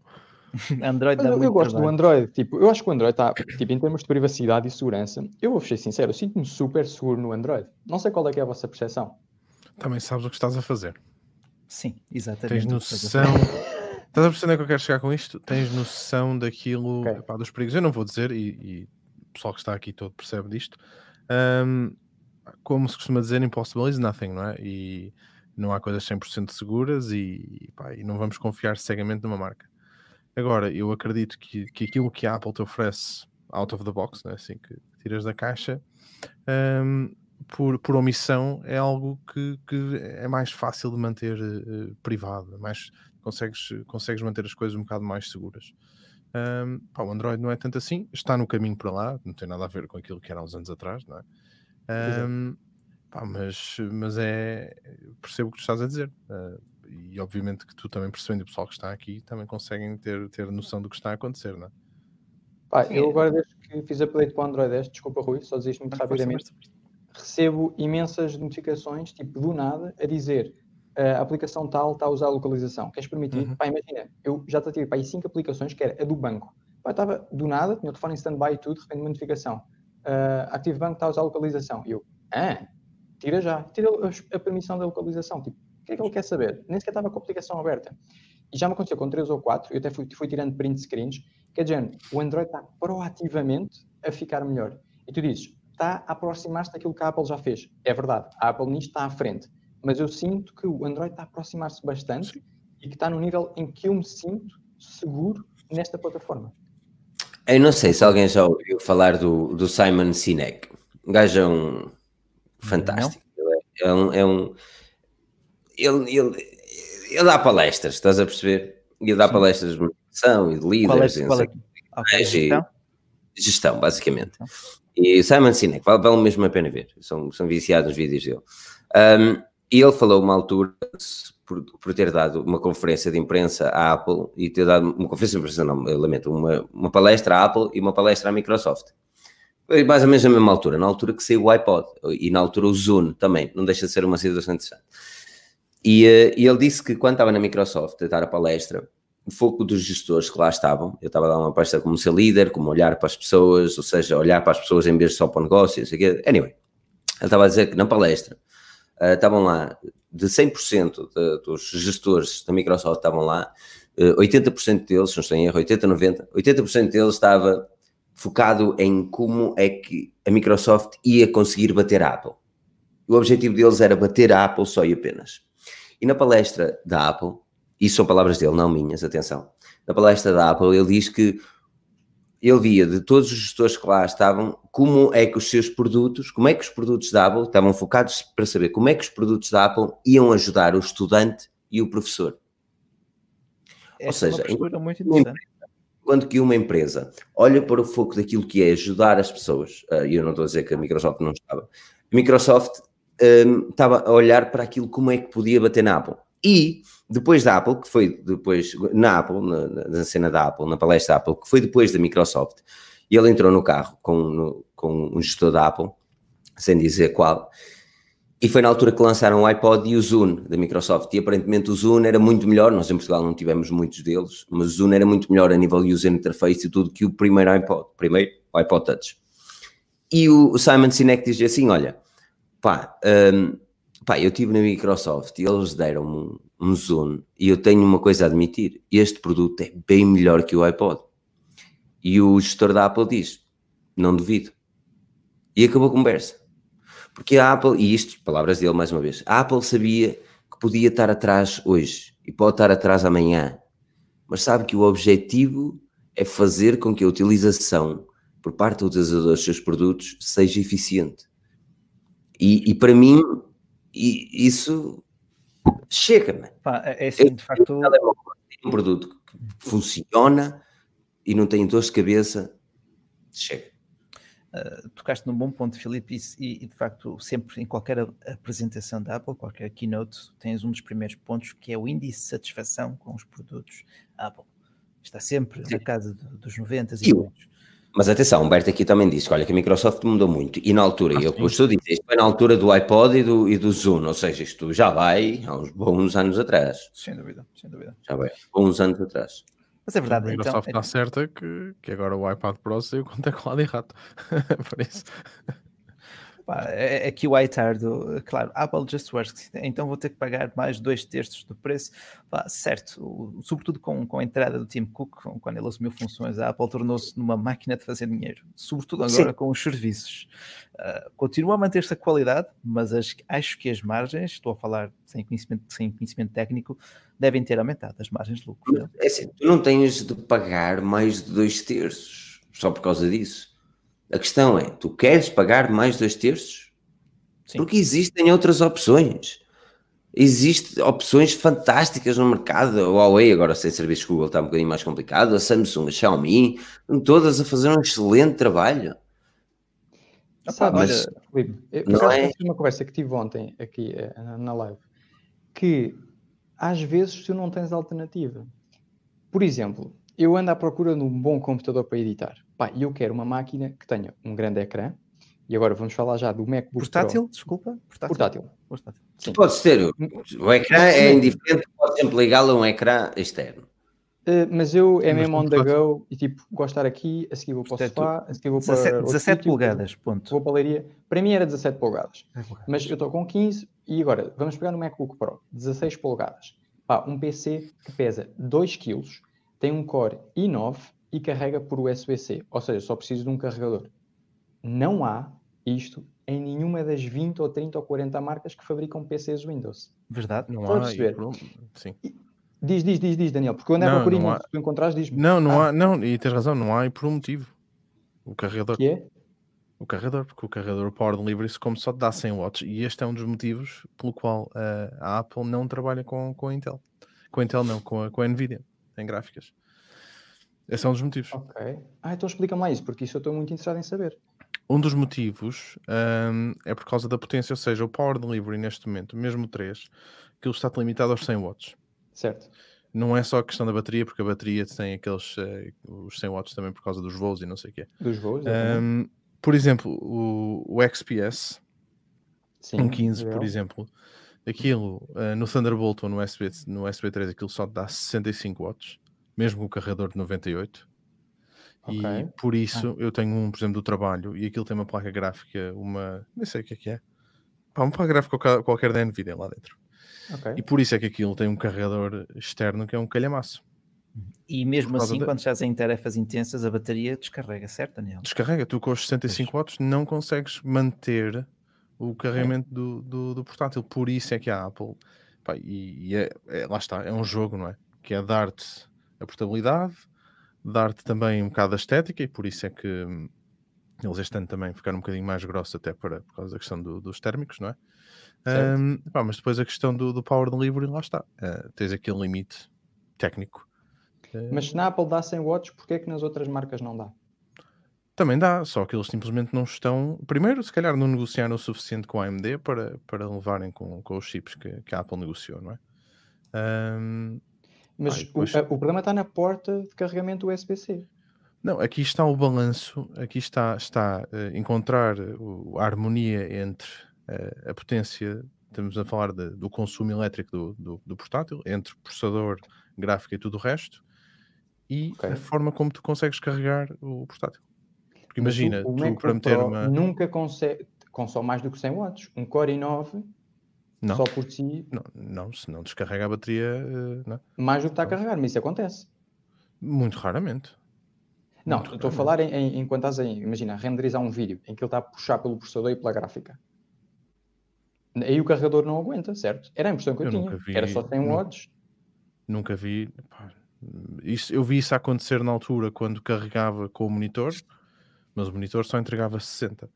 Android dá eu, muito eu gosto trabalho. do Android, tipo, eu acho que o Android está, tipo, em termos de privacidade e segurança, eu vou ser sincero, eu sinto-me super seguro no Android. Não sei qual é que é a vossa percepção. Também sabes o que estás a fazer. Sim, exatamente. Tens noção. Estás a perceber onde é que eu quero chegar com isto? Tens noção daquilo, Ok. epá, dos perigos. Eu não vou dizer, e, e o pessoal que está aqui todo percebe disto. Ahm, como se costuma dizer, impossible is nothing, não é? E não há coisas 100% seguras e, pá, e não vamos confiar cegamente numa marca. Agora, eu acredito que, que aquilo que a Apple te oferece out of the box, né? assim que tiras da caixa, ahm, por, por omissão, é algo que, que é mais fácil de manter eh, privado, é mais, consegues, consegues manter as coisas um bocado mais seguras. Ahm, pá, o Android não é tanto assim, está no caminho para lá, não tem nada a ver com aquilo que era há uns anos atrás, não é? Ahm, pá, mas, mas é percebo o que tu estás a dizer. ah, e obviamente que tu também percebendo o pessoal que está aqui também conseguem ter, ter noção do que está a acontecer, não é? Pá, eu é. agora desde que fiz update para o Android 10, desculpa Rui, só dizer isto muito rapidamente, recebo imensas notificações, tipo, do nada, a dizer a aplicação tal está a usar a localização. Queres permitir? Uhum. Pá, imagina, eu já tive para aí cinco aplicações, que era a do banco. Pá, estava do nada, tinha o telefone em stand-by e tudo, de repente uma notificação. Uh, Active Bank está a usar a localização. E eu, ah, tira já, tira a, a permissão da localização. Tipo, o que é que ele quer saber? Nem sequer estava com a aplicação aberta. E já me aconteceu com três ou quatro, eu até fui, fui tirando print screens, quer dizer, o Android está proativamente a ficar melhor. E tu dizes, está a aproximar-se daquilo que a Apple já fez. É verdade, a Apple nisto está à frente. Mas eu sinto que o Android está a aproximar-se bastante e que está no nível em que eu me sinto seguro nesta plataforma. Eu não sei se alguém já ouviu falar do, do Simon Sinek. O gajo é um fantástico. Ele é, é um. É um ele, ele, ele dá palestras, estás a perceber? Ele dá Sim. palestras de motivação e de é, líderes. e é, É, sim. então? gestão, basicamente. E Simon Sinek, vale, vale mesmo a pena ver. São, são viciados nos vídeos dele. Um, e ele falou uma altura, por, por ter dado uma conferência de imprensa à Apple, e ter dado uma conferência de imprensa, não, eu lamento, uma, uma palestra à Apple e uma palestra à Microsoft. Foi mais ou menos na mesma altura, na altura que saiu o iPod, e na altura o Zoom também, não deixa de ser uma situação interessante. E, eh, e ele disse que quando estava na Microsoft a dar a palestra, o foco dos gestores que lá estavam, eu estava a dar uma palestra como ser líder, como olhar para as pessoas, ou seja, olhar para as pessoas em vez de só para o negócio, não sei o quê. Anyway, ele estava a dizer que na palestra uh, estavam lá, de 100% de, dos gestores da Microsoft estavam lá, uh, 80% deles, não estou em erro, 80, 90, 80% deles estava focado em como é que a Microsoft ia conseguir bater a Apple. O objetivo deles era bater a Apple só e apenas. E na palestra da Apple, isso são palavras dele, não minhas, atenção. Na palestra da Apple, ele diz que ele via de todos os gestores que lá estavam como é que os seus produtos, como é que os produtos da Apple estavam focados para saber como é que os produtos da Apple iam ajudar o estudante e o professor. Essa é seja, uma postura muito interessante. Quando que uma empresa olha para o foco daquilo que é ajudar as pessoas, uh, e eu não estou a dizer que a Microsoft não estava, a Microsoft um, estava a olhar para aquilo como é que podia bater na Apple. E depois da Apple, que foi depois na Apple, na, na cena da Apple, na palestra da Apple, que foi depois da Microsoft, e ele entrou no carro com, no, com um gestor da Apple, sem dizer qual, e foi na altura que lançaram o iPod e o Zoom da Microsoft. E aparentemente o Zoom era muito melhor. Nós em Portugal não tivemos muitos deles, mas o Zoom era muito melhor a nível user interface e tudo que o primeiro iPod, primeiro o iPod Touch. E o Simon Sinek diz assim: Olha, pá, um, pá, eu estive na Microsoft e eles deram-me um, Zoom e eu tenho uma coisa a admitir: este produto é bem melhor que o iPod. E o gestor da Apple diz: Não duvido. E acabou a conversa. Porque a Apple, e isto, palavras dele mais uma vez, a Apple sabia que podia estar atrás hoje e pode estar atrás amanhã, mas sabe que o objetivo é fazer com que a utilização por parte do utilizador dos seus produtos seja eficiente. E, e para mim, isso chega, né? Pá, é assim, de facto. Um produto que funciona e não tem dor de cabeça, chega. Uh, tocaste num bom ponto, Filipe, e, e, de facto, sempre em qualquer apresentação da Apple, qualquer keynote, tens um dos primeiros pontos que é o índice de satisfação com os produtos Apple. Está sempre Sim. na casa dos 90 e, e. Mas atenção, Humberto aqui também disse olha que a Microsoft mudou muito e na altura, ah, eu a dizer, isto foi na altura do iPod e do, e do Zoom, ou seja, isto já vai há uns bons anos atrás. Sem dúvida, sem dúvida. Já vai há uns anos atrás. Mas é verdade, a então, Microsoft então... está certa que, que agora o iPad Pro saiu com teclado e rato. Por isso. É, é que o iTar do, claro, Apple Just Works, então vou ter que pagar mais dois terços do preço. Pá, certo, sobretudo com, com a entrada do Tim Cook, quando ele assumiu funções, a Apple tornou-se numa máquina de fazer dinheiro, sobretudo agora Sim. com os serviços. Uh, continua a manter-se a qualidade, mas as, acho que as margens, estou a falar sem conhecimento, sem conhecimento técnico, devem ter aumentado as margens de lucro. É assim, tu não tens de pagar mais de dois terços só por causa disso. A questão é, tu queres pagar mais dois terços? Sim. Porque existem outras opções. Existem opções fantásticas no mercado. A Huawei, agora sem serviços Google, está um bocadinho mais complicado. A Samsung, a Xiaomi, todas a fazer um excelente trabalho. Sabe, mas, olha, Felipe, eu, não é... uma conversa que tive ontem aqui eh, na live que às vezes tu não tens alternativa. Por exemplo, eu ando à procura de um bom computador para editar. Pá, eu quero uma máquina que tenha um grande ecrã. E agora vamos falar já do MacBook Portátil, Pro. desculpa? Portátil. Portátil. Portátil. Sim. Podes ter. O ecrã é indiferente, podes sempre ligá-lo a um ecrã externo. Uh, mas eu é mesmo on the go e tipo, gosto de estar aqui, a seguir vou para o sofá, a seguir vou para 17, 17 sítio, polegadas, ponto. Vou para a leiria. Para mim era 17 polegadas, mas eu estou com 15 e agora vamos pegar no MacBook Pro, 16 polegadas. Pá, um PC que pesa 2 kg, tem um Core i9 e carrega por USB-C, ou seja, só preciso de um carregador. Não há isto em nenhuma das 20 ou 30 ou 40 marcas que fabricam PCs Windows. Verdade, não há. Perceber? Sim. Diz, diz, diz, diz, Daniel, porque eu andava por há... se tu encontrares, diz-me. Não, não ah. há, não, e tens razão, não há e por um motivo. O carregador. Que é? O carregador, porque o carregador Power Delivery como só te dá 100 watts e este é um dos motivos pelo qual uh, a Apple não trabalha com, com a Intel. Com a Intel não, com a, com a Nvidia em gráficas. Esse é um dos motivos. Ok. Ah, então explica-me lá isso, porque isso eu estou muito interessado em saber. Um dos motivos um, é por causa da potência, ou seja, o Power Delivery neste momento, mesmo o 3, aquilo está limitado aos 100 watts. Certo. Não é só a questão da bateria, porque a bateria tem aqueles uh, os 100 watts também por causa dos voos e não sei o quê. Dos voos, um, Por exemplo, o, o XPS, Sim, um 15, por exemplo, aquilo uh, no Thunderbolt ou no USB, no USB 3, aquilo só dá 65 watts, mesmo o carregador de 98. Okay. E por isso ah. eu tenho um, por exemplo, do trabalho e aquilo tem uma placa gráfica, uma. Nem sei o que é que é. Pá, uma placa gráfica qualquer da Nvidia lá dentro. Okay. E por isso é que aquilo tem um carregador externo que é um calhamaço. E mesmo assim, de... quando estás em tarefas intensas, a bateria descarrega, certo, Daniel? Descarrega. Tu com os 65 watts não consegues manter o carregamento é. do, do, do, portátil. Por isso é que a Apple, pá, e, e é, é, lá está, é um jogo, não é? Que é dar-te a portabilidade, dar-te também um bocado da estética, e por isso é que hum, eles este ano também ficaram um bocadinho mais grossos, até para, por causa da questão do, dos térmicos, não é? Um, pá, mas depois a questão do, do power delivery, lá está. Uh, tens aquele limite técnico. Mas se na Apple dá 100 watts, porquê é que nas outras marcas não dá? Também dá, só que eles simplesmente não estão. Primeiro, se calhar não negociaram o suficiente com a AMD para, para levarem com, com os chips que, que a Apple negociou, não é? Um, mas depois... o, o, problema está na porta de carregamento USB-C. Não, aqui está o balanço, aqui está, está uh, encontrar o, a harmonia entre uh, a potência, estamos a falar de, do consumo elétrico do, do, do, portátil, entre processador, gráfico e tudo o resto, e okay. a forma como tu consegues carregar o portátil. Porque imagina, o, o tu para meter uma. Nunca consegue, consome mais do que 100 watts. Um Core i9 não. só por si. Não, não, se não descarrega a bateria. Eh, não. Mais do que está a carregar, mas isso acontece. Muito raramente. Não, Muito estou raramente. a falar em, em, enquanto estás a, imagina, renderizar um vídeo em que ele está a puxar pelo processador e pela gráfica. Aí o carregador não aguenta, certo? Era a impressão que eu, eu tinha. Vi, Era só 100 watts. Nunca vi. Pá, isso, eu vi isso acontecer na altura quando carregava com o monitor mas o monitor só entregava 60.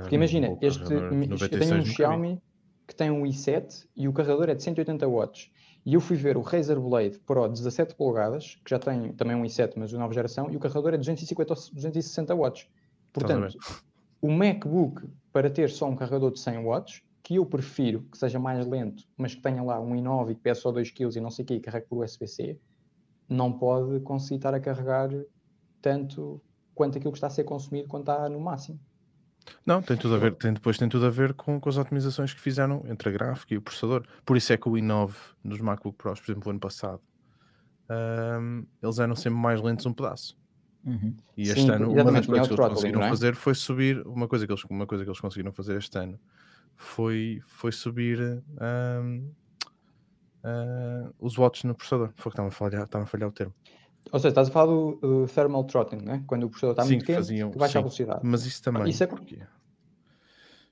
Porque imagina, este, eu tenho um Xiaomi, que tem um i7 e o carregador é de 180 watts. E eu fui ver o Razer Blade Pro 17 polegadas, que já tem também um i7, mas de nova geração, e o carregador é de 250 ou 260 watts. Portanto, o MacBook, para ter só um carregador de 100 watts, que eu prefiro que seja mais lento, mas que tenha lá um i9 e que pesa só 2 kg e não sei o quê, e carregue por USB-C, não pode conseguir estar a carregar tanto quanto aquilo que está a ser consumido quando está no máximo. Não, tem tudo a ver, tem, depois tem tudo a ver com, com as otimizações que fizeram entre a gráfica e o processador. Por isso é que o i9 nos MacBook Pros, por exemplo, o ano passado, um, eles eram sempre mais lentos um pedaço. Uhum. E este Sim, ano, uma das coisas que eles conseguiram é? fazer foi subir, uma coisa que eles, uma coisa que eles conseguiram fazer este ano foi, foi subir um, uh, os watts no processador. Foi que estava a falhar, estava a falhar o termo. Ou seja, estás a falar do, do thermal throttling, né? quando o processador está sim, muito quente, faziam, que baixa sim, a velocidade. Mas isso também. Isso é...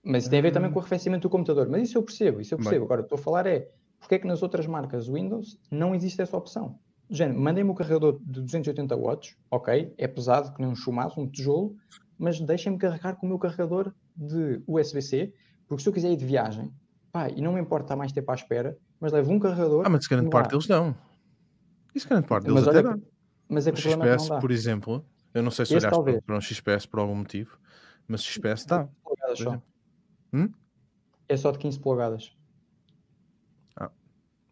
Mas isso tem a ver também com o arrefecimento do computador. Mas isso eu percebo, isso eu percebo. Bem. Agora, estou a falar é, porque é que nas outras marcas Windows não existe essa opção? Género, mandem-me o carregador de 280 watts, ok, é pesado, que nem um chumaço, um tijolo, mas deixem-me carregar com o meu carregador de USB-C, porque se eu quiser ir de viagem, pá, e não me importa estar mais tempo à espera, mas levo um carregador... Ah, mas grande parte deles não. Isso grande parte deles mas até olha, mas é que o XPS, por exemplo, eu não sei se Esse olhaste para um XPS por algum motivo, mas XPS está. Só. Hum? É só de 15 polegadas. Ah.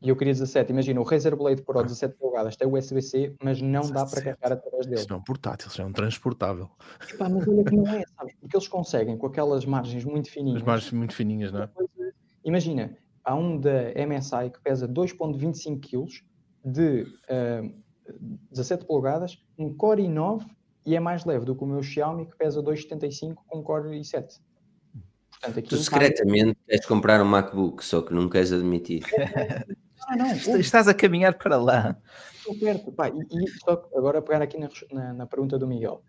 E eu queria 17. Imagina, o Razer Blade Pro ah. 17 polegadas tem USB-C, mas não 17. dá para carregar através dele. Isso não é um portátil, isso é um transportável. Epá, mas olha que não é, sabes? Porque eles conseguem, com aquelas margens muito fininhas. As margens muito fininhas, não é? Imagina, há um da MSI que pesa 2,25 kg de uh, 17 polegadas, um Core i9 e é mais leve do que o meu Xiaomi que pesa 2,75 com um Core i7. Portanto, tu secretamente queres comprar um MacBook, só que não queres admitir. Ah, não, Estás a caminhar para lá. Estou perto. Pá, e, e só agora pegar aqui na, na, na pergunta do Miguel.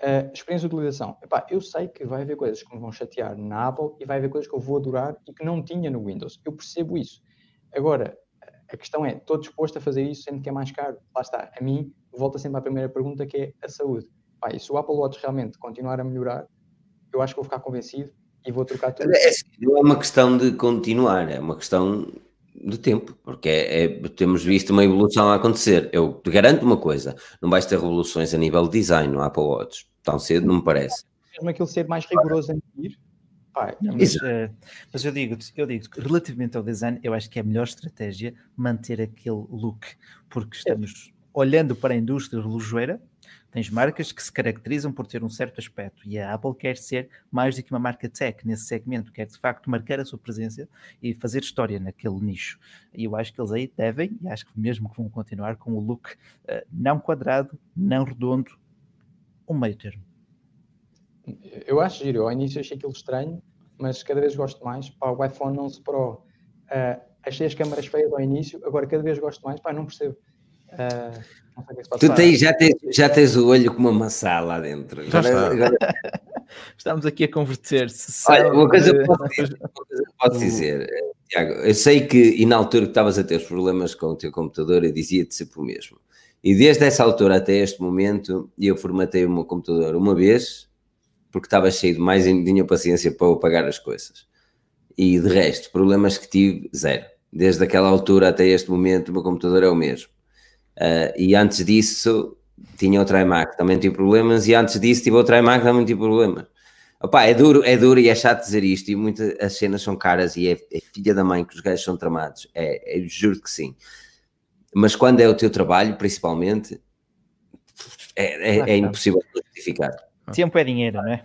Uh, experiência de utilização. Epá, eu sei que vai haver coisas que me vão chatear na Apple e vai haver coisas que eu vou adorar e que não tinha no Windows. Eu percebo isso. Agora, a questão é, estou disposto a fazer isso sendo que é mais caro? Lá está. A mim, volta sempre à primeira pergunta que é a saúde. Pá, e se o Apple Watch realmente continuar a melhorar, eu acho que vou ficar convencido e vou trocar tudo. É, não é uma questão de continuar, é uma questão do tempo, porque é, é, temos visto uma evolução a acontecer. Eu te garanto uma coisa: não vais ter revoluções a nível de design no Apple Watch, tão cedo, não me parece. Mesmo aquilo ser mais rigoroso em mas, uh, mas, eu digo, eu digo relativamente ao design, eu acho que é a melhor estratégia manter aquele look, porque estamos olhando para a indústria relojoeira, tens marcas que se caracterizam por ter um certo aspecto e a Apple quer ser mais do que uma marca tech nesse segmento, quer de facto marcar a sua presença e fazer história naquele nicho. E eu acho que eles aí devem, e acho que mesmo que vão continuar com o look uh, não quadrado, não redondo, um meio termo. Eu acho giro. Ao início achei aquilo estranho, mas cada vez gosto mais. Pá, o iPhone 11 Pro, uh, achei as câmaras feias ao início, agora cada vez gosto mais. Pá, não percebo. Uh, não é tu tens, já, tens, já tens o olho com uma maçã lá dentro. Agora, agora... Estamos aqui a converter-se. Olha, uma coisa que posso dizer, posso dizer Tiago, eu sei que e na altura que estavas a ter os problemas com o teu computador, eu dizia-te sempre o mesmo. E desde essa altura até este momento, eu formatei o meu computador uma vez, porque estava cheio de mais e não tinha paciência para eu pagar as coisas. E de resto, problemas que tive, zero. Desde aquela altura até este momento, o meu computador é o mesmo. Uh, e antes disso, tinha outro iMac, também tive problemas, e antes disso tive outro iMac, também tive problemas. Opa, é duro, é duro e é chato dizer isto, e muitas as cenas são caras e é, é filha da mãe que os gajos são tramados. É, é, juro que sim. Mas quando é o teu trabalho, principalmente, é, é, é impossível justificar. Tempo é dinheiro, não é?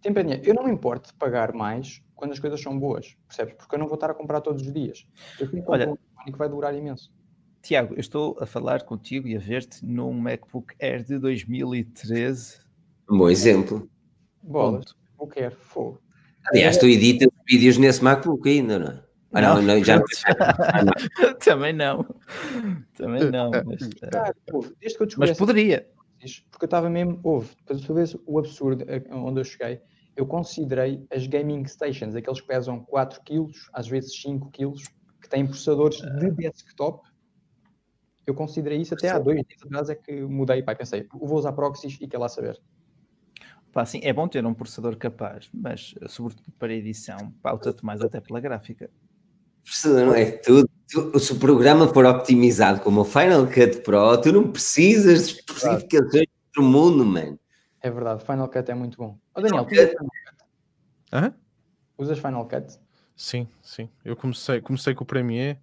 Tempo é dinheiro. Eu não me importo de pagar mais quando as coisas são boas, percebes? Porque eu não vou estar a comprar todos os dias. Eu fico Olha, um que vai durar imenso. Tiago, eu estou a falar contigo e a ver-te num MacBook Air de 2013. Um bom exemplo. Bolas, MacBook Air, fogo. Aliás, tu editas vídeos nesse MacBook ainda, não é? Ah, não, não, já ah, não. Também não. Também não. Mas, Cara, pô, desde que eu mas poderia porque eu estava mesmo, houve, depois tu vês o absurdo onde eu cheguei, eu considerei as gaming stations, aqueles que pesam 4 kg, às vezes 5 kg, que têm processadores de desktop, eu considerei isso até há dois dias atrás é que mudei, pai, pensei, vou usar proxies e quer lá saber. Pá, sim, é bom ter um processador capaz, mas sobretudo para edição, pauta-te mais até pela gráfica. Não é tudo. Se o programa for optimizado como o Final Cut Pro, tu não precisas de especificações do mundo, mano. É verdade, Final Cut é muito bom. Oh, Daniel, tu usas Final Cut? Hã? Usas Final Cut? Sim, sim. Eu comecei, comecei com o Premiere,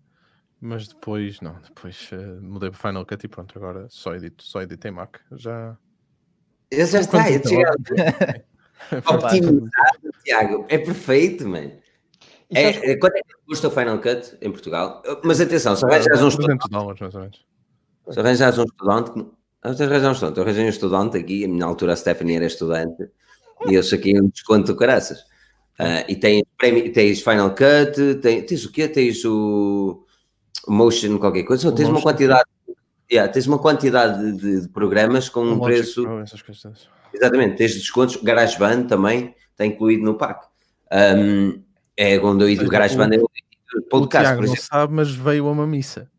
mas depois, não, depois uh, mudei para Final Cut e pronto, agora só edito, só edito em Mac. Já. Eu já está, eu Optimizado, Tiago, é perfeito, mano. É, é, quanto é que custa o Final Cut em Portugal? Mas atenção, se arranjas um estudante. Dólares, mais ou menos. Se arranjas um estudante. Tens razão, um estudante. Eu arranjei um estudante aqui, na altura a Stephanie era estudante, e eu saquei um desconto do caraças. Uh, e tens, tens Final Cut, tens, tens o quê? Tens o Motion, qualquer coisa, ou tens uma quantidade. Yeah, tens uma quantidade de, de programas com um preço. Exatamente, tens descontos. GarageBand também está incluído no pack. Um, é quando eu ia do GarageBand, eu podcast, o Tiago não sabe, mas veio a uma missa.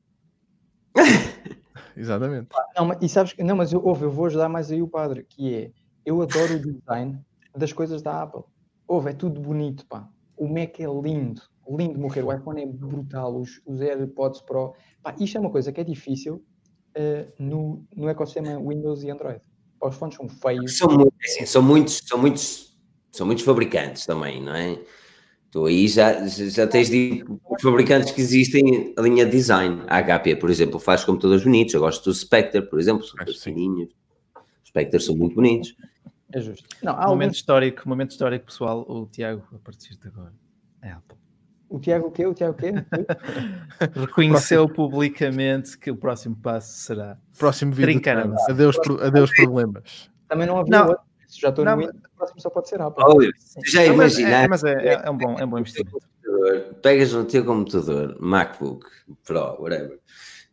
Exatamente. Não, mas, e sabes, não, mas eu, ouve, eu vou ajudar mais aí o padre, que é, eu adoro o design das coisas da Apple. Ouve, é tudo bonito, pá. O Mac é lindo, lindo morrer. O iPhone é brutal, os, os AirPods Pro. Pá, isto é uma coisa que é difícil uh, no, no ecossistema Windows e Android. Os fones são feios. São, assim, são, muitos, são, muitos, são muitos fabricantes também, não é? Tu aí já, já tens de fabricantes que existem a linha design. A HP, por exemplo, faz computadores bonitos. Eu gosto do Spectre, por exemplo, são fininhos. Os Spectre são muito bonitos. É justo. Não, momento alguns... histórico, momento histórico, pessoal. O Tiago, a partir de agora, é Apple. O Tiago o quê? O Tiago o quê? Reconheceu publicamente que o próximo passo será próximo vídeo. Adeus, adeus problemas. Também não havia não. outro já estou no Windows, o próximo só pode ser Apple. já imaginar. É, mas é, é, é, um bom, é um bom investimento. Pegas no teu computador, MacBook, Pro, whatever,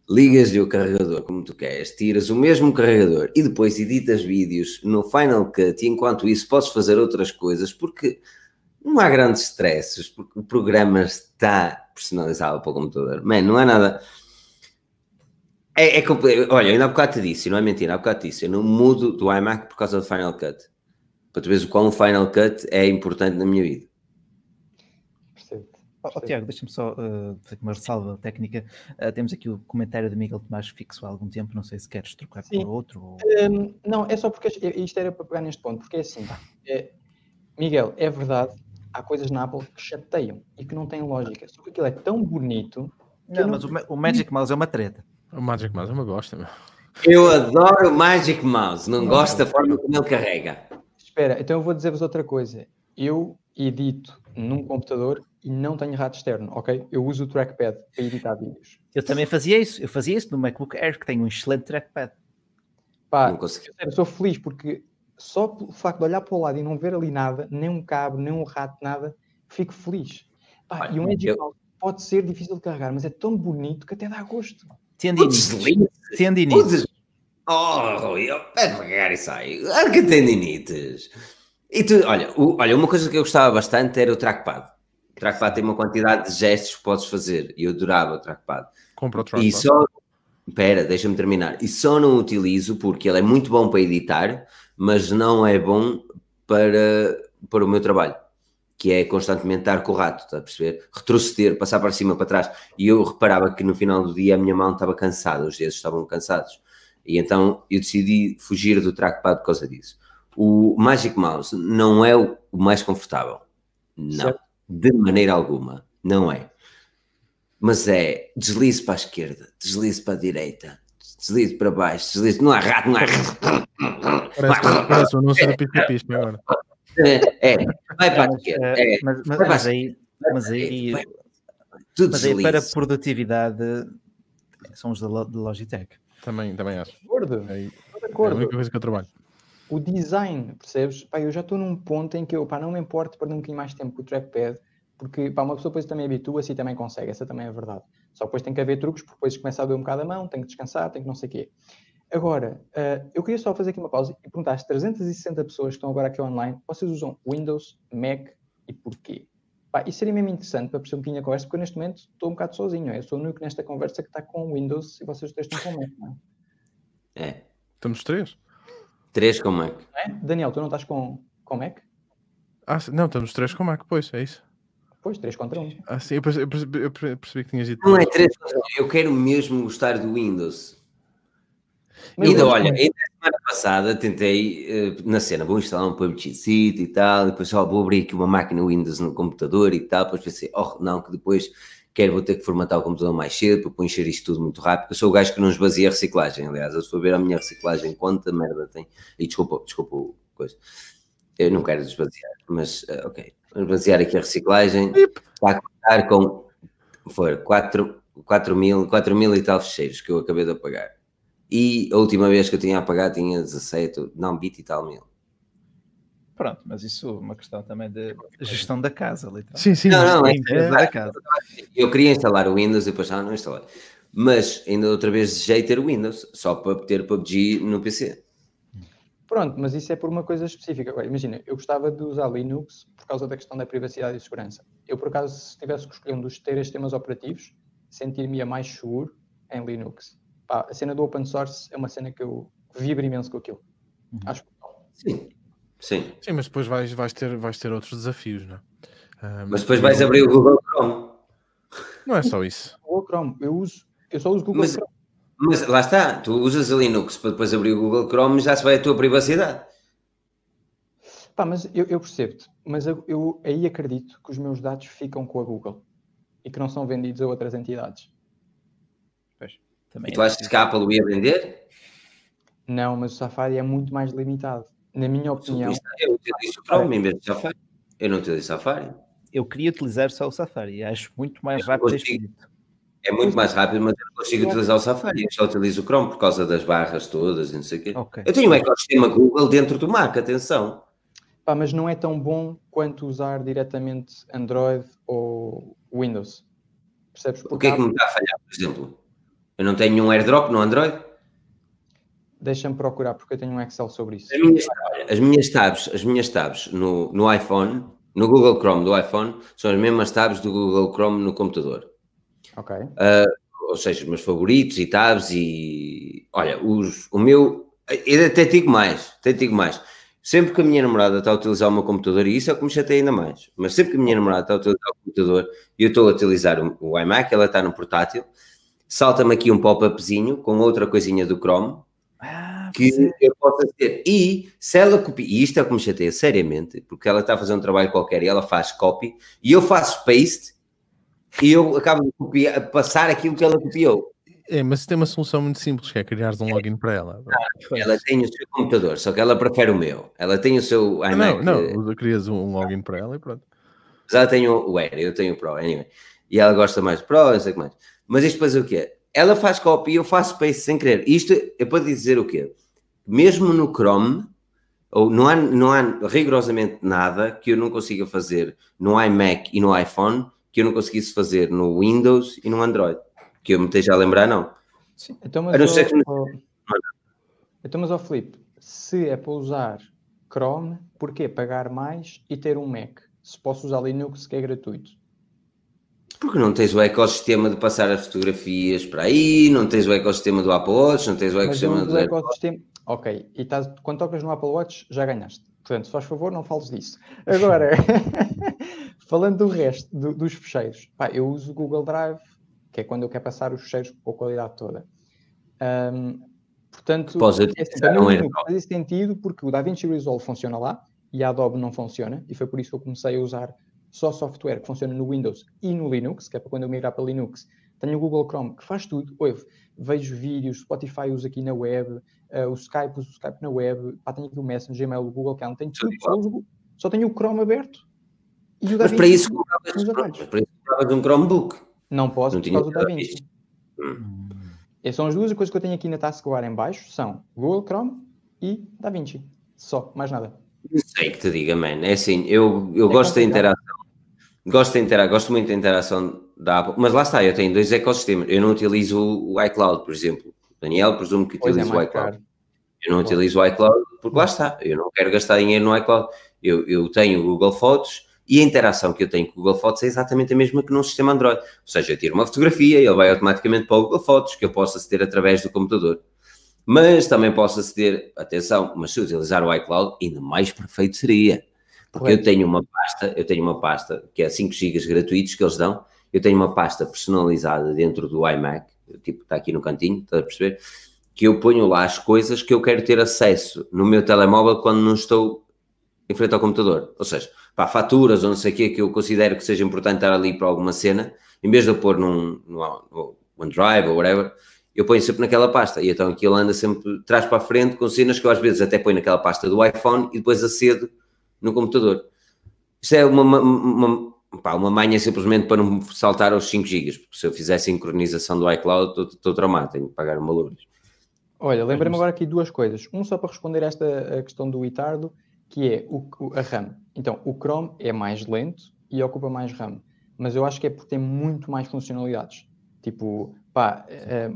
ligas-lhe o carregador como tu queres, tiras o mesmo carregador e depois editas vídeos no Final Cut e enquanto isso podes fazer outras coisas porque não há grandes stresses, porque o programa está personalizado para o computador. Man, não há nada é, é Olha, ainda há bocado te disse, não é mentira, há bocado te disse, eu não mudo do iMac por causa do Final Cut. Para tu veres o quão o Final Cut é importante na minha vida. Oh, oh, Tiago, deixa-me só uh, fazer uma ressalva técnica. Uh, temos aqui o comentário de Miguel Tomás fixo há algum tempo, não sei se queres trocar Sim. por outro. Ou... Um, não, é só porque isto era para pegar neste ponto, porque é assim, é, Miguel, é verdade, há coisas na Apple que chateiam e que não têm lógica, só que aquilo é tão bonito. Não, mas não... O, o Magic Mouse é uma treta. O Magic Mouse é uma gosta, meu. Eu adoro o Magic Mouse, não, gosto da forma como ele carrega. Espera, então eu vou dizer-vos outra coisa. Eu edito num computador e não tenho rato externo, ok? Eu uso o trackpad para editar vídeos. Eu também fazia isso. Eu fazia isso no MacBook Air, que tem um excelente trackpad. Pá, eu sou feliz porque só pelo facto de olhar para o lado e não ver ali nada, nem um cabo, nem um rato, nada, fico feliz. Pá, e o Magic Mouse pode ser difícil de carregar, mas é tão bonito que até dá gosto. Tendinites. Tendinites. Oh, Rui, pede devagar e sai. Claro que tendinites. E tu, olha, o, olha, uma coisa que eu gostava bastante era o trackpad. O trackpad tem uma quantidade de gestos que podes fazer e eu adorava o trackpad. Compra o trackpad. E só, espera, deixa-me terminar. E só não utilizo porque ele é muito bom para editar, mas não é bom para, para o meu trabalho que é constantemente estar com o rato, está a perceber? Retroceder, passar para cima, para trás. E eu reparava que no final do dia a minha mão estava cansada, os dedos estavam cansados. E então eu decidi fugir do trackpad por causa disso. O Magic Mouse não é o mais confortável. Não. Certo. De maneira alguma. Não é. Mas é deslize para a esquerda, deslize para a direita, deslize para baixo, deslize. Não há rato, não há rato. Parece, parece um anúncio da pista agora. É, vai para a esquerda. É, mas, mas, mas, aí, mas aí, mas aí para produtividade são os da Logitech. Também, também acho. Acordo. É, é a única coisa que eu trabalho. O design, percebes? Pá, eu já estou num ponto em que eu pá, não me importo perder um bocadinho mais tempo com o trackpad, porque pá, uma pessoa depois também habitua-se e também consegue, essa também é verdade. Só depois tem que haver truques, porque depois começa a doer um bocado a mão, tem que descansar, tem que não sei o quê. Agora, uh, eu queria só fazer aqui uma pausa e perguntar às 360 pessoas que estão agora aqui online, vocês usam Windows, Mac e porquê? Pá, isso seria mesmo interessante para perceber um bocadinho a conversa, porque eu neste momento estou um bocado sozinho. Eu sou o único nesta conversa que está com Windows e vocês três estão com Mac, não é? É. Estamos três? Três com Mac. É? Daniel, tu não estás com, com Mac? Ah, não, estamos três com Mac, pois, é isso. Pois, 3 contra 1. Ah, sim, eu percebi, eu percebi- eu percebi que tinhas dito. Não é 3 contra 1, eu quero mesmo gostar do Windows. Ainda, olha, ainda a semana passada tentei eh, na cena, vou instalar um PUBG City e tal, e depois só vou abrir aqui uma máquina Windows no computador e tal, depois pensei, oh não, que depois quero vou ter que formatar o computador mais cedo para encher isto tudo muito rápido, eu sou o gajo que não esvazia a reciclagem, aliás, eu estou a ver a minha reciclagem, quanta merda tem, e desculpa, desculpa coisa, eu não quero esvaziar, mas eh, ok, vou esvaziar aqui a reciclagem, está a contar com, foi 4, 4 mil, 4 mil e tal fecheiros que eu acabei de apagar. E a última vez que eu tinha apagado tinha 17, não, 20 e tal mil. Pronto, mas isso é uma questão também de gestão da casa, literalmente. Sim, sim. Não, não, Da é- empresa da casa. Eu queria instalar o Windows e depois ah, não instalei. Mas ainda outra vez desejei ter o Windows, só para ter PUBG no PC. Pronto, mas isso é por uma coisa específica. Agora, imagina, eu gostava de usar Linux por causa da questão da privacidade e segurança. Eu, por acaso, se tivesse que escolher um dos três sistemas operativos, sentir-me mais seguro em Linux. Pá, a cena do open source é uma cena que eu vibro imenso com aquilo. Uhum. Acho que Sim, sim. Sim, mas depois vais, vais, ter, vais ter outros desafios, não é? Ah, Mas depois vais abrir o Google Chrome. Não é só isso. o Google Chrome, eu uso, eu só uso Google Mas- Chrome. Mas lá está, tu usas a Linux para depois abrir o Google Chrome já se vai a tua privacidade. Pá, mas eu, eu percebo-te, mas eu, eu aí acredito que os meus dados ficam com a Google e que não são vendidos a outras entidades. Também E tu é achas que a Apple o ia vender? Não, mas o Safari é muito mais limitado. Na minha opinião, Eu utilizo o Chrome em vez de Safari. Eu não utilizo Safari. Eu queria utilizar só o Safari, acho muito mais Eu rápido consigo. É muito mais rápido, mas eu não consigo utilizar o Safari. Eu só utilizo o Chrome por causa das barras todas e não sei o quê. Ok. Eu tenho um ecossistema Google dentro do Mac, atenção. Pá, mas não é tão bom quanto usar diretamente Android ou Windows. Percebes? O que é que me está a falhar, por exemplo? Eu não tenho um airdrop no Android? Deixa-me procurar, porque eu tenho um Excel sobre isso. As minhas, as minhas tabs, as minhas tabs no, no iPhone, no Google Chrome do iPhone, são as mesmas tabs do Google Chrome no computador. Ok. ou seja, os meus favoritos e tabs e olha, os, o meu, eu até digo mais, até digo mais. Sempre que a minha namorada está a utilizar o meu computador, e isso é o que me chateia ainda mais, mas sempre que a minha namorada está a utilizar o computador e eu estou a utilizar o, o iMac, ela está no portátil, salta-me aqui um pop-upzinho com outra coisinha do Chrome Ah, que é. eu possa ter. E se ela copia, e isto é o que me chateia seriamente, porque ela está a fazer um trabalho qualquer e ela faz copy e eu faço paste e eu acabo de copiar, passar aquilo que ela copiou. É, mas tem uma solução muito simples, que é criares um login para ela. Pois. Ela tem o seu computador, só que ela prefere o meu. Ela tem o seu Ah, iMac, não, eh, não, crias um login para ela e pronto. mas ela tem o, o Air, eu tenho o Pro, anyway. E ela gosta mais do Pro, não sei o que mais. Mas isto depois o quê? Ela faz copy e eu faço paste sem querer. Isto é para dizer o quê? Mesmo no Chrome, ou não há, não há rigorosamente nada que eu não consiga fazer no iMac e no iPhone que eu não conseguisse fazer no Windows e no Android. Que eu me esteja a lembrar, não. Então, A mas, ser que- então, mas ó Filipe, se é para usar Chrome, porquê pagar mais e ter um Mac? Se posso usar Linux, que é gratuito. Porque não tens o ecossistema de passar as fotografias para aí, não tens o ecossistema do Apple Watch, não tens o Mas ecossistema uso do ecossistema. Ok, e estás, quando tocas no Apple Watch, já ganhaste. Portanto, se faz favor, não fales disso. Agora, falando do resto, do- dos fecheiros, pá, eu uso o Google Drive, que é quando eu quero passar os fecheiros com a qualidade toda. Ahm, portanto, é assim, para um mim, AirDrop. faz sentido porque o DaVinci Resolve funciona lá e a Adobe não funciona, e foi por isso que eu comecei a usar só software que funciona no Windows e no Linux, que é para quando eu migrar para Linux. Tenho o Google Chrome, que faz tudo. Ouve, vejo vídeos, Spotify uso aqui na web, eh, o Skype uso o Skype na web, pá, tenho aqui o Messenger, Gmail, o Google Calendar, tenho tudo, só, uso, só tenho o Chrome aberto. E o Mas para isso compravas, um Chromebook. Não posso Não por causa do DaVinci. E são as duas coisas que eu tenho aqui na taskbar em baixo, são Google Chrome e DaVinci. Só, mais nada. Não sei que te diga, man. É assim, eu, eu É gosto da interação. Gosto, da intera gosto muito da interação da Apple, mas lá está, eu tenho dois ecossistemas. Eu não utilizo o iCloud, por exemplo. Daniel, presumo que é, utiliza o mais iCloud. caro. Eu não utilizo o iCloud porque lá está, eu não quero gastar dinheiro no iCloud. Eu, eu tenho o Google Fotos e a interação que eu tenho com o Google Fotos é exatamente a mesma que no sistema Android. Ou seja, eu tiro uma fotografia e ele vai automaticamente para o Google Fotos, que eu posso aceder através do computador. Mas também posso aceder, atenção, mas se utilizar o iCloud, ainda mais perfeito seria. Porque eu tenho uma pasta, eu tenho uma pasta que é 5 GB gratuitos que eles dão, eu tenho uma pasta personalizada dentro do iMac, tipo, está aqui no cantinho, está a perceber? Que eu ponho lá as coisas que eu quero ter acesso no meu telemóvel quando não estou em frente ao computador. Ou seja, para faturas ou não sei o que que eu considero que seja importante estar ali para alguma cena, em vez de eu pôr num, OneDrive ou whatever, eu ponho sempre naquela pasta. E então aquilo anda sempre trás para a frente com cenas que eu às vezes até ponho naquela pasta do iPhone e depois acedo no computador. Isto é uma, uma, uma, pá, uma manha simplesmente para não saltar aos 5 GB, porque se eu fizer sincronização do iCloud, estou tramado, tenho que pagar uma luz. Olha, lembrei-me agora aqui duas coisas. Um só para responder esta questão do Itardo, que é o, a RAM. Então, o Chrome é mais lento e ocupa mais RAM, mas eu acho que é porque tem muito mais funcionalidades. Tipo, pá, é,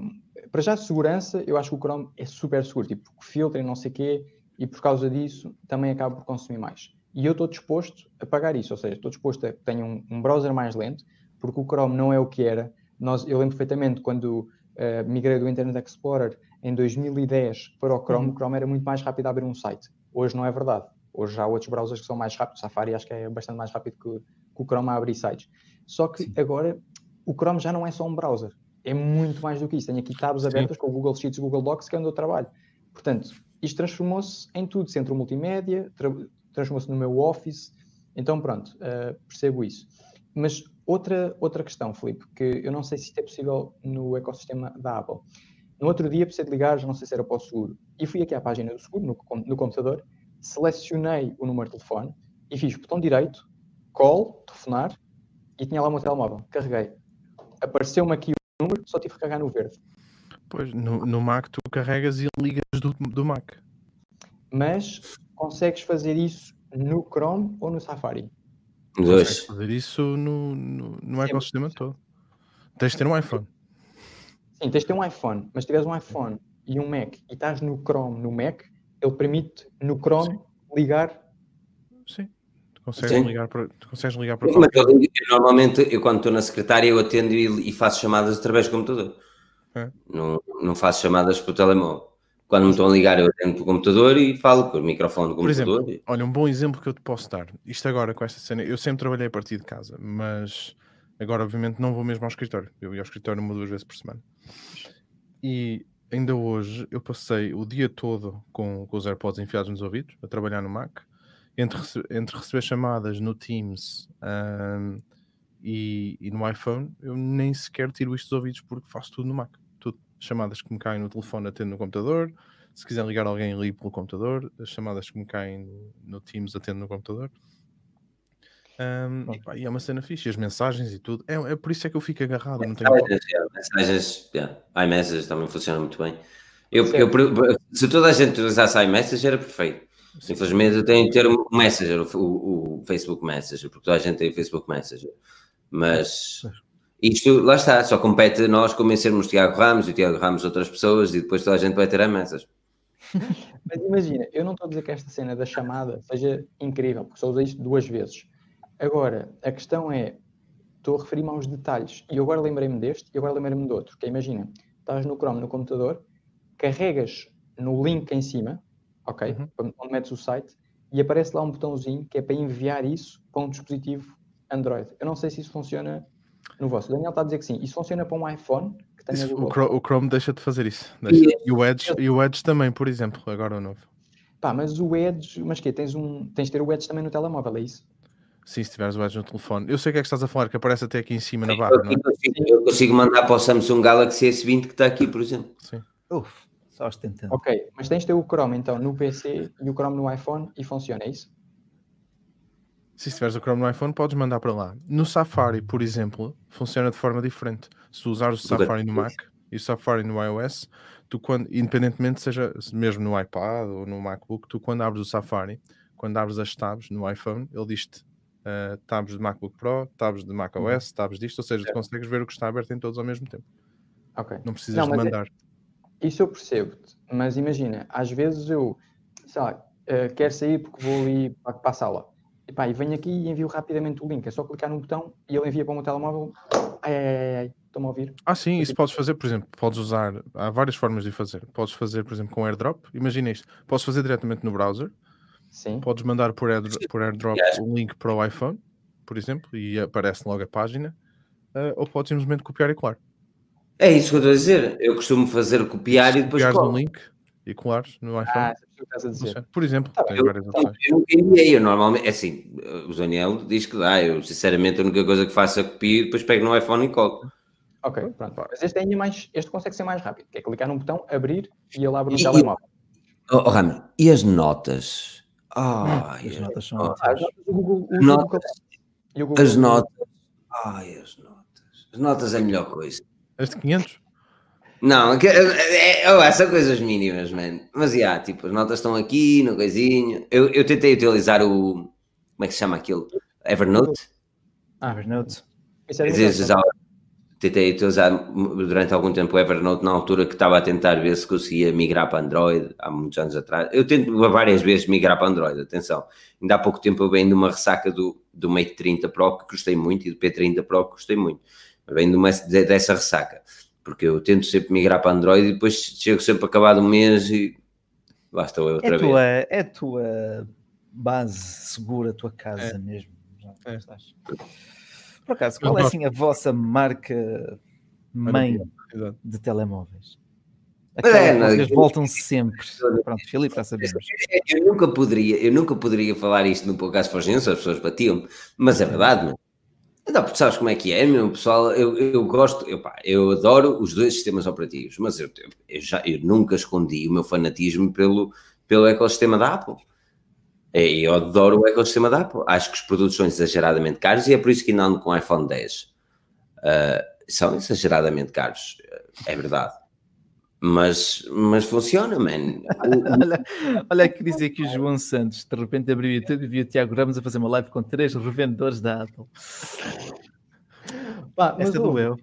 para já segurança, eu acho que o Chrome é super seguro, tipo, filtra e não sei o quê, e por causa disso também acaba por consumir mais. E eu estou disposto a pagar isso, ou seja, estou disposto a ter um, um, browser mais lento, porque o Chrome não é o que era. Nós, eu lembro perfeitamente quando uh, migrei do Internet Explorer em 2010 para o Chrome, uhum. o Chrome era muito mais rápido a abrir um site. Hoje não é verdade. Hoje há outros browsers que são mais rápidos. Safari acho que é bastante mais rápido que, que o Chrome a abrir sites. Só que Sim. agora o Chrome já não é só um browser. É muito mais do que isso. Tenho aqui tabs abertas Sim. com o Google Sheets e Google Docs que é onde eu trabalho. Portanto, isto transformou-se em tudo. Centro multimédia, tra transformou-se no meu Office. Então, pronto, uh, percebo isso. Mas outra, outra questão, Felipe, que eu não sei se isto é possível no ecossistema da Apple. No outro dia precisei de ligar, já não sei se era para o seguro, e fui aqui à página do seguro, no, no computador, selecionei o número de telefone e fiz botão direito, call, telefonar, e tinha lá o meu telemóvel. Carreguei. Apareceu-me aqui o número, só tive que carregar no verde. Pois, no, no Mac tu carregas e ligas do, do Mac. Mas consegues fazer isso no Chrome ou no Safari? Dois. Consegues fazer isso no, no, no ecossistema todo. Tens de ter um iPhone. Sim, tens de ter um iPhone, mas se tiveres um iPhone e um Mac e estás no Chrome, no Mac, ele permite no Chrome Sim. ligar. Sim. Tu consegues Sim. ligar para, tu consegues ligar para Mas eu, normalmente, eu quando estou na secretária, eu atendo e, e faço chamadas através do computador. É. Não, não faço chamadas para o telemóvel. Quando me estão a ligar, eu atendo para o computador e falo com o microfone do computador. Por exemplo, olha, um bom exemplo que eu te posso dar. Isto agora com esta cena, eu sempre trabalhei a partir de casa, mas agora, obviamente, não vou mesmo ao escritório. Eu ia ao escritório uma ou duas vezes por semana. E ainda hoje eu passei o dia todo com, com os AirPods enfiados nos ouvidos, a trabalhar no Mac, entre, entre receber chamadas no Teams um, e, e, no iPhone, eu nem sequer tiro isto dos ouvidos porque faço tudo no Mac. Chamadas que me caem no telefone atendo no computador, se quiser ligar alguém, ligo pelo computador, as chamadas que me caem no, Teams atendo no computador. Um, e, pá, e, é uma cena fixe, as mensagens e tudo. É, é por isso é que eu fico agarrado. Não tenho mensagens, yeah, iMessage também funciona muito bem. Eu, eu, se toda a gente utilizasse iMessage era perfeito. Infelizmente eu tenho que ter o Messenger, o, o, Facebook Messenger, porque toda a gente tem o Facebook Messenger. Mas isto, lá está, só compete a nós convencermos o Tiago Ramos e o Tiago Ramos outras pessoas e depois toda a gente vai ter iMessage. Mas imagina, eu não estou a dizer que esta cena da chamada seja incrível, porque só usei isto duas vezes. Agora, a questão é, estou a referir-me aos detalhes, e agora lembrei-me deste, e agora lembrei-me do outro, que é, imagina, estás no Chrome, no computador, carregas no link em cima, ok, uhum. onde metes o site, e aparece lá um botãozinho que é para enviar isso para um dispositivo Android. Eu não sei se isso funciona no vosso. O Daniel está a dizer que sim. Isso funciona para um iPhone isso, o, Chrome, o, Chrome, deixa de fazer isso. Deixa. E, o Edge, e o Edge também, por exemplo, agora o novo. Pá, mas o Edge, mas que tens um, tens de ter o Edge também no telemóvel, é isso? Sim, se tiveres o Edge no telefone. Eu sei o que é que estás a falar, que aparece até aqui em cima na barra. Eu, é? consigo, eu consigo mandar para o Samsung Galaxy S20 que está aqui, por exemplo. Sim. Uf, só ostentando. Ok, mas tens de ter o Chrome então no PC e o Chrome no iPhone e funciona, é isso? Se tiveres o Chrome no iPhone, podes mandar para lá. No Safari, por exemplo, funciona de forma diferente. Se tu usares o Safari no Mac e o Safari no iOS, tu quando, independentemente seja mesmo no iPad ou no MacBook, tu quando abres o Safari, quando abres as tabs no iPhone, ele diz-te uh, tabs de MacBook Pro, tabs de macOS, uhum. tabs disto, ou seja, tu consegues ver o que está aberto em todos ao mesmo tempo. Não precisas não, de é mandar. É, isso eu percebo, mas imagina, às vezes eu, sei lá, uh, quero sair porque vou ali para a sala. E, pá, e venho aqui e envio rapidamente o link. É só clicar no botão e ele envia para o meu telemóvel. Ai, ai, ai, ai. Estão-me a ouvir? Ah, sim, isso podes fazer, por exemplo, podes usar, há várias formas de fazer. Podes fazer, por exemplo, com AirDrop. Imagina isto, podes fazer diretamente no browser Sim. Podes mandar por, airdrop, por airdrop um link para o iPhone, por exemplo, e aparece logo a página, eh, ou podes simplesmente copiar e colar. É isso que eu estou a dizer. Eu costumo fazer copiar e depois Copiares um link e colares no iPhone. Ah, sabes o que estás a dizer. Por exemplo, Tá tem Eu, várias opções. eu enviei, eu normalmente, é assim, o Daniel diz que dá, eu sinceramente a única coisa que faço é copiar e depois pego no iPhone e colo. Ok, pronto. Mas este ainda é mais, este consegue ser mais rápido, que é clicar num botão, abrir e ele abre no E- telemóvel. Oh, oh Ramos, e as notas? Ai, As notas são oh, ótimas. As notas do Google, o Notas. Google- e o Google- as notas. Ai, as notas. As notas é a melhor coisa. As de 500? Não, que- é, é, oh, são coisas mínimas, mano. Mas, já, tipo, as notas estão aqui, no coisinho. Eu, eu tentei utilizar o... Como é que se chama aquilo? Evernote? Ah, Evernote. isso é tentei utilizar durante algum tempo o Evernote na altura que estava a tentar ver se conseguia migrar para Android, há muitos anos atrás. Eu tento várias vezes migrar para Android, atenção. Ainda há pouco tempo eu venho de uma ressaca do, do Mate 30 Pro que gostei muito e do P30 Pro que gostei muito. Eu venho de uma, de- dessa ressaca, porque eu tento sempre migrar para Android e depois chego sempre acabado um mês e lá estou eu É outra a vez. tua, é a tua base segura, a tua casa mesmo. Já É. estás. Por acaso, qual é assim a vossa marca mãe de telemóveis? É, Aquela não, que vocês eu- voltam sempre. Pronto, Filipe, já sabemos. Eu nunca poderia, eu nunca poderia falar isto no podcast Forginho, as pessoas batiam mas é verdade, Então, porque sabes como é que é, meu pessoal? Eu, eu gosto, eu, pá, eu adoro os dois sistemas operativos, mas eu, eu já, eu nunca escondi o meu fanatismo pelo, pelo ecossistema da Apple. É, Eu adoro o ecossistema da Apple. Acho que os produtos são exageradamente caros e é por isso que ainda ando com o iPhone 10. Ah, são exageradamente caros, é verdade. Mas, mas funciona, man. Olha, olha que dizer que o João Santos de repente abriu o YouTube e viu o Tiago Ramos a fazer uma live com três revendedores da Apple. Pá, ouve, doeu.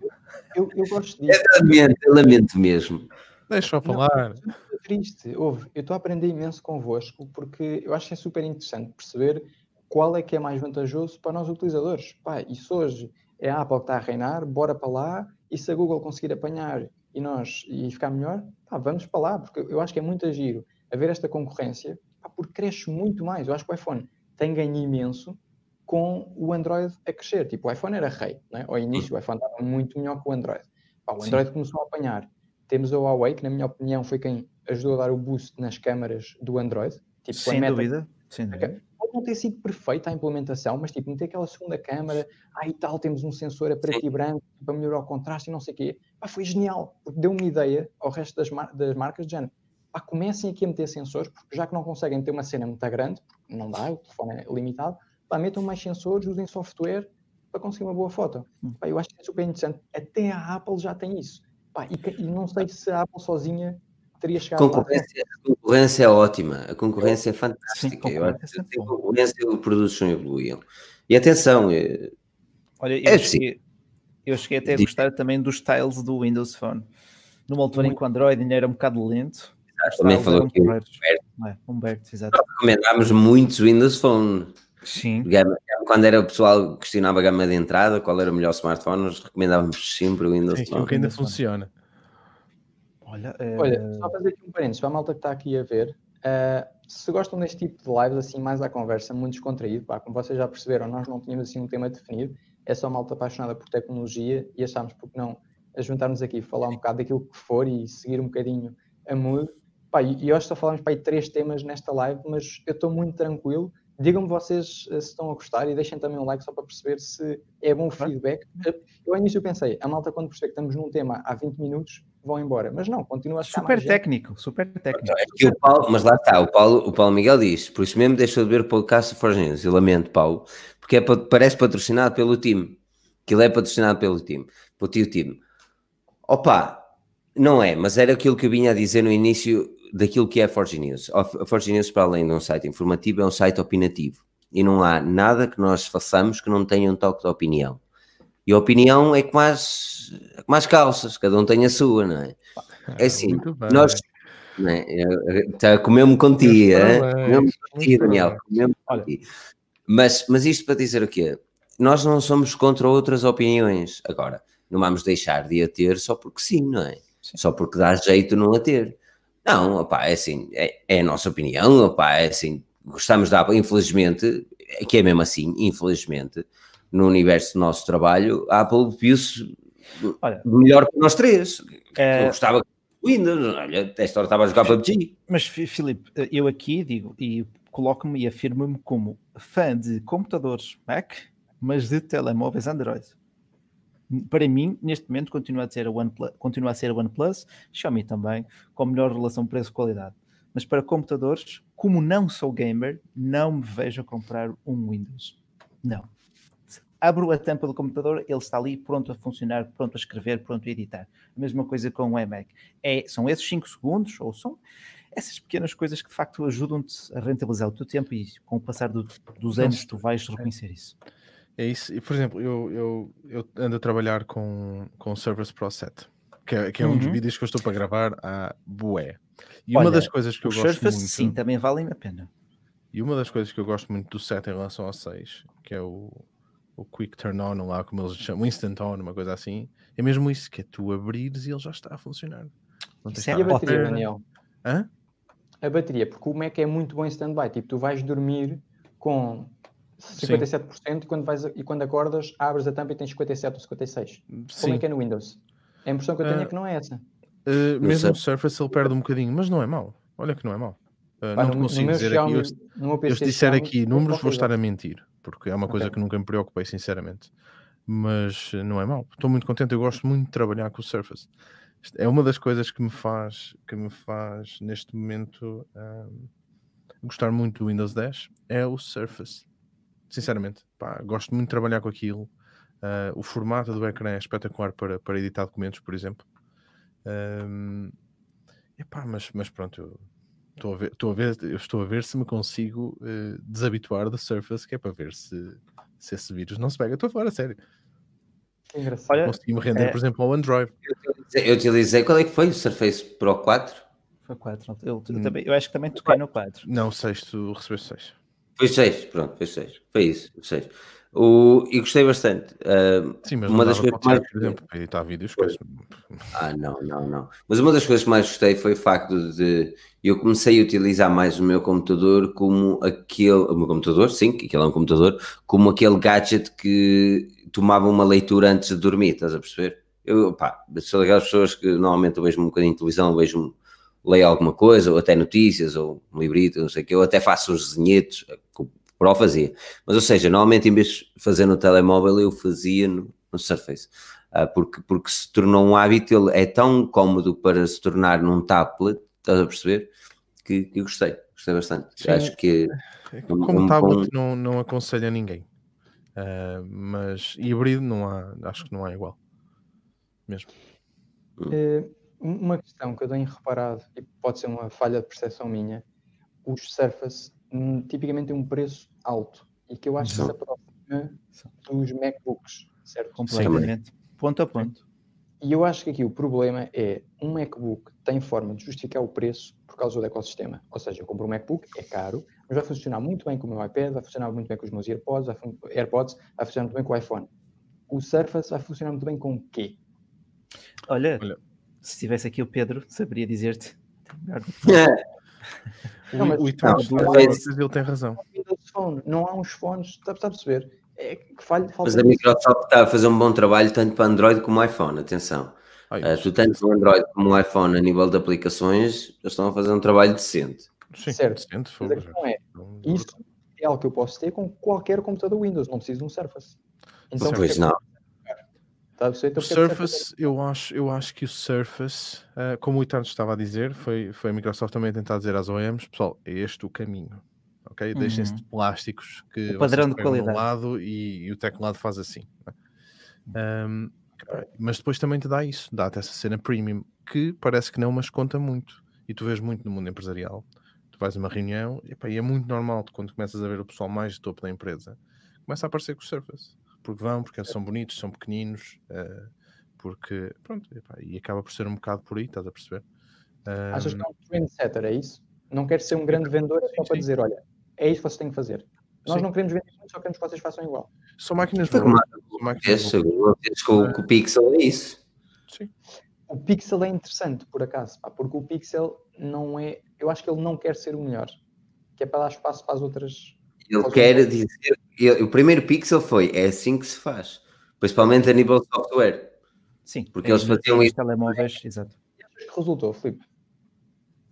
eu, eu gosto disso. Eu lamento, eu lamento mesmo. Deixa-o falar. Estou triste. Ouve, eu estou a aprender imenso convosco porque eu acho que é super interessante perceber qual é que é mais vantajoso para nós utilizadores. Pá, e se hoje é a Apple que está a reinar, bora para lá e se a Google conseguir apanhar e nós e ficar melhor, pá, vamos para lá, porque eu acho que é muito giro haver esta concorrência, pá, porque cresce muito mais. Eu acho que o iPhone tem ganho imenso com o Android a crescer. Tipo, o iPhone era rei, né? ao início o iPhone estava muito melhor que o Android. Pá, o Sim. Android começou a apanhar. Temos a Huawei, que na minha opinião foi quem ajudou a dar o boost nas câmaras do Android. Tipo, a Sem dúvida. Sem dúvida. Pode não ter sido perfeita a implementação, mas tipo, meter aquela segunda câmara, ah e tal, temos um sensor a preto e branco para melhorar o contraste e não sei o quê. Pá, foi genial, porque deu uma ideia ao resto das, mar- das marcas de género. Pá, comecem aqui a meter sensores, porque já que não conseguem ter uma cena muito grande, porque não dá, o telefone é limitado, pá, metam mais sensores, usem software para conseguir uma boa foto. Hum. Pá, eu acho que é super interessante. Até a Apple já tem isso. Pá, e, e não sei se a Apple sozinha teria chegado. Concorrência, a concorrência é ótima, a concorrência é Sim, fantástica. Eu concorrência acho é concorrência os produtos não evoluíam. E atenção, eh, Olha, eu, É, sim. cheguei, eu cheguei até a Diz. gostar também dos styles do Windows Phone. Numa altura em que o Android ainda era um bocado lento. os também falou aqui o porreiros. É, Humberto, exato. recomendámos muitos Windows Phone. Sim. Quando era o pessoal que questionava a gama de entrada, qual era o melhor smartphone, nós recomendávamos sempre o Windows Sim, Phone. o que ainda funciona. Olha, eh, Olha, só fazer aqui um parênteses para a malta que está aqui a ver. eh, se gostam deste tipo de lives, assim, mais à conversa, muito descontraído, pá, como vocês já perceberam, nós não tínhamos assim um tema definido, é só malta apaixonada por tecnologia e achámos porque não a juntarmos aqui, falar um bocado daquilo que for e seguir um bocadinho a mood. Pá, e, hoje só falamos para aí três temas nesta live, mas eu estou muito tranquilo. Digam-me vocês eh, se estão a gostar e deixem também um like só para perceber se é bom o feedback. Eu ao início pensei, a malta quando perceber que estamos num tema há 20 minutos, vão embora. Mas não, continua a chegar super mais gente. técnico, super técnico. É que o Paulo, mas lá está, o Paulo, o Paulo Miguel diz, por isso mesmo deixou de ver o podcast Forge News. Eu lamento, Paulo, porque é, pa- parece patrocinado pelo time. Aquilo é patrocinado pelo time, pelo tio time. Opa, não é, mas era aquilo que eu vinha a dizer no início daquilo que é a Forge News. A Forge News, para além de um site informativo, é um site opinativo. E não há nada que nós façamos que não tenha um toque de opinião. E a opinião é como as, é como as calças, cada um tem a sua, não é? É assim, nós é? Está a comer-me contigo, é? comeu-me contigo, Daniel. parabéns. comeu-me Olha. contigo. Mas, mas isto para dizer o quê? Nós não somos contra outras opiniões. Agora, não vamos deixar de a ter só porque sim, não é? Sim. Só porque dá jeito não a ter. Não, opá, é assim, é, é a nossa opinião, opá, é assim, gostamos da Apple, infelizmente, que é mesmo assim, infelizmente, no universo do nosso trabalho, a Apple viu-se melhor que nós três. É... Eu gostava Windows, olha, esta hora estava a jogar PUBG. Mas, Filipe, eu aqui digo e coloco-me e afirmo-me como fã de computadores Mac, mas de telemóveis Android. Para mim, neste momento, continua a ser a OnePlus, continua a ser a OnePlus, Xiaomi também, com melhor relação preço-qualidade. Mas para computadores, como não sou gamer, não me vejo a comprar um Windows. Não. Abro a tampa do computador, ele está ali pronto a funcionar, pronto a escrever, pronto a editar. A mesma coisa com o iMac. É, são esses 5 segundos, ou são essas pequenas coisas que de facto ajudam-te a rentabilizar o teu tempo e com o passar do, dos anos tu vais reconhecer isso. É isso. E, por exemplo, eu, eu, eu ando a trabalhar com, com o Service Pro 7, que é, que é um dos uhum. vídeos que eu estou para gravar a bué. E Olha, uma das coisas que eu gosto Surface, muito... sim, também valem a pena. E uma das coisas que eu gosto muito do 7 em relação ao 6, que é o, o Quick Turn On, lá como eles chamam, Instant On, uma coisa assim, é mesmo isso, que é tu abrires e ele já está a funcionar. Não isso é a bateria, Daniel. Hã? A bateria, porque o Mac é muito bom em stand-by. Tipo, tu vais dormir com 57% e quando, vais, e quando acordas abres a tampa e tens 57 ou 56. Sim. Como é que é no Windows? A impressão que eu tenho uh, é que não é essa. Uh, mesmo o Surface ele perde um bocadinho, mas não é mau. Olha que não é mau. Uh, não te consigo dizer aqui. Eu, eu se disser aqui números, vou estar a mentir, porque é uma coisa okay. que nunca me preocupei, sinceramente. Mas não é mau. Estou muito contente. Eu gosto muito de trabalhar com o Surface. É uma das coisas que me faz, que me faz neste momento um, gostar muito do Windows 10 é o Surface sinceramente, pá, gosto muito de trabalhar com aquilo. Uh, o formato do ecrã é espetacular para, para editar documentos, por exemplo. Um, epá, mas, mas pronto, eu estou a, ver, estou, a ver, eu estou a ver se me consigo uh, desabituar do Surface, que é para ver se, se esse vírus não se pega. Estou a falar a sério. Engraçado. Consegui-me render, é... por exemplo, ao OneDrive. Eu utilizei, qual é que foi? O Surface Pro 4? Foi 4. Eu, eu, hum. também, eu acho que também toquei no 4. Não, o 6, tu recebeste 6. Foi seis, pronto, foi seis. Foi isso, seis. O, e gostei bastante. Uh, Sim, mas uma das coisas mais. Por exemplo, editar vídeos, Ah, não, não, não. Mas uma das coisas que mais gostei foi o facto de eu comecei a utilizar mais o meu computador como aquele. O meu computador, sim, que aquele é um computador, como aquele gadget que tomava uma leitura antes de dormir, estás a perceber? Eu, pá, sou daquelas pessoas que normalmente eu vejo um bocadinho de televisão, vejo leio alguma coisa, ou até notícias, ou um librito, não sei o que, eu até faço uns desenhetos, que o Pro fazia. Mas, ou seja, normalmente em vez de fazer no telemóvel, eu fazia no, no Surface. Uh, porque, porque se tornou um hábito, ele é tão cómodo para se tornar num tablet, estás a perceber? Que, que eu gostei, gostei bastante. Sim. Acho que. É como um, tablet um... não, não aconselho a ninguém. Uh, mas híbrido não há, acho que não há igual. Mesmo. Uh, uma questão que eu tenho reparado, e pode ser uma falha de percepção minha, os Surface hum, tipicamente têm um preço alto e que eu acho que se aproxima dos MacBooks, certo? Completamente. Ponto a ponto. E eu acho que aqui o problema é um MacBook tem forma de justificar o preço por causa do ecossistema. Ou seja, eu compro um MacBook, é caro, mas vai funcionar muito bem com o meu iPad, vai funcionar muito bem com os meus AirPods, vai, AirPods, vai funcionar muito bem com o iPhone. O Surface vai funcionar muito bem com o quê? Olha, Olha se tivesse aqui o Pedro, saberia dizer-te. Não, mas, o Itunes, não, ele tem razão. Não há uns fones, está a perceber? É que falha, mas a Microsoft está a fazer um bom trabalho tanto para Android como iPhone, atenção. Ai, uh, tu tanto o Android como o iPhone a nível de aplicações, eles estão a fazer um trabalho decente. Sim, certo. Decente, mas a questão é, isso é algo que eu posso ter com qualquer computador Windows, não preciso de um Surface. Então, pois não. Tá, o Surface, eu acho, eu acho que o Surface, uh, como o Itano estava a dizer, foi, foi a Microsoft também a tentar dizer às OEMs, pessoal, é este o caminho. Ok? Uhum. Deixem-se de plásticos que o padrão de qualidade. lado e, e, o teclado faz assim. Um, é? mas depois também te dá isso, dá-te essa cena premium, que parece que não, mas conta muito. E tu vês muito no mundo empresarial. Tu vais a uma reunião e, e é muito normal quando começas a ver o pessoal mais de topo da empresa, começa a aparecer com o Surface porque vão, porque são bonitos, são pequeninos, uh, porque pronto, epá, e acaba por ser um bocado por aí, estás a perceber? Um... Achas que é um trendsetter, é isso? Não quer ser um grande vendedor, é só sim, para sim. dizer, olha, é isso que vocês têm que fazer. Nós sim. não queremos vender muito, só queremos que vocês façam igual. São máquinas boas. São máquinas. Com o Pixel é isso. Sim. O Pixel é interessante, por acaso, pá, porque o Pixel não é. Eu acho que ele não quer ser o melhor que é para dar espaço para as outras. Ele quer dizer, ele, o primeiro pixel foi, é assim que se faz, principalmente a nível de software. Sim, porque eles faziam isso. telemóveis, exato. E achas que resultou, Filipe?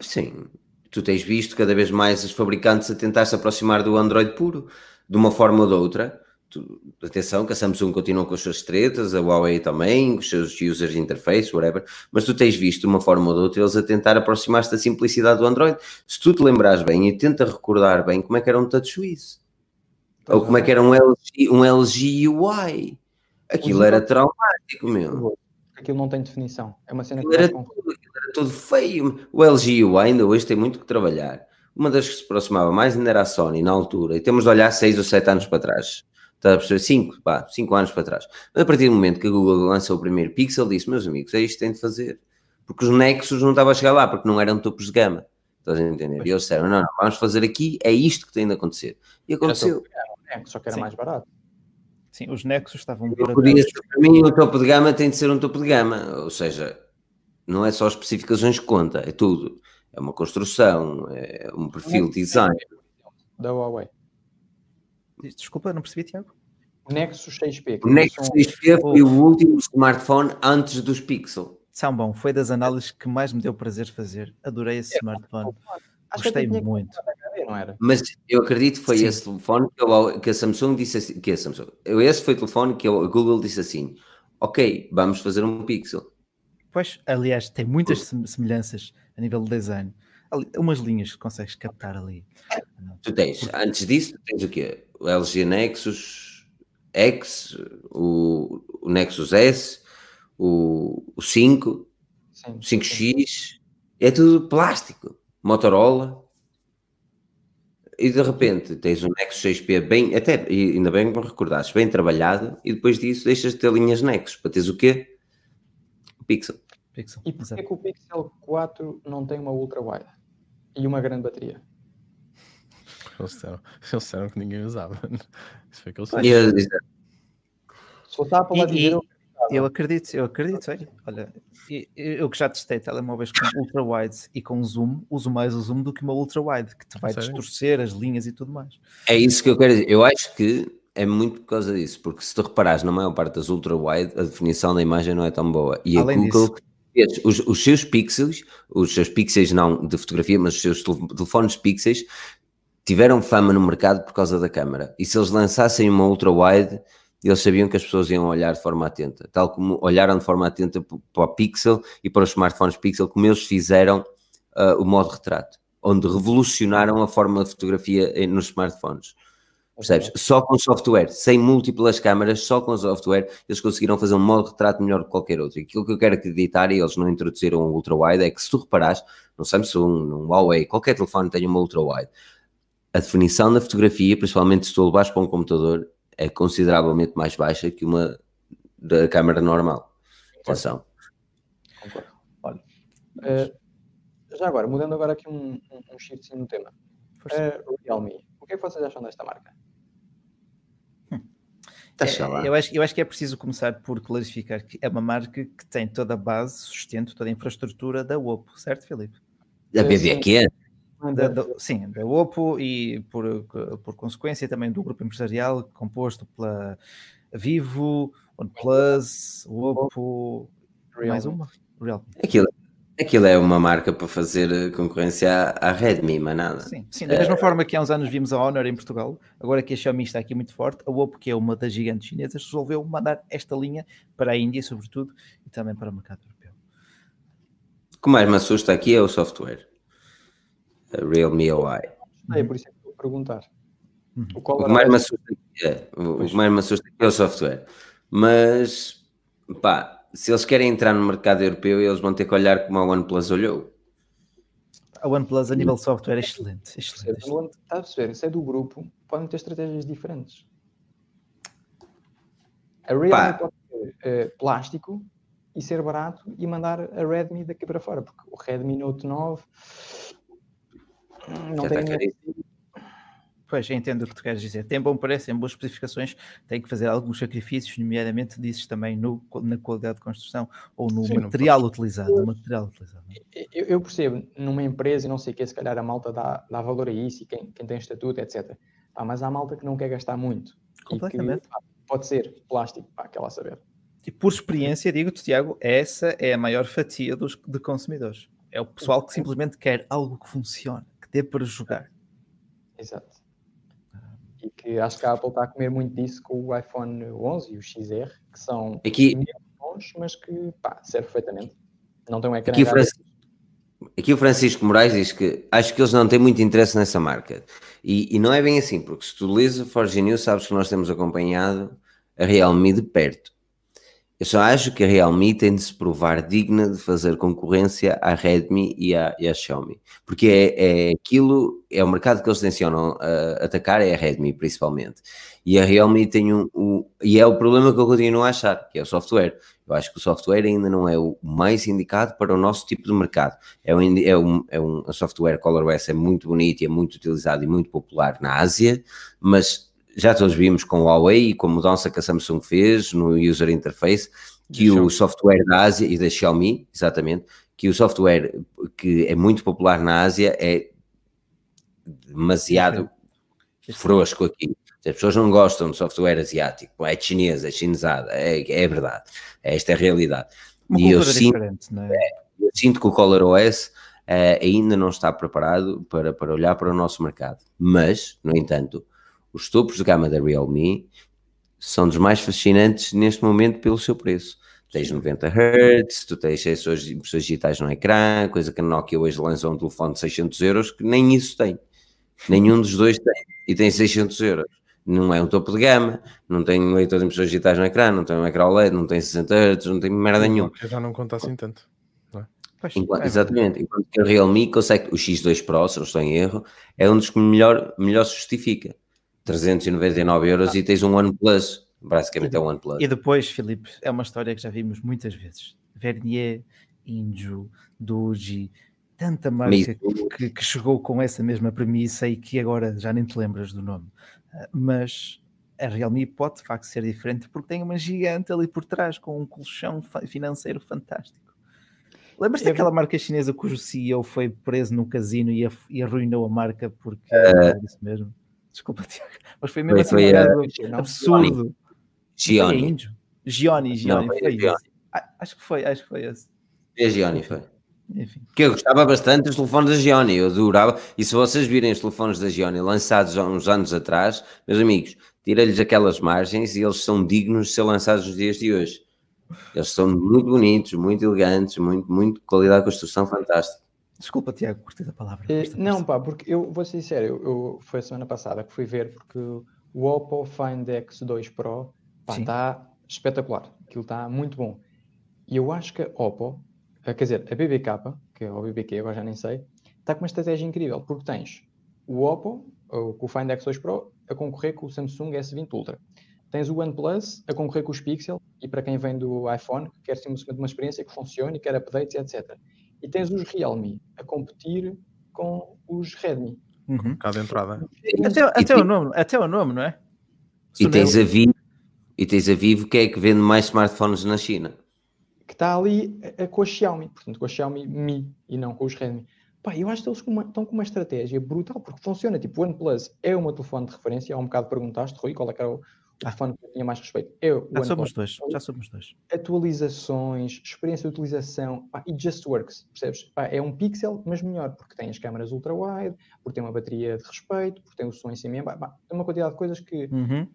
Sim, tu tens visto cada vez mais os fabricantes a tentar se aproximar do Android puro, de uma forma ou de outra. Tu, atenção que a Samsung continua com as suas tretas, a Huawei também, com os seus user interface, whatever, mas tu tens visto de uma forma ou de outra eles a tentar aproximar-se da simplicidade do Android. Se tu te lembrares bem e tenta recordar bem como é que era um TouchWiz, ou como é que era um LG, um LG UI, aquilo era traumático, meu. Aquilo não tem definição, é uma cena que era, tudo, era todo feio. O LG UI ainda hoje tem muito que trabalhar. Uma das que se aproximava mais ainda era a Sony na altura, e temos de olhar seis ou sete anos para trás Está a perceber? 5, pá, 5 anos para trás. Mas a partir do momento que a Google lançou o primeiro Pixel, disse, meus amigos, é isto que tem de fazer. Porque os Nexus não estavam a chegar lá, porque não eram topos de gama. Estás a entender? E eles disseram, não, não, vamos fazer aqui, é isto que tem de acontecer. E aconteceu. Só que era Sim. mais barato. Sim, os Nexus estavam por Para mim, o topo de gama tem de ser um topo de gama. Ou seja, não é só as especificações que conta, é tudo. É uma construção, é um perfil de design. Da Huawei. Desculpa, não percebi, Tiago. O Nexus 6P. O Nexus 6P foi o último smartphone antes dos Pixel. São bom, foi das análises que mais me deu prazer fazer. Adorei esse é, smartphone. Gostei muito. Mas eu acredito que foi Sim. esse telefone que, eu, que, a Samsung disse assim, que a Samsung, esse foi o telefone que a Google disse assim, ok, vamos fazer um Pixel. Pois, aliás, tem muitas semelhanças a nível de design. Ali, umas linhas que consegues captar ali. Tu tens, antes disso, tu tens o quê? o LG Nexus X, o, o Nexus S, o, o 5, sim, 5X, sim. é tudo plástico. Motorola. E de repente tens um Nexus 6P bem, até ainda bem que me recordaste, bem trabalhado, e depois disso deixas de ter linhas Nexus para teres o quê? O Pixel. Pixel. E porquê que o Pixel 4 não tem uma ultra wide e uma grande bateria? Eles disseram, eles disseram que ninguém usava. Isso foi que eles disseram. E, eu acredito, eu acredito, é. olha, eu que já testei telemóveis com ultra wide e com zoom, uso mais o zoom do que uma ultra wide, que te vai Sério? distorcer as linhas e tudo mais. É isso que eu quero dizer. Eu acho que é muito por causa disso, porque se tu reparares na maior parte das ultra wide, a definição da imagem não é tão boa. E Além a Google, disso, os, os, seus pixels, os seus pixels não de fotografia, mas os seus telefones pixels tiveram fama no mercado por causa da câmara. E se eles lançassem uma ultra wide, eles sabiam que as pessoas iam olhar de forma atenta, tal como olharam de forma atenta para o Pixel e para os smartphones Pixel, como eles fizeram uh, o modo retrato, onde revolucionaram a forma de fotografia nos smartphones. Percebes? Só com software, sem múltiplas câmaras, só com software, eles conseguiram fazer um modo retrato melhor que qualquer outro. E aquilo que eu quero acreditar, e eles não introduziram um ultra-wide, é que se tu reparares, no Samsung, no Huawei, qualquer telefone tem uma ultra-wide a definição da fotografia, principalmente se tu levares para um computador, é consideravelmente mais baixa que uma da câmera normal. Atenção. Concordo. Olha, uh, já agora, mudando agora aqui um, um, um shift no tema. Uh, Realme, o que é que vocês acham desta marca? Hum. É, eu, acho, eu acho que é preciso começar por clarificar que é uma marca que tem toda a base, sustento, toda a infraestrutura da Oppo, certo, Filipe? Da BBQ? Da, da, sim, da Oppo e por, por consequência também do grupo empresarial composto pela Vivo, OnePlus, Oppo, Real. mais uma, Real. Aquilo, aquilo é uma marca para fazer concorrência à, à Redmi, mas nada. Sim, sim, da mesma é... forma que há uns anos vimos a Honor em Portugal, agora que a Xiaomi está aqui muito forte, a Oppo, que é uma das gigantes chinesas, resolveu mandar esta linha para a Índia, sobretudo, e também para o mercado europeu. O que mais me assusta aqui é o software. Realme UI. É por isso que estou a perguntar. Uhum. O, o, que mais me assusta é, o, o que mais me assusta é o software. Mas, pá, se eles querem entrar no mercado europeu, eles vão ter que olhar como a OnePlus olhou. A OnePlus a nível de software é excelente. excelente, excelente. Está a perceber? Se é do grupo, podem ter estratégias diferentes. A Realme Pá. pode ser uh, plástico e ser barato e mandar a Redmi daqui para fora, porque o Redmi Note 9 não tem Pois, entendo o que tu queres dizer. Tem bom preço, tem boas especificações, tem que fazer alguns sacrifícios, nomeadamente dizes também no, na qualidade de construção ou no Sim, material utilizado. No material utilizado. Eu, eu, percebo, numa empresa e não sei o que, se calhar a malta dá, dá valor a isso e quem, quem tem estatuto, etc. Pá, mas há malta que não quer gastar muito. Completamente. Que, pá, pode ser plástico, pá, que ela saber. E por experiência, digo-te, Tiago, essa é a maior fatia dos, de consumidores. É o pessoal que simplesmente quer algo que funcione, que dê para jogar. Exato e que acho que a Apple está a comer muito disso com o iPhone 11 e o XR, que são aqui, bons, mas que pá, serve perfeitamente. Não tem um ecrã. Aqui, Francisco, aqui o Francisco Moraes diz que acho que eles não têm muito interesse nessa marca. E, e não é bem assim, porque se tu lês o Forge News, sabes que nós temos acompanhado a Realme de perto. Eu só acho que a Realme tem de se provar digna de fazer concorrência à Redmi e à, e à Xiaomi, porque é, é, aquilo, é o mercado que eles tencionam uh, atacar, é a Redmi principalmente. E a Realme tem um, um, e é o problema que eu continuo a achar, que é o software. Eu acho que o software ainda não é o mais indicado para o nosso tipo de mercado. É um, é um, é um software ColorOS é muito bonito é muito utilizado e muito popular na Ásia, mas já todos vimos com o Huawei e com a mudança que a Samsung fez no user interface, que o software da Ásia e da Xiaomi, exatamente, que o software que é muito popular na Ásia é demasiado frouxo aqui. As pessoas não gostam de software asiático, é chinês, é chinesada, é, é verdade. Esta é a realidade. Uma e eu sinto, é? é? eu sinto que o ColorOS uh, ainda não está preparado para, para olhar para o nosso mercado. Mas, no entanto, os topos de gama da Realme são dos mais fascinantes neste momento pelo seu preço. Tens 90 Hz, tu tens sensores digitais no ecrã, coisa que a Nokia hoje lança um telefone de 600 euros, que nem isso tem. Nenhum dos dois tem. E tem 600 euros. Não é um topo de gama, não tem leitor de impressões digitais no ecrã, não tem um ecrã OLED, não tem 60 Hz, não tem merda nenhuma. Já não conta assim tanto. É? Enquanto, é. Exatamente. Enquanto que a Realme consegue, o X2 Pro, se não estou em erro, é um dos que melhor, melhor se justifica. 399 euros e tens um OnePlus. Basicamente é um OnePlus. E depois, Filipe, é uma história que já vimos muitas vezes. Vernier, Inju, Doji, tanta marca que, que, chegou com essa mesma premissa e que agora já nem te lembras do nome. Ah, mas a Realme pode de facto ser diferente porque tem uma gigante ali por trás com um colchão financeiro fantástico. Lembras-te daquela marca chinesa cujo CEO foi preso no casino e, e arruinou a marca porque uh, é isso mesmo? Desculpa, Tiago. Mas foi mesmo foi, assim foi, uh, absurdo. Gioni. Gioni, Gioni. Não, foi, foi ah, acho que foi, acho que foi esse. É Gioni, foi. Enfim. Que eu gostava bastante dos telefones da Gioni, eu adorava. E se vocês virem os telefones da Gioni lançados há uns anos atrás, meus amigos, tira-lhes aquelas margens e eles são dignos de ser lançados nos dias de hoje. Eles são muito bonitos, muito elegantes, muito, muito qualidade de construção fantástica. Desculpa, Tiago, por ter a palavra. Eh, não, pá, porque eu vou ser sincero, eu, eu, foi a semana passada que fui ver, porque o Oppo Find X2 Pro está espetacular. Aquilo está muito bom. E eu acho que a Oppo, eh, quer dizer, a BBK, que é o BBQ, agora já nem sei, está com uma estratégia incrível, porque tens o Oppo, com o Find X2 Pro, a concorrer com o Samsung S20 Ultra. Tens o OnePlus a concorrer com os Pixel, e para quem vem do iPhone, que quer simplesmente uma experiência que funcione, quer updates, etc e tens os Realme a competir com os Redmi. Uhum. Cá de entrada. Até, até, o nome, até o nome, não é? E tens, a Vivo, e tens a Vivo que é que vende mais smartphones na China. Que está ali a, a, com a Xiaomi, portanto com a Xiaomi Mi e não com os Redmi. Pá, eu acho que eles estão com uma estratégia brutal, porque funciona. Tipo, o OnePlus é uma telefone de referência. Há um bocado perguntaste, Rui, qual é que era o, o fone que tinha mais respeito. Eu, já somos dois, já somos dois. Atualizações, experiência de utilização pá, e just works, percebes? Pá, é um pixel, mas melhor, porque tem as câmaras ultra-wide, porque tem uma bateria de respeito, porque tem o som em cima. Pá, tem uma quantidade de coisas que uhum.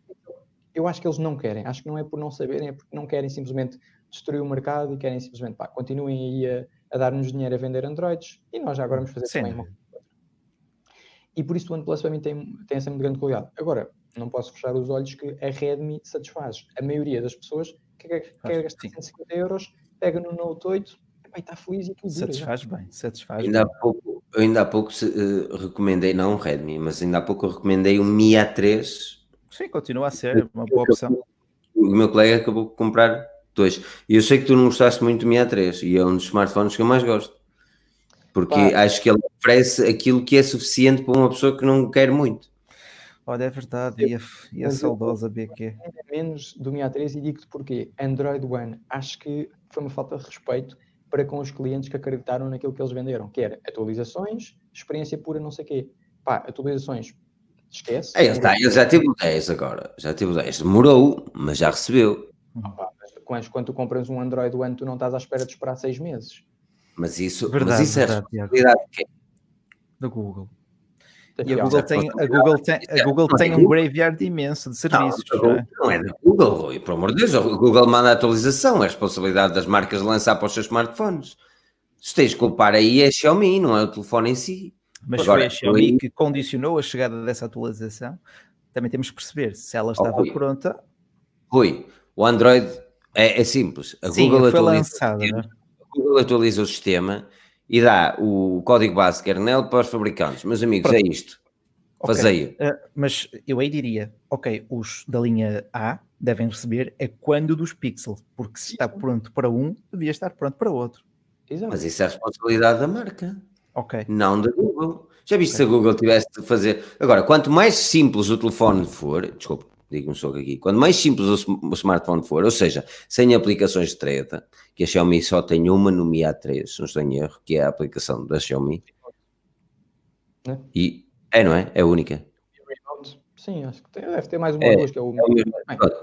eu acho que eles não querem. Acho que não é por não saberem, é porque não querem simplesmente destruir o mercado e querem simplesmente, pá, continuem aí a, a dar-nos dinheiro a vender Androids e nós já agora vamos fazer Sim. também uma e por isso o OnePlus para mim tem, tem essa muito grande qualidade. Agora, não posso fechar os olhos que a Redmi satisfaz a maioria das pessoas que quer, quer gastar 150 euros, pega no Note 8 e está feliz e tudo. Satisfaz já. bem, satisfaz ainda bem. Há pouco, eu ainda há pouco uh, recomendei, não um Redmi, mas ainda há pouco eu recomendei o Mi A3. Sim, continua a ser uma boa opção. O meu colega acabou de comprar dois. E eu sei que tu não gostaste muito do Mi A3 e é um dos smartphones que eu mais gosto. Porque Pá. acho que ele oferece aquilo que é suficiente para uma pessoa que não quer muito. Olha, é verdade, e a, e a saudosa BQ. Menos do Mi A3 e digo-te porquê. Android One, acho que foi uma falta de respeito para com os clientes que acreditaram naquilo que eles venderam, que era atualizações, experiência pura, não sei o quê. Pá, atualizações, esquece. É, está, eu já tive o 10 agora, já tive o 10. Demorou, mas já recebeu. Ah, mas quando tu compras um Android One, tu não estás à espera de esperar seis meses. Mas isso, verdade, mas isso é responsabilidade de quem? Da Google. E a Google tem, a Google tem, a Google tem um graveyard imenso de serviços. Não, não, é? não é da Google, Rui, por amor de Deus. O Google manda a atualização, é a responsabilidade das marcas lançar para os seus smartphones. Se tens de culpar aí é a Xiaomi, não é o telefone em si. Mas Agora, foi a Xiaomi Rui... que condicionou a chegada dessa atualização. Também temos que perceber se ela estava oh, pronta. Rui, o Android é, é simples. A Sim, Google foi lançada. Né? A Google atualiza o sistema e dá o código base kernel para os fabricantes. Meus amigos, Pronto. é isto. Okay. Fazei. Uh, mas eu aí diria, ok, os da linha A devem receber é quando dos Pixel, porque se está pronto para um, devia estar pronto para outro. Exato. Mas isso é a responsabilidade da marca. Ok. Não da Google. Já viste okay. se a Google tivesse de fazer. Agora, quanto mais simples o telefone for, desculpa, digo um soco aqui, quanto mais simples o, smartphone for, ou seja, sem aplicações de treta, que a Xiaomi só tem uma no Mi A3, se não estou em erro, que é a aplicação da Xiaomi. É. E é, não é? É única. Sim, acho que tem, deve ter mais uma é, duas que é o.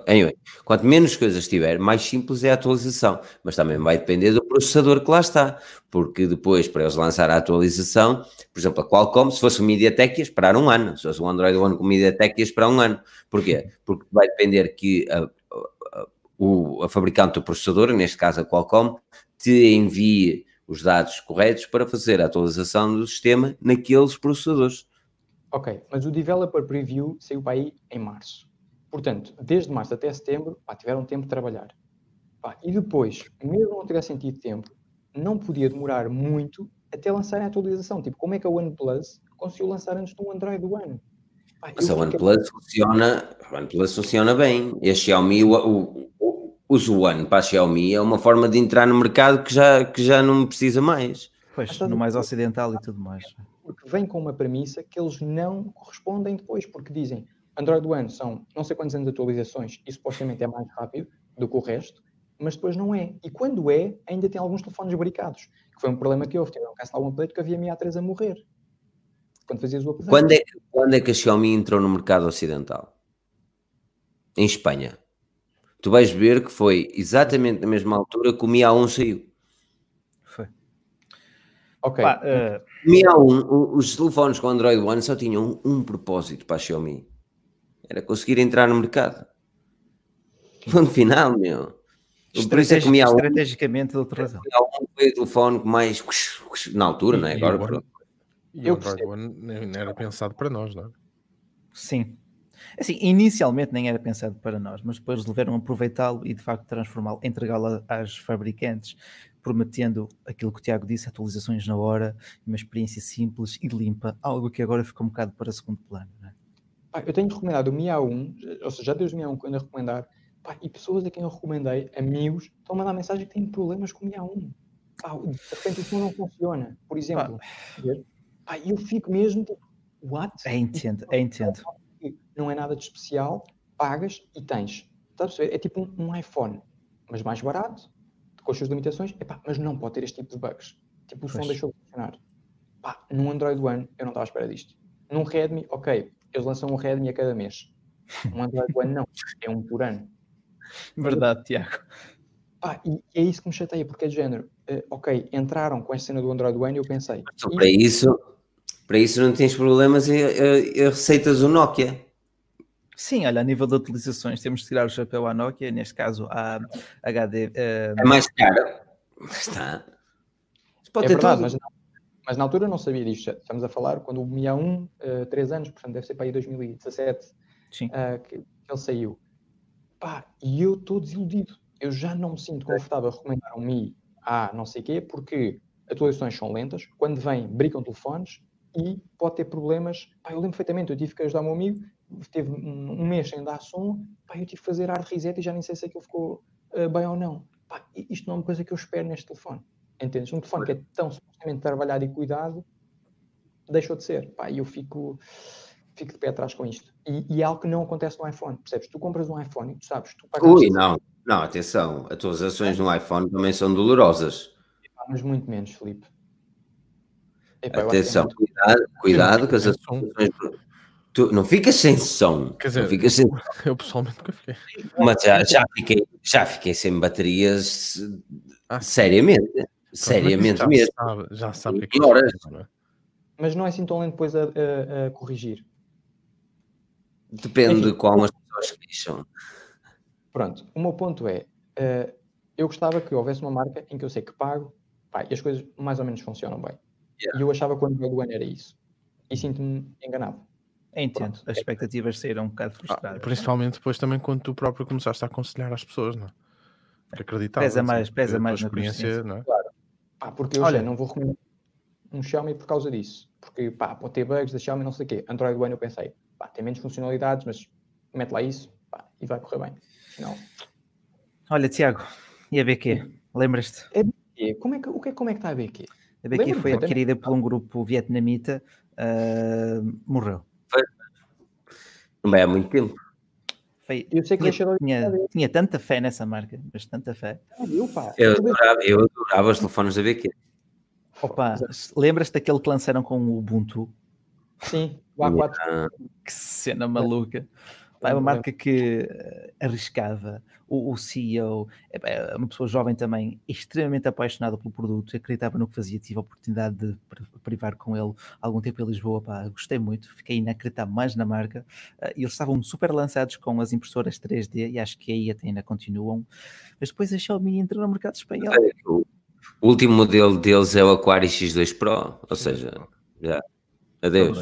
É, anyway, quanto menos coisas tiver, mais simples é a atualização. Mas também vai depender do processador que lá está. Porque depois, para eles lançar a atualização, por exemplo, a Qualcomm, se fosse o MediaTek, ia esperar um ano. Se fosse o Android One com o MediaTek, ia esperar um ano. Porquê? Porque vai depender que a, a, o, a fabricante do processador, neste caso a Qualcomm, te envie os dados corretos para fazer a atualização do sistema naqueles processadores. Ok, mas o Developer Preview saiu para aí em março. Portanto, desde março até setembro, pá, tiveram tempo de trabalhar. Pá, e depois, mesmo não tivessem tido tempo, não podia demorar muito até lançarem a atualização. Tipo, como é que a OnePlus conseguiu lançar antes do Android One? Pá, mas a OnePlus funciona, a OnePlus funciona bem. E a Xiaomi, o, o, o, o One para a Xiaomi é uma forma de entrar no mercado que já, que já não precisa mais. Pois, no mais ocidental e tudo mais porque vem com uma premissa que eles não correspondem depois, porque dizem Android One são não sei quantos anos de atualizações e supostamente é mais rápido do que o resto, mas depois não é. E quando é, ainda tem alguns telefones bricados, que foi um problema que houve. Tiveram um cancelar um update que havia Mi A3 a morrer. Quando fazias o. Quando é, quando é que a Xiaomi entrou no mercado ocidental? Em Espanha. Tu vais ver que foi exatamente na mesma altura que o Mi A1 saiu. Ok. Pá, uh... Mi A1, os telefones com Android One só tinham um, um propósito para a Xiaomi. Era conseguir entrar no mercado. Ponto final, meu. Estratégic, é A1, estrategicamente, de outra razão. O foi o telefone mais na altura, não é? Agora, e o Android One nem era pensado para nós, não é? Sim. Assim, inicialmente nem era pensado para nós, mas depois resolveram aproveitá-lo e de facto transformá-lo, entregá-lo às fabricantes prometendo aquilo que o Tiago disse, atualizações na hora, uma experiência simples e limpa, algo que agora ficou um bocado para segundo plano. É? Pá, eu tenho recomendado o Mi A1, ou seja, já desde o Mi A1 quando eu recomendar, pá, e pessoas a quem eu recomendei, amigos, estão a mandar mensagem que têm problemas com o Mi A1. Pá, de repente isso não funciona. Por exemplo, pá. Eu fico mesmo tipo, what? É entendo, é entendo. Não é nada de especial, pagas e tens. Estás a perceber? É tipo um, um iPhone, mas mais barato, com as suas limitações, epá, mas não pode ter este tipo de bugs. Tipo, o som deixou de funcionar. Pá, num Android One, eu não estava à espera disto. Num Redmi, ok, eles lançam um Redmi a cada mês. Um Android One não, é um por ano. Verdade, Tiago. Pá, e é isso que me chateia, porque é de género. Uh, ok, entraram com esta cena do Android One e eu pensei. Para isso, para isso não tens problemas e, e, e receitas o Nokia. Sim, olha, a nível de utilizações, temos de tirar o chapéu à Nokia, neste caso a HD. Uh... É mais caro. Está. Pode é verdade, mas, mas, na altura eu não sabia disto. Estamos a falar quando o Mi A1, uh, 3 anos, portanto deve ser para aí 2017, uh, que, que ele saiu. Pá, e eu estou desiludido. Eu já não me sinto confortável a recomendar um Mi A não sei quê, porque atualizações são lentas, quando vem, brincam telefones e pode ter problemas. Pá, eu lembro perfeitamente, eu tive que ajudar o meu amigo teve um, mês sem dar som, pá, eu tive que fazer hard reset e já nem sei se aquilo ficou uh, bem ou não. Pá, isto não é uma coisa que eu espero neste telefone. Entendes? Um telefone que é tão supostamente trabalhado e cuidado, deixou de ser. Pá, eu fico, fico de pé atrás com isto. E, e, é algo que não acontece no iPhone, percebes? Tu compras um iPhone e tu sabes, tu pagas. Ui, não, não, atenção, atualizações no iPhone também são dolorosas. Mas muito menos, Felipe. Epá, atenção, muito... cuidado, cuidado com as atualizações. Tu não ficas sem som. Quer dizer, não ficas sem... eu pessoalmente nunca fiquei. Mas já, já, fiquei, já fiquei sem baterias ah, seriamente. Seriamente já mesmo. Sabe, já sabe que é horas. É? Mas não é assim tão lento depois a, a, a corrigir. Depende de qual as pessoas queixam. Pronto, o meu ponto é: uh, eu gostava que houvesse uma marca em que eu sei que pago pá, e as coisas mais ou menos funcionam bem. Yeah. E eu achava que o Android One era isso. E sinto-me enganado. Entendo, Pronto. as expectativas saíram um bocado frustradas. Ah, principalmente depois também quando tu próprio começaste a aconselhar as pessoas, não é? Acreditar. Pesa mais, pesa mais na experiência, não é? Claro. Pá, porque eu Olha, não vou recomendar um Xiaomi por causa disso. Porque, pá, pode ter bugs da Xiaomi, não sei o quê. Android One eu pensei, pá, tem menos funcionalidades, mas mete lá isso, pá, e vai correr bem. Afinal... Olha, Tiago, e a BQ? Lembras-te? A BQ, como é que, o que, como é que está a BQ? A BQ foi adquirida por um grupo vietnamita, uh, morreu. Foi. É há muito tempo. Foi, eu sei que tinha, tinha, tinha, tanta fé nessa marca, mas tanta fé. Eu, pá, eu, adorava, eu adorava os telefones da BQ. Opa, lembras-te daquele que lançaram com o Ubuntu? Sim, o A4. Que cena maluca. É uma marca que eh, arriscava. O, o CEO, é uma pessoa jovem também, extremamente apaixonada pelo produto, acreditava no que fazia. Tive a oportunidade de privar com ele algum tempo em Lisboa. Pá, gostei muito, fiquei inacreditável mais na marca. Uh, eles estavam super lançados com as impressoras 3D e acho que aí até ainda continuam. Mas depois a Xiaomi entrou no mercado espanhol. O último modelo deles é o Aquari X2 Pro, ou seja, já. Adeus.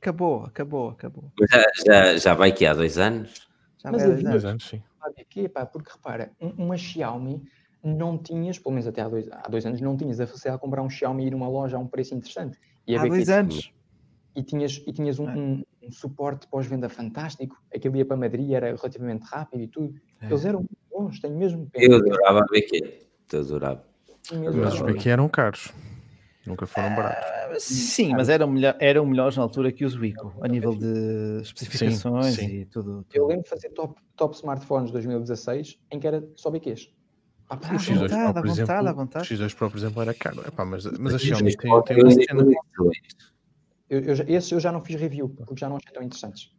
Acabou, acabou, acabou. Já, já, já vai que há dois anos? Já vai há dois, dois anos, sim. Aqui, pá, porque repara, uma Xiaomi não tinhas, pelo menos até há dois, há dois anos, não tinhas a facilidade de comprar um Xiaomi e ir a uma loja a um preço interessante. E há dois anos. E tinhas, e tinhas um, é. um, um suporte pós-venda fantástico. Aquele ia para Madrid era relativamente rápido e tudo. É. Eles eram bons, tenho mesmo pena. Eu adorava a BQ. Eu adorava. Mas os BQ eram caros. Nunca foram baratos. Uh, sim, mas eram, melhor, eram melhores na altura que os Wico, a nível de especificações sim, sim. e tudo, tudo, Eu lembro de fazer top, top smartphones 2016 em que era só BQs. Ah, o X2 vontade, Pro, por exemplo, vontade, O X2 Pro, por exemplo, era caro. Epá, mas, mas a Xiaomi tem, tem uma cena. Eu, eu, esses eu já não fiz review, porque já não achei tão interessantes.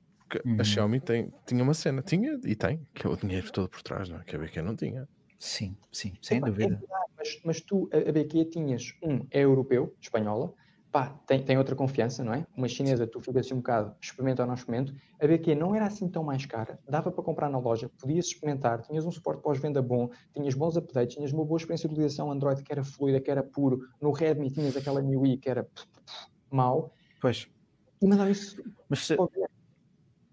Uhum. A Xiaomi tem, tinha uma cena, tinha e tem, que é o dinheiro todo por trás, não é? Que a BQ não tinha. Sim, sim, sem Epá, dúvida. É mas, mas, tu, a, BQ, tinhas um, é europeu, espanhola, pá, tem, tem outra confiança, não é? Uma chinesa, tu ficas assim um bocado, experimenta ou não experimento. A BQ não era assim tão mais cara, dava para comprar na loja, podias experimentar, tinhas um suporte pós-venda bom, tinhas bons updates, tinhas uma boa experiência de utilização Android que era fluida, que era puro. No Redmi tinhas aquela MIUI que era mau. Pois. E mandava isso. Mas se,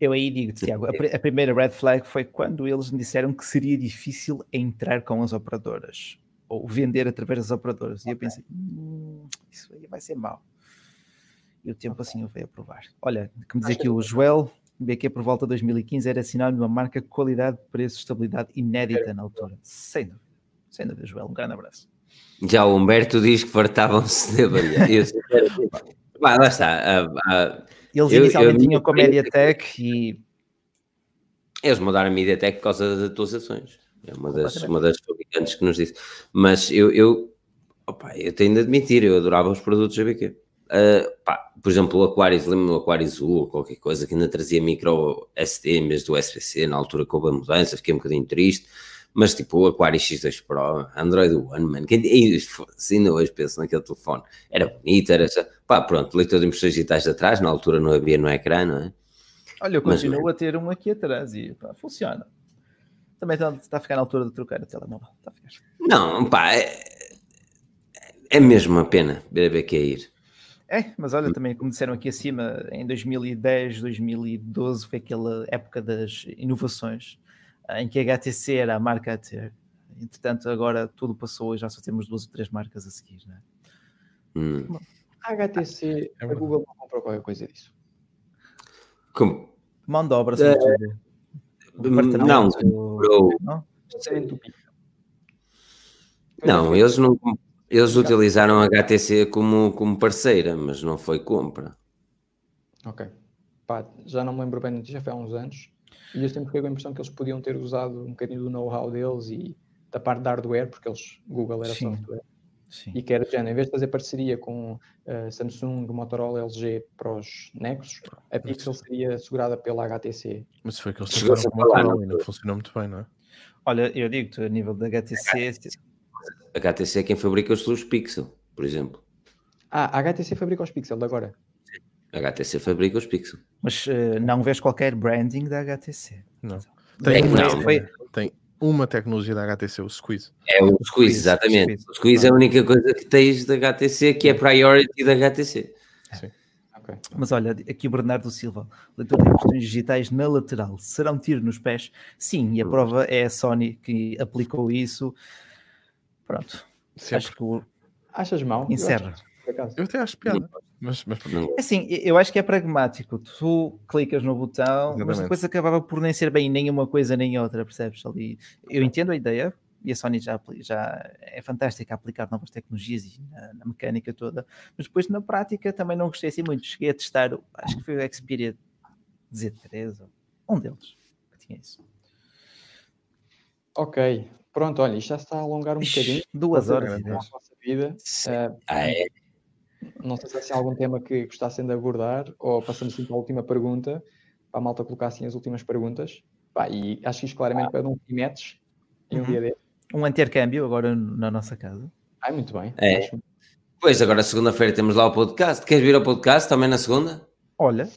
eu aí digo-te, Tiago, a, a, primeira red flag foi quando eles me disseram que seria difícil entrar com as operadoras ou vender através das operadoras. E eu pensei, hum, isso aí vai ser mau. E o tempo assim eu veio a provar. Olha, como diz aqui o Joel, BQ por volta de 2015 era sinal de uma marca qualidade, preço, estabilidade inédita na altura. Sem dúvida. Sem dúvida, Joel. Um grande abraço. Já o Humberto diz que fartavam-se de avaliar. Vai, lá está. Eles eu, inicialmente eu, tinham com a MediaTek e. Eles mudaram a MediaTek por causa das atualizações. É uma das, uma das fabricantes que nos disse. Mas eu, eu, opa, eu tenho de admitir, eu adorava os produtos da BQ. Uh, pá, por exemplo, o Aquarius, lembro-me do Aquarius U ou qualquer coisa que ainda trazia micro SD em vez do USB-C, na altura que houve a mudança, fiquei um bocadinho triste. Mas tipo, o Aquarius X2 Pro, Android One, man, quem ainda hoje penso naquele telefone, era bonito, era pá, pronto, leitor de impressões digitais atrás, na altura não havia no ecrã, não é? Olha, eu continuo Mas, a ter um aqui atrás e pá, funciona. Também está, está, a ficar na altura de trocar o telemóvel. Está a ficar. Não, pá, é, é mesmo uma pena ver a BQ ir. É, mas olha, também, como disseram aqui acima, em 2010, 2012 foi aquela época das inovações em que a HTC era a marca a ter. Entretanto, agora tudo passou e já só temos duas ou três marcas a seguir, né? Hum. A HTC, é a Google não comprou qualquer coisa disso. Como? Mão de obra, sobretudo. Não, comprou. Não? Não, eles não. Eles utilizaram a HTC como, como parceira, mas não foi compra. Ok. pá, já não me lembro bem, já foi há uns anos, e eu sempre fiquei com a impressão que eles podiam ter usado um bocadinho do know-how deles e da parte de hardware, porque eles, Google era Sim. software, Sim. e que era género, em vez de fazer parceria com uh, Samsung, Motorola, LG para os Nexus, a Pixel seria segurada pela HTC. Mas foi que eles a com Motorola e não funcionou muito bem, não é? Olha, eu digo-te, a nível da HTC, A HTC é quem fabrica os seus Pixel, por exemplo. Ah, a HTC fabrica os Pixel de agora. A HTC fabrica os Pixel. mas uh, não vês qualquer branding da HTC. Não. É Tem, não. Foi- tem uma tecnologia da HTC, o Squeeze. É o Squeeze, Squeeze, exatamente. Squeeze. O Squeeze é a única coisa que tens da HTC que é priority da HTC. Ok. Mas olha, aqui o Bernardo Silva, leitor de impressões digitais na lateral, será um tiro nos pés? Sim, e a prova é a Sony que aplicou isso. Pronto, Sempre. acho que o... Achas mal? Encerra. Eu até acho piada. Mas, mas Não- É Assim, eu acho que é pragmático. Tu clicas no botão, mas Exatamente. depois acabava por nem ser bem nem uma coisa nem outra, percebes? Ali, eu entendo a ideia e a Sony já, já é fantástica a aplicar novas tecnologias e na, na mecânica toda, mas depois na prática também não gostei assim muito. Cheguei a testar, acho que foi o Xperia Z3, ou um deles que tinha isso. Ok, pronto, olha, isto já se está a alongar um bocadinho. Ixi, duas Vocês horas e a dez. vossa vida. Ah, é? Não sei se há assim, algum tema que gostassem de abordar ou passamos assim para a última pergunta, para a malta colocar assim as últimas perguntas. Pá, e acho que isto claramente para um match em um Uhum. dia dele. Um intercâmbio agora na nossa casa. Ai, muito bem. É. Acho- Pois, agora segunda-feira temos lá o podcast. Queres vir ao podcast também na segunda? Olha,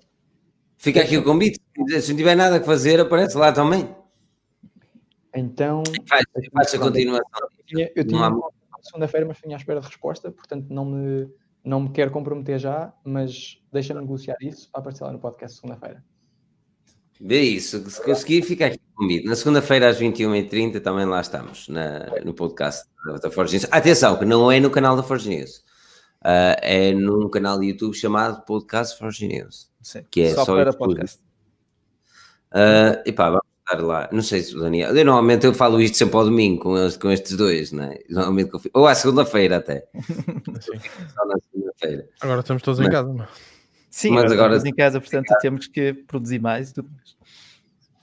Fica aqui o convite. Se não tiver nada a fazer, aparece lá também. Então, Faz, faz a continuação. eu tinha, eu tinha segunda-feira, mas tinha à espera de resposta, portanto não me, não me quero comprometer já, mas deixa-me negociar isso para aparecer lá no podcast segunda-feira. Vê isso. Se conseguir, fica aqui o convite. Na segunda-feira às 21h30 também lá estamos, na- no podcast da, da Forge News. Atenção, que não é no canal da Forge News. Ah, é num canal de YouTube chamado Podcast Forge News. sim, Que é só, só para podcast. Uh, epá, vamos estar lá. Não sei se o Daniel. Eu normalmente eu falo isto sempre ao domingo com, eles- com estes dois, não é? Normalmente, ou à segunda-feira até. Só na segunda-feira. Agora estamos todos em Mas- casa. Não? Sim, Mas agora- agora em casa, portanto, temos que produzir mais e tudo mais.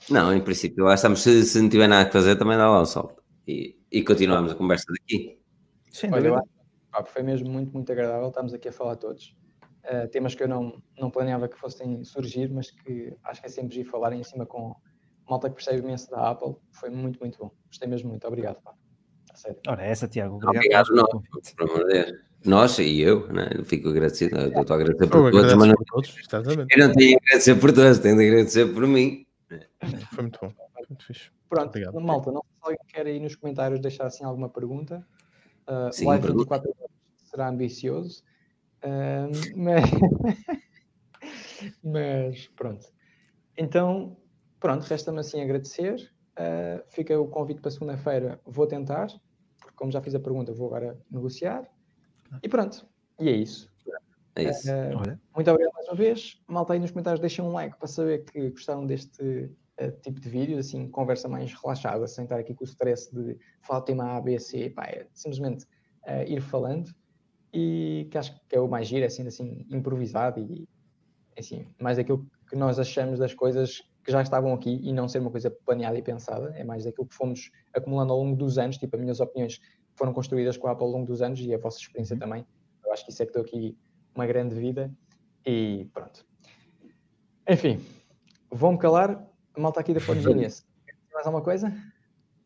Não, em princípio, lá estamos. Se, se não tiver nada a fazer, também dá lá o sol. E, e continuamos a conversa daqui. Sem Olha, eu dúvida. acho que foi mesmo muito, muito agradável. Estamos aqui a falar todos. Uh, temas que eu não, não planeava que fossem surgir, mas que acho que é sempre ir falarem em cima com malta que percebe imenso da Apple. Foi muito, muito bom. Gostei mesmo muito. Obrigado, pá. A sério. Ora, essa, Tiago. Obrigado, Obrigado, nós. amor de Deus. Nós e eu, né? Eu fico agradecido. Eu estou a agradecer por todos, mas não, por todos, exatamente. eu não tenho a agradecer por todos, tenho de agradecer por mim. Foi muito bom. Foi muito fixe. Pronto, Obrigado. malta, não sei se alguém quer aí nos comentários deixar assim alguma pergunta. Uh, Sim, live pergunta. 24 horas será ambicioso. Uh, mas... mas pronto. Então, pronto, resta-me assim agradecer. Uh, fica o convite para segunda-feira. Vou tentar, porque como já fiz a pergunta, vou agora negociar. E pronto, e é isso. É isso. Uh, Olha, muito obrigado mais uma vez. Malta aí nos comentários, deixem um like para saber que gostaram deste eh, tipo de vídeo, assim, conversa mais relaxada, sem estar aqui com o stress de falar tema A, B, C, pá, é simplesmente eh, ir falando e que acho que é o mais giro, assim, assim, improvisado e assim, mais daquilo que nós achamos das coisas que já estavam aqui e não ser uma coisa planeada e pensada, é mais daquilo que fomos acumulando ao longo dos anos, tipo, as minhas opiniões foram construídas com a Apple ao longo dos anos e a vossa experiência também. Eu acho que isso é que deu aqui uma grande vida e pronto. Enfim, vou-me calar. A malta aqui da Forge Genius. Mais alguma coisa?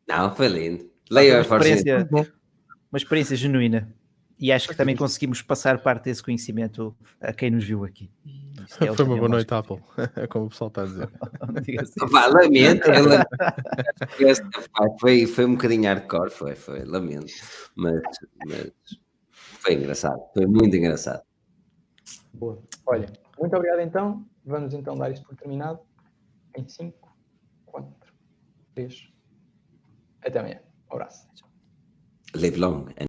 Não, foi lindo. Leia uma a experiência, uma experiência genuína. E acho que também conseguimos passar parte desse conhecimento a quem nos viu aqui. Isto é Foi uma boa noite, Apple. É como o pessoal está a dizer. Assim. Pá, lamento, foi, foi um bocadinho hardcore, foi, foi, lamento. Mas, mas foi engraçado, foi muito engraçado. Boa. Olha, muito obrigado então. Vamos então dar isto por terminado. Em 5, 4, 3. Até amanhã. Um abraço. Live long and